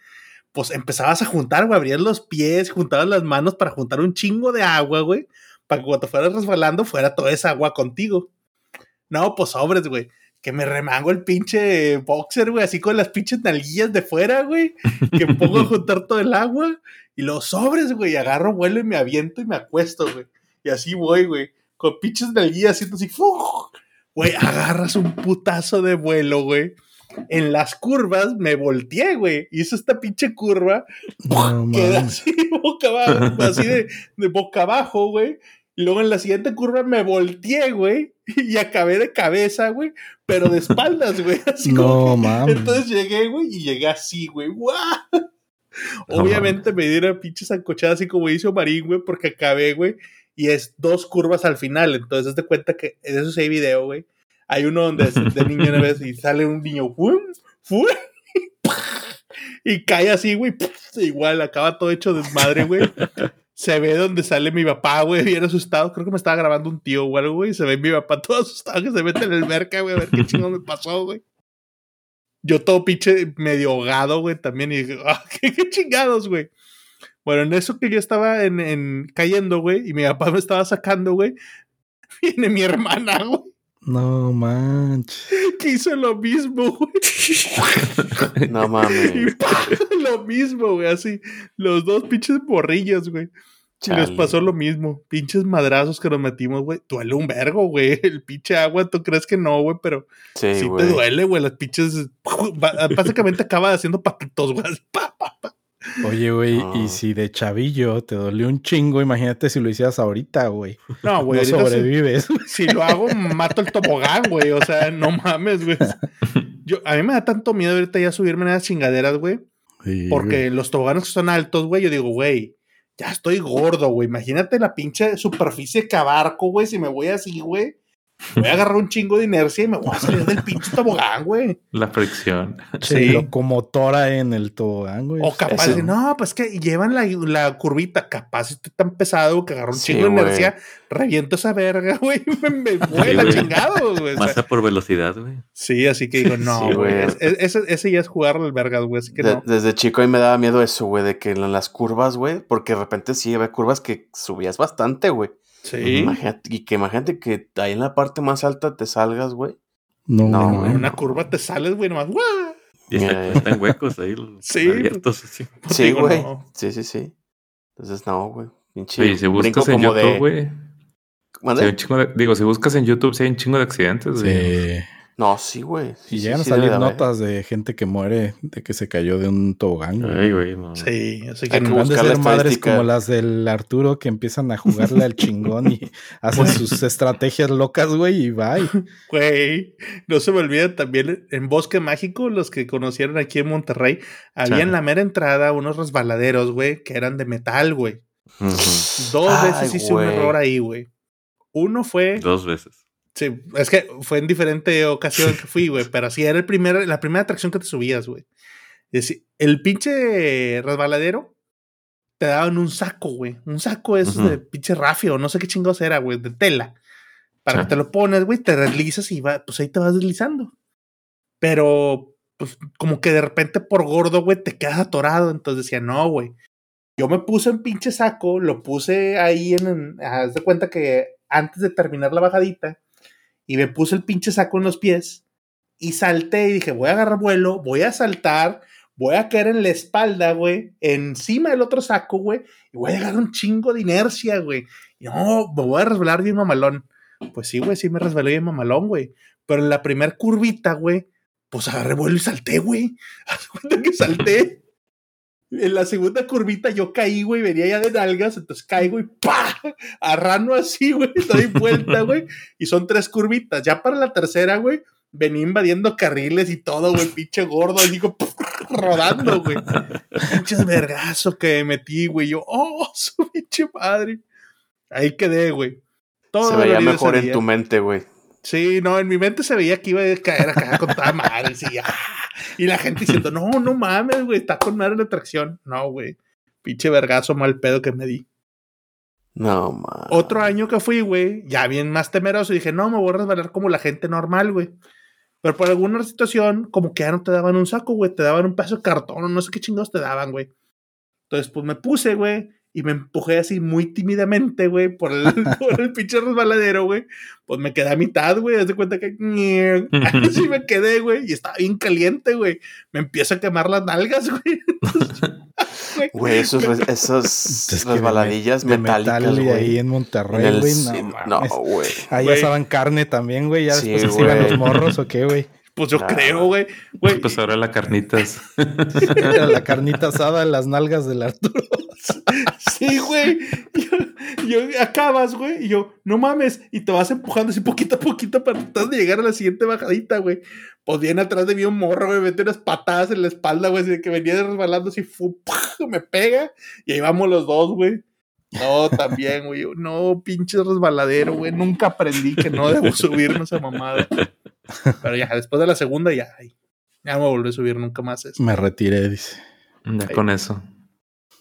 pues empezabas a juntar, güey, abrías los pies, juntabas las manos para juntar un chingo de agua, güey, para que cuando fueras resbalando fuera toda esa agua contigo. No, pues sobres, güey. Que me remango el pinche boxer, güey, así con las pinches nalguillas de fuera, güey. Que pongo a juntar todo el agua y los sobres, güey. Agarro, vuelo y me aviento y me acuesto, güey. Y así voy, güey. Con pinches nalguillas haciendo así, ¡fuf! güey. Agarras un putazo de vuelo, güey. En las curvas me volteé, güey. Hice esta pinche curva No, queda mames. así boca abajo, así de, de boca abajo, güey. Y luego en la siguiente curva me volteé, güey. Y acabé de cabeza, güey. Pero de espaldas, güey. Así No, mames. Entonces llegué, güey, y llegué así, güey. No Obviamente me dieron pinche zancochada así como hizo Marín, güey, porque acabé, güey. Y es dos curvas al final. Entonces, de cuenta que de eso sí hay video, güey. Hay uno donde de niño una vez y sale un niño, ¡fum! ¡fum! Y cae así, güey. Igual, acaba todo hecho desmadre, güey. Se ve donde sale mi papá, güey, bien asustado. Creo que me estaba grabando un tío o algo, güey. Se ve mi papá todo asustado que se mete en el merca, güey, a ver qué chingón me pasó, güey. Yo todo pinche medio ahogado, güey, también. Y dije, ah, ¿qué, qué chingados, güey. Bueno, en eso que yo estaba en, en cayendo, güey, y mi papá me estaba sacando, güey, viene mi hermana, güey, No manches. que hizo lo mismo, güey. No mames. Y lo mismo, güey, así. Los dos pinches borrillos, güey. Y les pasó lo mismo. Pinches madrazos que nos metimos, güey. Duele un vergo, güey. El pinche agua, tú crees que no, güey, pero Sí, sí, te duele, güey. Las pinches. Básicamente acaba haciendo patitos, güey. pa, pa, pa. Oye, güey, No. y si de chavillo te dolió un chingo, imagínate si lo hicieras ahorita, güey. No, güey. No sobrevives. si lo hago, mato el tobogán, güey. O sea, no mames, güey. Yo, a mí me da tanto miedo ahorita ya subirme en esas chingaderas, güey. Sí, Porque los toboganes que son altos, güey, yo digo, güey, ya estoy gordo, güey. Imagínate la pinche superficie que abarco, güey. Si me voy así, güey, voy a agarrar un chingo de inercia y me voy a salir del pinche tobogán, güey. La fricción. Sí. locomotora en el tobogán, güey. O capaz Eso. de, no, pues que llevan la, la curvita. Capaz estoy tan pesado que agarro un Sí, chingo de inercia, reviento esa verga, güey. Me, me voy a la güey. chingada, güey. o sea, Masa por velocidad, güey. sí, así que digo, no, Sí, güey. es- es- ese, ese ya es jugarle al vergas, güey. Así que De- no. Desde chico a mí me daba miedo eso, güey, de que en las curvas, güey, porque de repente sí había curvas que subías bastante, güey. Sí. Imagínate- y que imagínate que ahí en la parte más alta te salgas, güey. No, No, güey. En una curva te sales, güey, nomás. ¡guau! Y están huecos ahí, Sí. abiertos. así. Sí, Digo, güey. no. Sí, sí, sí. Entonces, no, güey. Oye, si brinco buscas en YouTube, sí de- digo, si buscas en YouTube, sí hay un chingo de accidentes, güey. No, sí, güey. Sí, Y llegan sí a salir notas de gente que muere de que se cayó de un tobogán, güey. Ay, güey, no. Sí, así que Hay que no. Han de ser madres como las del Arturo que empiezan a jugarle al chingón y hacen sus estrategias locas, güey, y bye. Güey, no se me olvida también en Bosque Mágico, los que conocieron aquí en Monterrey, había en la mera entrada unos resbaladeros, güey, que eran de metal, güey. Dos Ay, veces hice un error ahí, güey. Uno fue, Dos veces. Sí, es que fue en diferente ocasión que fui, güey, pero sí era el primer, la primera atracción que te subías, güey. Es el pinche resbaladero te daban un saco, güey. Un saco esos Ujú. de pinche rafio, no sé qué chingos era, güey, de tela. Para Sí. que te lo pones, güey, te deslizas y va, pues ahí te vas deslizando. pero pues como que de repente por gordo, güey, te quedas atorado. Entonces decía, no, güey. Yo me puse en pinche saco, lo puse ahí en, haz de cuenta que antes de terminar la bajadita, y me puse el pinche saco en los pies, y salté y dije, voy a agarrar vuelo, voy a saltar, voy a caer en la espalda, güey, encima del otro saco, güey, y voy a llegar un chingo de inercia, güey. No, me voy a resbalar bien mamalón. Pues sí, güey, sí me resbalé bien mamalón, güey. Pero en la primer curvita, güey, pues agarré vuelo y salté, güey. Haz cuenta que salté. En la segunda curvita yo caí, güey, venía ya de nalgas, entonces caigo y ¡pa! Arrano así, güey, doy vuelta, güey. Y son tres curvitas. Ya para la tercera, güey, venía invadiendo carriles y todo, güey, pinche gordo, y digo, rodando, güey. Pinches vergazo que metí, güey. Yo, oh, su pinche padre. Ahí quedé, güey. Todo se veía mejor en tu mente, güey. Sí, no, en mi mente se veía que iba a caer acá con toda madre. Y, ah, y la gente diciendo, no, no mames, güey, está con madre la atracción. No, güey. Pinche vergazo mal pedo que me di. No, mames. Otro año que fui, güey, ya bien más temeroso, dije, no, me voy a resbalar como la gente normal, güey. Pero por alguna situación, como que ya no te daban un saco, güey, te daban un pedazo de cartón, no sé qué chingados te daban, güey. Entonces, pues me puse, güey, y me empujé así muy tímidamente, güey, por el, por el pinche resbaladero, güey. Pues me quedé a mitad, güey. Haz de cuenta que. Así me quedé, güey. Y estaba bien caliente, güey. Me empiezo a quemar las nalgas, güey. Güey, esos, esos resbaladillas metálicas, güey. ahí en Monterrey, güey. No, güey. Ahí asaban carne también, güey. Ya después se iban los morros o qué, güey. Pues yo creo, güey. Pues ahora la carnitas. la carnita asada en las nalgas del Arturo. sí, güey. Yo, acabas, güey, y yo, no mames, y te vas empujando así poquito a poquito para tratar de llegar a la siguiente bajadita, güey. Pues viene atrás de mí un morro, güey, mete unas patadas en la espalda, güey, así que venía resbalando así, fu, me pega, y ahí vamos los dos, güey. No, también, güey. No, pinche resbaladero, güey. Nunca aprendí que no debo subirnos a mamada. Pero ya, después de la segunda, ya, ya no me volví a subir nunca más eso. Me retiré, dice. Ya con eso.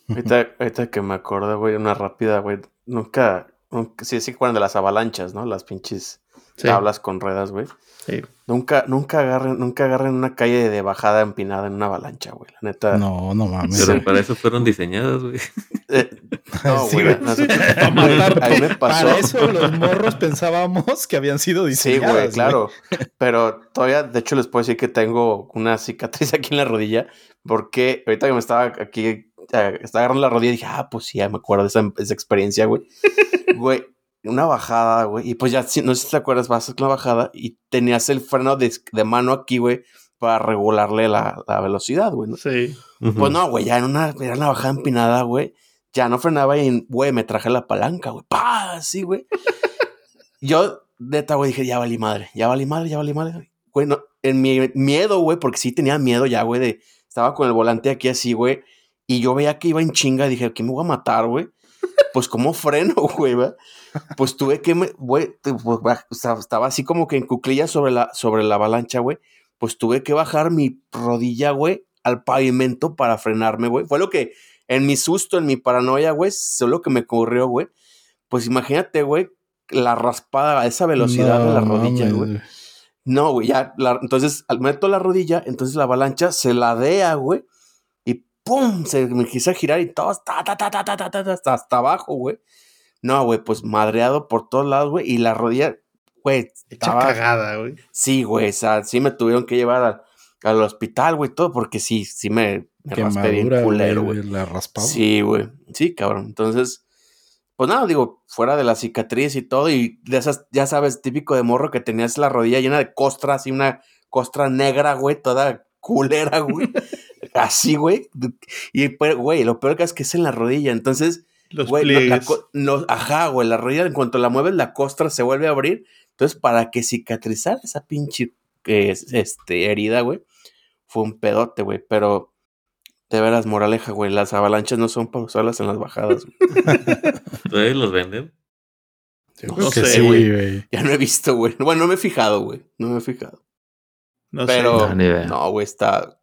Ahorita, que me acuerdo, güey, una rápida, güey. Nunca, nunca, sí, sí, cuando de las avalanchas, ¿no? Las pinches tablas con ruedas, güey. Sí. Nunca, nunca agarren, nunca agarren una calle de bajada empinada en una avalancha, güey. La neta. No, no mames. Pero para eso fueron diseñadas, güey. Eh, no, güey. ahí me pasó. Para eso los morros pensábamos que habían sido diseñadas. Sí, güey, claro. Pero todavía, de hecho, les puedo decir que tengo una cicatriz aquí en la rodilla. Porque ahorita que me estaba aquí estaba agarrando la rodilla y dije, ah, pues sí, ya me acuerdo de esa, esa experiencia, güey. güey, una bajada, güey. Y pues ya, no sé si te acuerdas, vas a hacer la bajada y tenías el freno de, de mano aquí, güey, para regularle la, la velocidad, güey. ¿no? Sí. Pues no, güey, ya en una, era una bajada empinada, güey. Ya no frenaba y, güey, me traje la palanca, güey. ¡Pah! Así, güey. Yo, neta, güey, dije, ya valí madre, ya valí madre, ya valí madre. Güey, no, en mi miedo, güey, porque sí tenía miedo ya, güey, de... Estaba con el volante aquí así, güey y yo veía que iba en chinga, dije, ¿qué me voy a matar, güey? Pues, ¿cómo freno, güey? Pues tuve que, güey, pues, estaba así como que en cuclillas sobre la, sobre la avalancha, güey. Pues tuve que bajar mi rodilla, güey, al pavimento para frenarme, güey. Fue lo que, en mi susto, en mi paranoia, güey, solo que me ocurrió, güey. Pues imagínate, güey, la raspada a esa velocidad de la rodilla, güey. No, güey, ya, entonces, al meto la rodilla, entonces la avalancha se ladea, güey ¡pum! Se me quise girar y todo ta, ta, ta, ta, ta, ta, hasta, hasta abajo, güey. No, güey, pues madreado por todos lados, güey. Y la rodilla, güey. Estaba cagada, güey. Sí, güey. O sea, sí me tuvieron que llevar al, al hospital, güey, todo, porque sí, sí me, me raspé bien culero, güey. La raspaba. Sí, güey. Sí, cabrón. Entonces, pues nada, digo, fuera de la cicatriz y todo, y de esas, ya sabes, típico de morro que tenías la rodilla llena de costras y una costra negra, güey, toda culera, güey. Así, güey. Y, güey, lo peor que es que es en la rodilla. Entonces, los güey, ajá, güey, la rodilla, en cuanto la mueves, la costra se vuelve a abrir. Entonces, para que cicatrizar esa pinche este, herida, güey, fue un pedote, güey. Pero, de veras, moraleja, güey, las avalanchas no son para usarlas en las bajadas. ¿Todavía los venden? no sé, güey. Ya no he visto, güey. Bueno, no me he fijado, güey. No me he fijado. No Pero, sé. No, güey, está.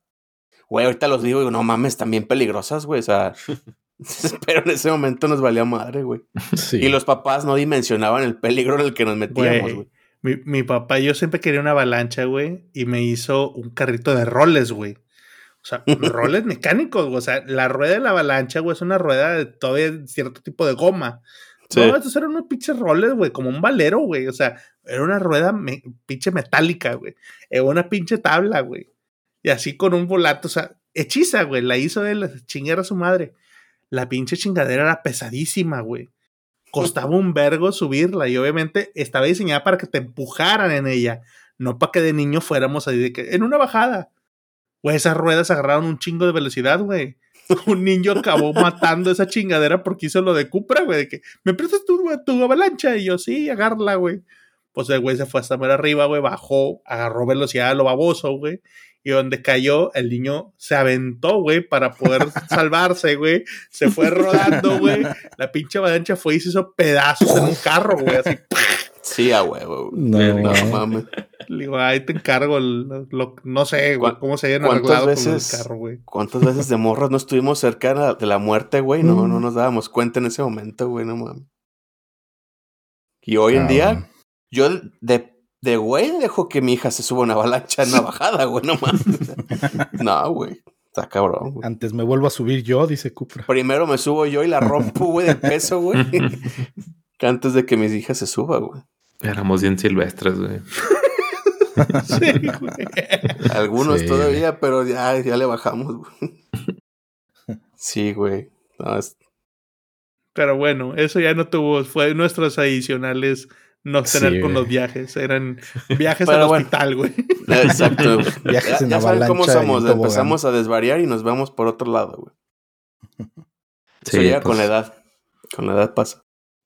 Güey, ahorita los digo, no mames, están bien peligrosas, güey. O sea, pero en ese momento nos valía madre, güey. Sí. Y los papás no dimensionaban el peligro en el que nos metíamos, güey. Mi, mi papá, yo siempre quería una avalancha, güey, y me hizo un carrito de roles, güey. O sea, roles mecánicos, güey. O sea, la rueda de la avalancha, güey, es una rueda de todavía cierto tipo de goma. Sí. No, estos eran unos pinches roles, güey, como un valero, güey. O sea, era una rueda me- pinche metálica, güey. Era una pinche tabla, güey. Y así con un volante, o sea, hechiza, güey. La hizo él, chingera a su madre. La pinche chingadera era pesadísima, güey. Costaba un vergo subirla y obviamente estaba diseñada para que te empujaran en ella, no para que de niño fuéramos ahí de que en una bajada. Güey, esas ruedas agarraron un chingo de velocidad, güey. Un niño acabó matando esa chingadera porque hizo lo de Cupra, güey, de que me prestas tu, tu avalancha y yo sí, agárrala, güey. Pues el güey se fue hasta más arriba, güey, bajó, agarró velocidad a lo baboso, güey. Y donde cayó, el niño se aventó, güey, para poder salvarse, güey. Se fue rodando, güey. La pinche avalancha fue y se hizo pedazos en un carro, güey. Así, Sí, a huevo. No, No mames. le digo, ahí te encargo, el- lo- no sé, güey, ¿Cuán- cómo se hayan cuántas arreglado con veces- el carro, güey. ¿Cuántas veces de morros no estuvimos cerca de la- de la muerte, güey? No, Mm. no nos dábamos cuenta en ese momento, güey, no mames. Y hoy en día, yo de, de güey dejo que mi hija se suba una avalancha en una bajada, güey, no mames. No, güey. Está cabrón, güey. Antes me vuelvo a subir yo, dice Cupra. Primero me subo yo y la rompo, güey, de peso, güey. que antes de que mis hijas se suba, güey. Éramos bien silvestres, güey. Sí, güey. Algunos Sí, todavía, pero ya, ya le bajamos, güey. Sí, güey. No, es- Pero bueno, eso ya no tuvo, fue nuestros adicionales no Sí, tener con los viajes. Eran viajes al bueno. hospital, güey. Exacto. Viajes ya en ya saben cómo somos. Empezamos a desvariar y nos vamos por otro lado, güey. Eso llega pues, con la edad. Con la edad pasa.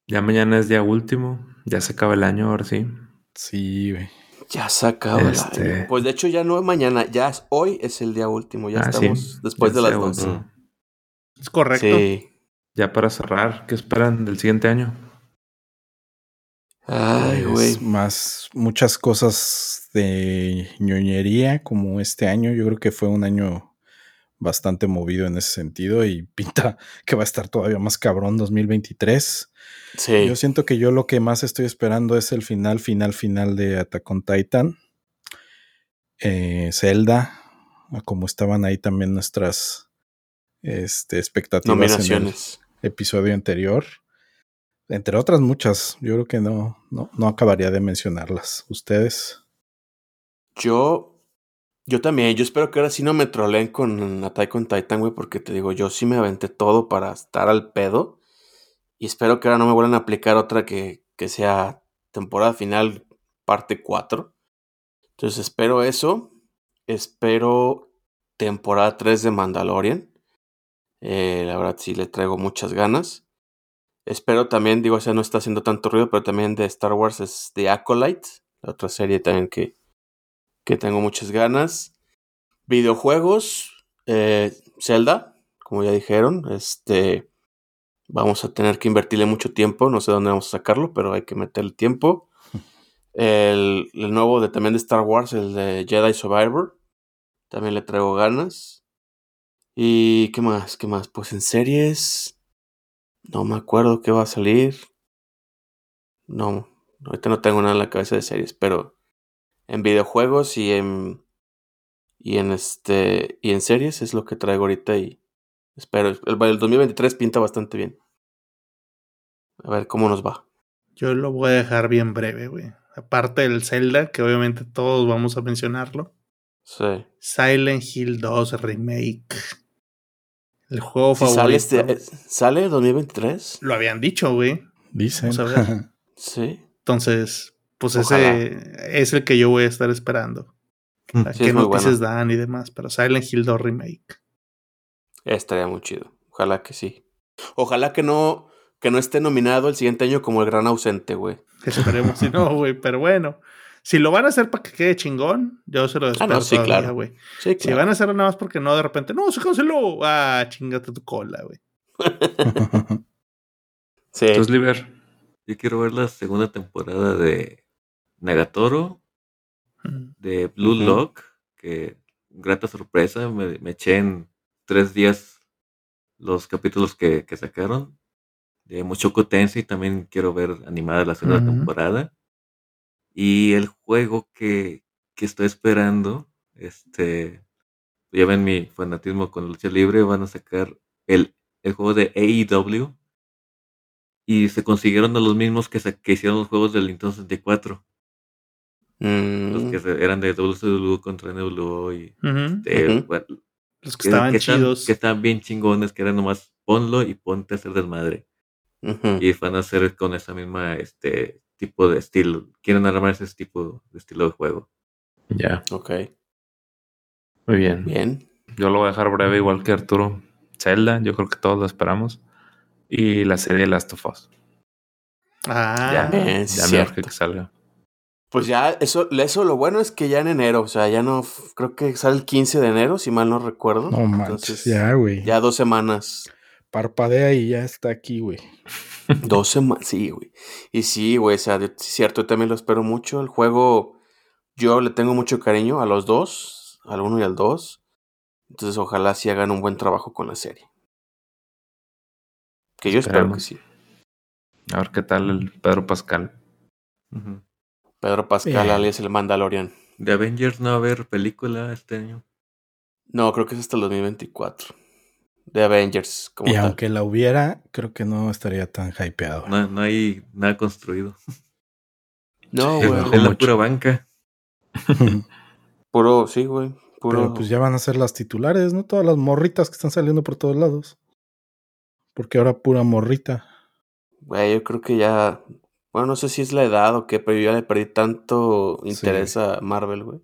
Ya mañana es día último. Ya se acaba el año, ahora sí. Sí, güey. Ya se acaba el Este- año. Pues de hecho ya no es mañana, ya es hoy es el día último. Ya Ah, sí. estamos después Ya de las sé, dos. güey. Es correcto. Sí. Ya para cerrar, ¿qué esperan del siguiente año? Ay, güey. más muchas cosas de ñoñería como este año. Yo creo que fue un año bastante movido en ese sentido y pinta que va a estar todavía más cabrón 2023. Sí. Yo siento que yo lo que más estoy esperando es el final, final, final de Attack on Titan. Eh, Zelda, como estaban ahí también nuestras este, expectativas en el episodio anterior. Entre otras muchas, yo creo que no, no, no acabaría de mencionarlas. ¿Ustedes? Yo, yo también, yo espero que ahora sí no me troleen con Attack on Titan, güey, porque te digo, yo sí me aventé todo para estar al pedo. Y espero que ahora no me vuelvan a aplicar otra que, que sea temporada final, parte 4. Entonces espero eso. Espero temporada 3 de Mandalorian. Eh, la verdad sí le traigo muchas ganas. Espero también, digo, o sea, no está haciendo tanto ruido, pero también de Star Wars es The Acolyte, la otra serie también que, que tengo muchas ganas. Videojuegos, eh, Zelda, como ya dijeron, este, vamos a tener que invertirle mucho tiempo, no sé dónde vamos a sacarlo, pero hay que meterle tiempo. El, el nuevo de también de Star Wars, el de Jedi Survivor, también le traigo ganas. ¿Y qué más? ¿Qué más? Pues en series, no me acuerdo qué va a salir. No, ahorita no tengo nada en la cabeza de series, pero en videojuegos y en y en este y en series es lo que traigo ahorita y espero el, el 2023 pinta bastante bien. A ver cómo nos va. Yo lo voy a dejar bien breve, güey. Aparte del Zelda, que obviamente todos vamos a mencionarlo. Sí. Silent Hill 2 Remake. El juego Si favorito. sale este eh, sale 2023? Lo habían dicho, güey. Dicen. Vamos a ver. Sí. Entonces, pues Ojalá. ese es el que yo voy a estar esperando. A Sí, qué es noticias bueno. dan y demás. Pero Silent Hill 2 Remake. Estaría muy chido. Ojalá que sí. Ojalá que no que no esté nominado el siguiente año como el gran ausente, güey. Esperemos si no, güey. Pero bueno. Si lo van a hacer para que quede chingón, yo se lo espero Ah, no, sí, claro. güey. Sí, Si van a hacerlo nada más porque no, de repente, no, se canceló. Ah, chingate tu cola, güey. Sí. Entonces, Liber, Yo quiero ver la segunda temporada de Nagatoro, Mm. de Blue. Lock, que grata sorpresa, me, me eché en tres días los capítulos que, que sacaron. De Mushoku Tensei también quiero ver animada la segunda temporada. Y el juego que, que estoy esperando, este, ya ven mi fanatismo con lucha libre, van a sacar el, el juego de AEW. Y se consiguieron a los mismos que, que hicieron los juegos del Nintendo 64. Los Mm, que se- eran de WCW contra NWO y este, bueno, Los que que, estaban que están, chidos. que están bien chingones, que eran nomás ponlo y ponte a hacer desmadre. Y van a hacer con esa misma este tipo de estilo. Quieren armar ese tipo de estilo de juego. Ya, Ok, muy bien. bien. Yo lo voy a dejar breve igual que Arturo. Zelda, yo creo que todos lo esperamos. Y la serie Last of Us. Ah, ya, bien, sí, ya me cierto. urge que salga. Pues ya, eso, eso lo bueno es que ya en enero, o sea, ya no, creo que sale el 15 de enero, si mal no recuerdo. No manches, Entonces, ya, güey. Ya dos semanas. Parpadea y ya está aquí, güey. Dos semanas, sí, güey. Y sí, güey, o sea, sí, cierto, yo también lo espero mucho. El juego, yo le tengo mucho cariño a los dos, al uno y al dos. Entonces, ojalá sí hagan un buen trabajo con la serie. Que yo espero que Esperemos. sí. A ver qué tal el Pedro Pascal. Pedro Pascal, Bien. alias el Mandalorian. De Avengers no va a haber película este año. No, creo que es hasta el 2024. De Avengers, como Y tal. aunque la hubiera, creo que no estaría tan hypeado. No, no hay nada construido. No, güey. Es la mucho. pura banca. Puro, sí, güey. Puro. Pero pues ya van a ser las titulares, ¿no? Todas las morritas que están saliendo por todos lados. Porque ahora pura morrita. Güey, yo creo que ya. Bueno, no sé si es la edad o qué, pero yo ya le perdí tanto Sí. interés a Marvel, güey.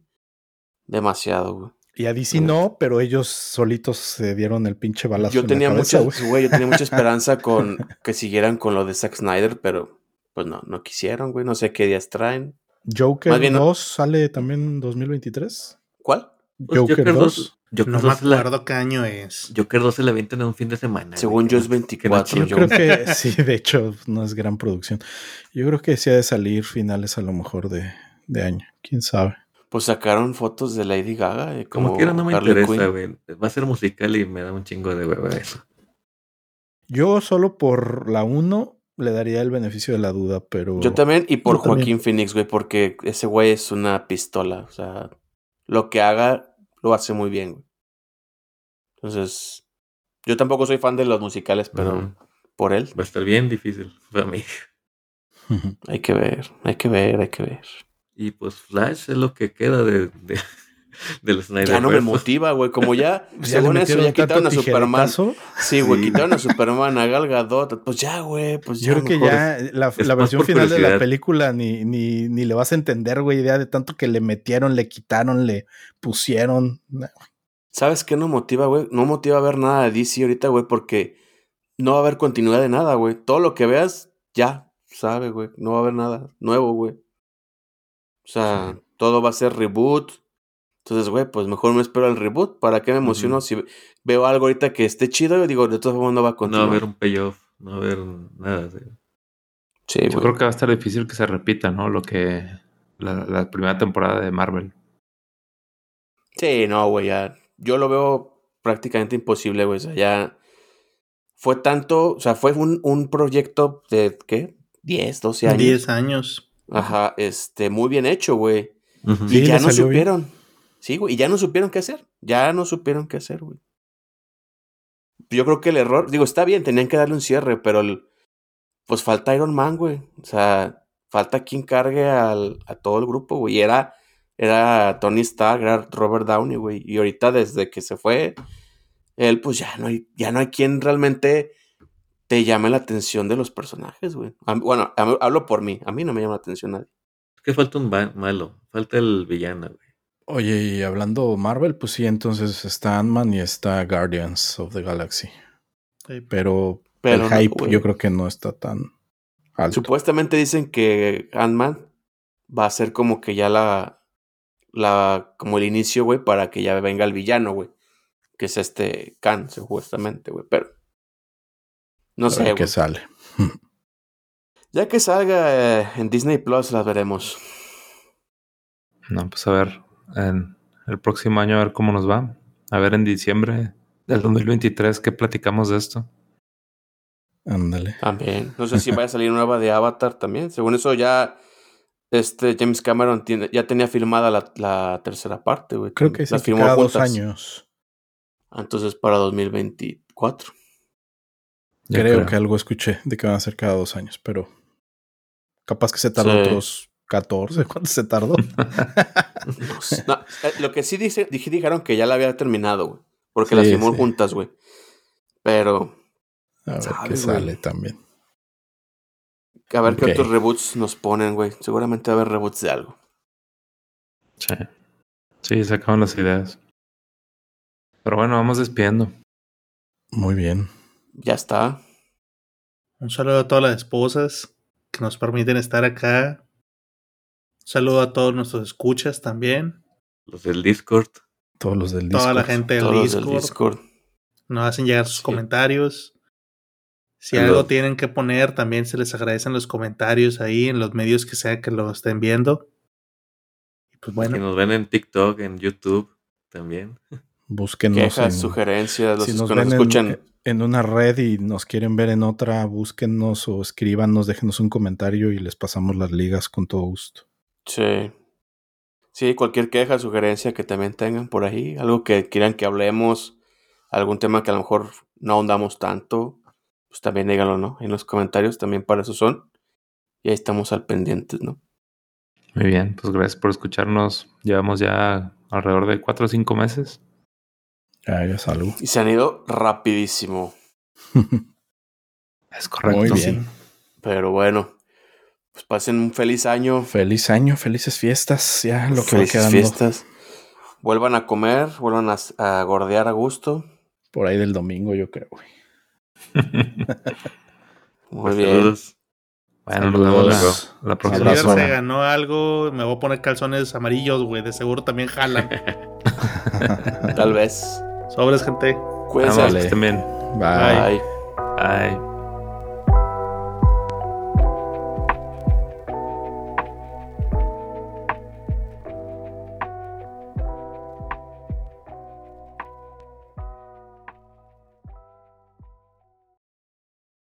Demasiado, güey. Y a DC no, pero ellos solitos se dieron el pinche balazo. Yo tenía cabeza, mucha, güey, yo tenía mucha esperanza con que siguieran con lo de Zack Snyder, pero pues no, no quisieron, güey. No sé qué días traen. Joker bien, no- 2 sale también en 2023. ¿Cuál? Pues Joker, Joker 2. 2. Joker no me 2 se la- acuerdo qué año es. Joker 2 se la avientan en un fin de semana. Según güey, yo es no- que no 24, chingue. Yo creo que sí, de hecho, no es gran producción. Yo creo que sí ha de salir finales a lo mejor de, de año. Quién sabe. Pues sacaron fotos de Lady Gaga. eh, Como, quiera no me Harley interesa, güey. Va a ser musical y me da un chingo de hueva eso. Yo solo por la 1 le daría el beneficio de la duda, pero. Yo también, y por Yo también. Joaquín Phoenix, güey, porque ese güey es una pistola. O sea, lo que haga lo hace muy bien, güey. Entonces, yo tampoco soy fan de los musicales, pero por él Va a estar bien difícil para mí. hay que ver, hay que ver, hay que ver. Y pues Flash es lo que queda de, de, del Snyder. Ya no me motiva, güey, como ya, según eso, ya quitaron a Superman. Sí, güey, Sí. quitaron a Superman, a Gal Gadot. Pues ya, güey, pues ya. Yo creo que ya la, Es la versión final de la película ni, ni, ni le vas a entender, güey, idea de tanto que le metieron, le quitaron, le pusieron. ¿Sabes qué no motiva, güey? No motiva a ver nada de DC ahorita, güey, porque no va a haber continuidad de nada, güey. Todo lo que veas, ya, sabe, güey. No va a haber nada nuevo, güey. O sea, todo va a ser reboot. Entonces, güey, pues mejor me espero el reboot. ¿Para qué me emociono si veo algo ahorita que esté chido? Yo digo, de todas formas no va a No va continuar. a haber un payoff, no va a haber nada. Sí, Yo güey. creo que va a estar difícil que se repita, ¿no? Lo que la, la primera temporada de Marvel. Sí, no, güey, ya. Yo lo veo prácticamente imposible, güey. O sea, ya fue tanto, o sea, fue un, un proyecto de, ¿qué? 10, 12 años. 10 años. Ajá, este, muy bien hecho, güey. Y ya no bien. supieron. Sí, güey, y ya no supieron qué hacer. Ya no supieron qué hacer, güey. Yo creo que el error, digo, está bien, tenían que darle un cierre, pero el, pues falta Iron Man, güey. O sea, falta quien cargue al, a todo el grupo, güey. Y era, era Tony Stark, era Robert Downey, güey. Y ahorita desde que se fue, él, pues ya no hay, ya no hay quien realmente te llame la atención de los personajes, güey. Bueno, hablo por mí. A mí no me llama la atención nadie. Es que falta un malo, falta el villano, güey. Oye, y hablando Marvel, pues sí, entonces está Ant-Man y está Guardians of the Galaxy. Pero, Pero el no, hype güey. yo creo que no está tan alto. Supuestamente dicen que Ant-Man va a ser como que ya la, la, como el inicio, güey, para que ya venga el villano, güey. Que es este Khan, supuestamente, güey. Pero, no sé, qué güey. sale. Ya que salga eh, en Disney Plus, las veremos. No, pues a ver, en el próximo año a ver cómo nos va. A ver en diciembre del 2023 qué platicamos de esto. Ándale. También. No sé si vaya a salir nueva de Avatar también. Según eso, ya este James Cameron tiene, ya tenía filmada la, la tercera parte, güey. Creo que la sí, cada dos años. Entonces para 2024. Creo, que algo escuché de que van a ser cada dos años, pero capaz que se tardó Sí. otros 14. ¿Cuánto se tardó? No eh, lo que sí dice, dije, dijeron que ya la había terminado, güey. Porque las Sí, filmó sí. juntas, güey. Pero A ver qué sale también. a ver qué otros reboots nos ponen, güey. Seguramente va a haber reboots de algo. Sí. Sí, se acaban las ideas. Pero bueno, vamos despidiendo. Muy bien. Ya está. Un saludo a todas las esposas que nos permiten estar acá. Un saludo a todos nuestros escuchas también. Los del Discord. Todos los del Toda la Discord. gente del Todos los Discord. del Discord. Nos hacen llegar sus Sí. comentarios. Si algo los- tienen que poner, también se les agradecen los comentarios ahí en los medios que sea que lo estén viendo. Y pues Que bueno, nos ven en TikTok, en YouTube también. Búsquenos Quejas, en, sugerencias, los si nos que nos en- escuchan. En una red y nos quieren ver en otra, búsquenos o escríbanos, déjenos un comentario y les pasamos las ligas con todo gusto. Sí. Sí, cualquier queja, sugerencia que también tengan por ahí, algo que quieran que hablemos, algún tema que a lo mejor no ahondamos tanto, pues también díganlo, ¿no? En los comentarios también para eso son. Y ahí estamos al pendiente, ¿no? Muy bien, pues gracias por escucharnos. Llevamos ya alrededor de cuatro o cinco meses. Ya, ya salgo. Y se han ido rapidísimo. Es correcto. Muy sí. bien. Pero bueno, pues pasen un feliz año. Feliz año, felices fiestas. Ya lo que va felices quedando fiestas. Vuelvan a comer, vuelvan a, a gordear a gusto. por ahí del domingo, yo creo. güey. Muy bien. Saludos. bueno, nos vemos Saludos. la, la si próxima abrazo. se ganó algo, me voy a poner calzones amarillos, güey. De seguro también jalan. Tal vez. Sobres, gente. Cuídense. Vamos, Vale. que estén bien. Bye. Bye. Bye.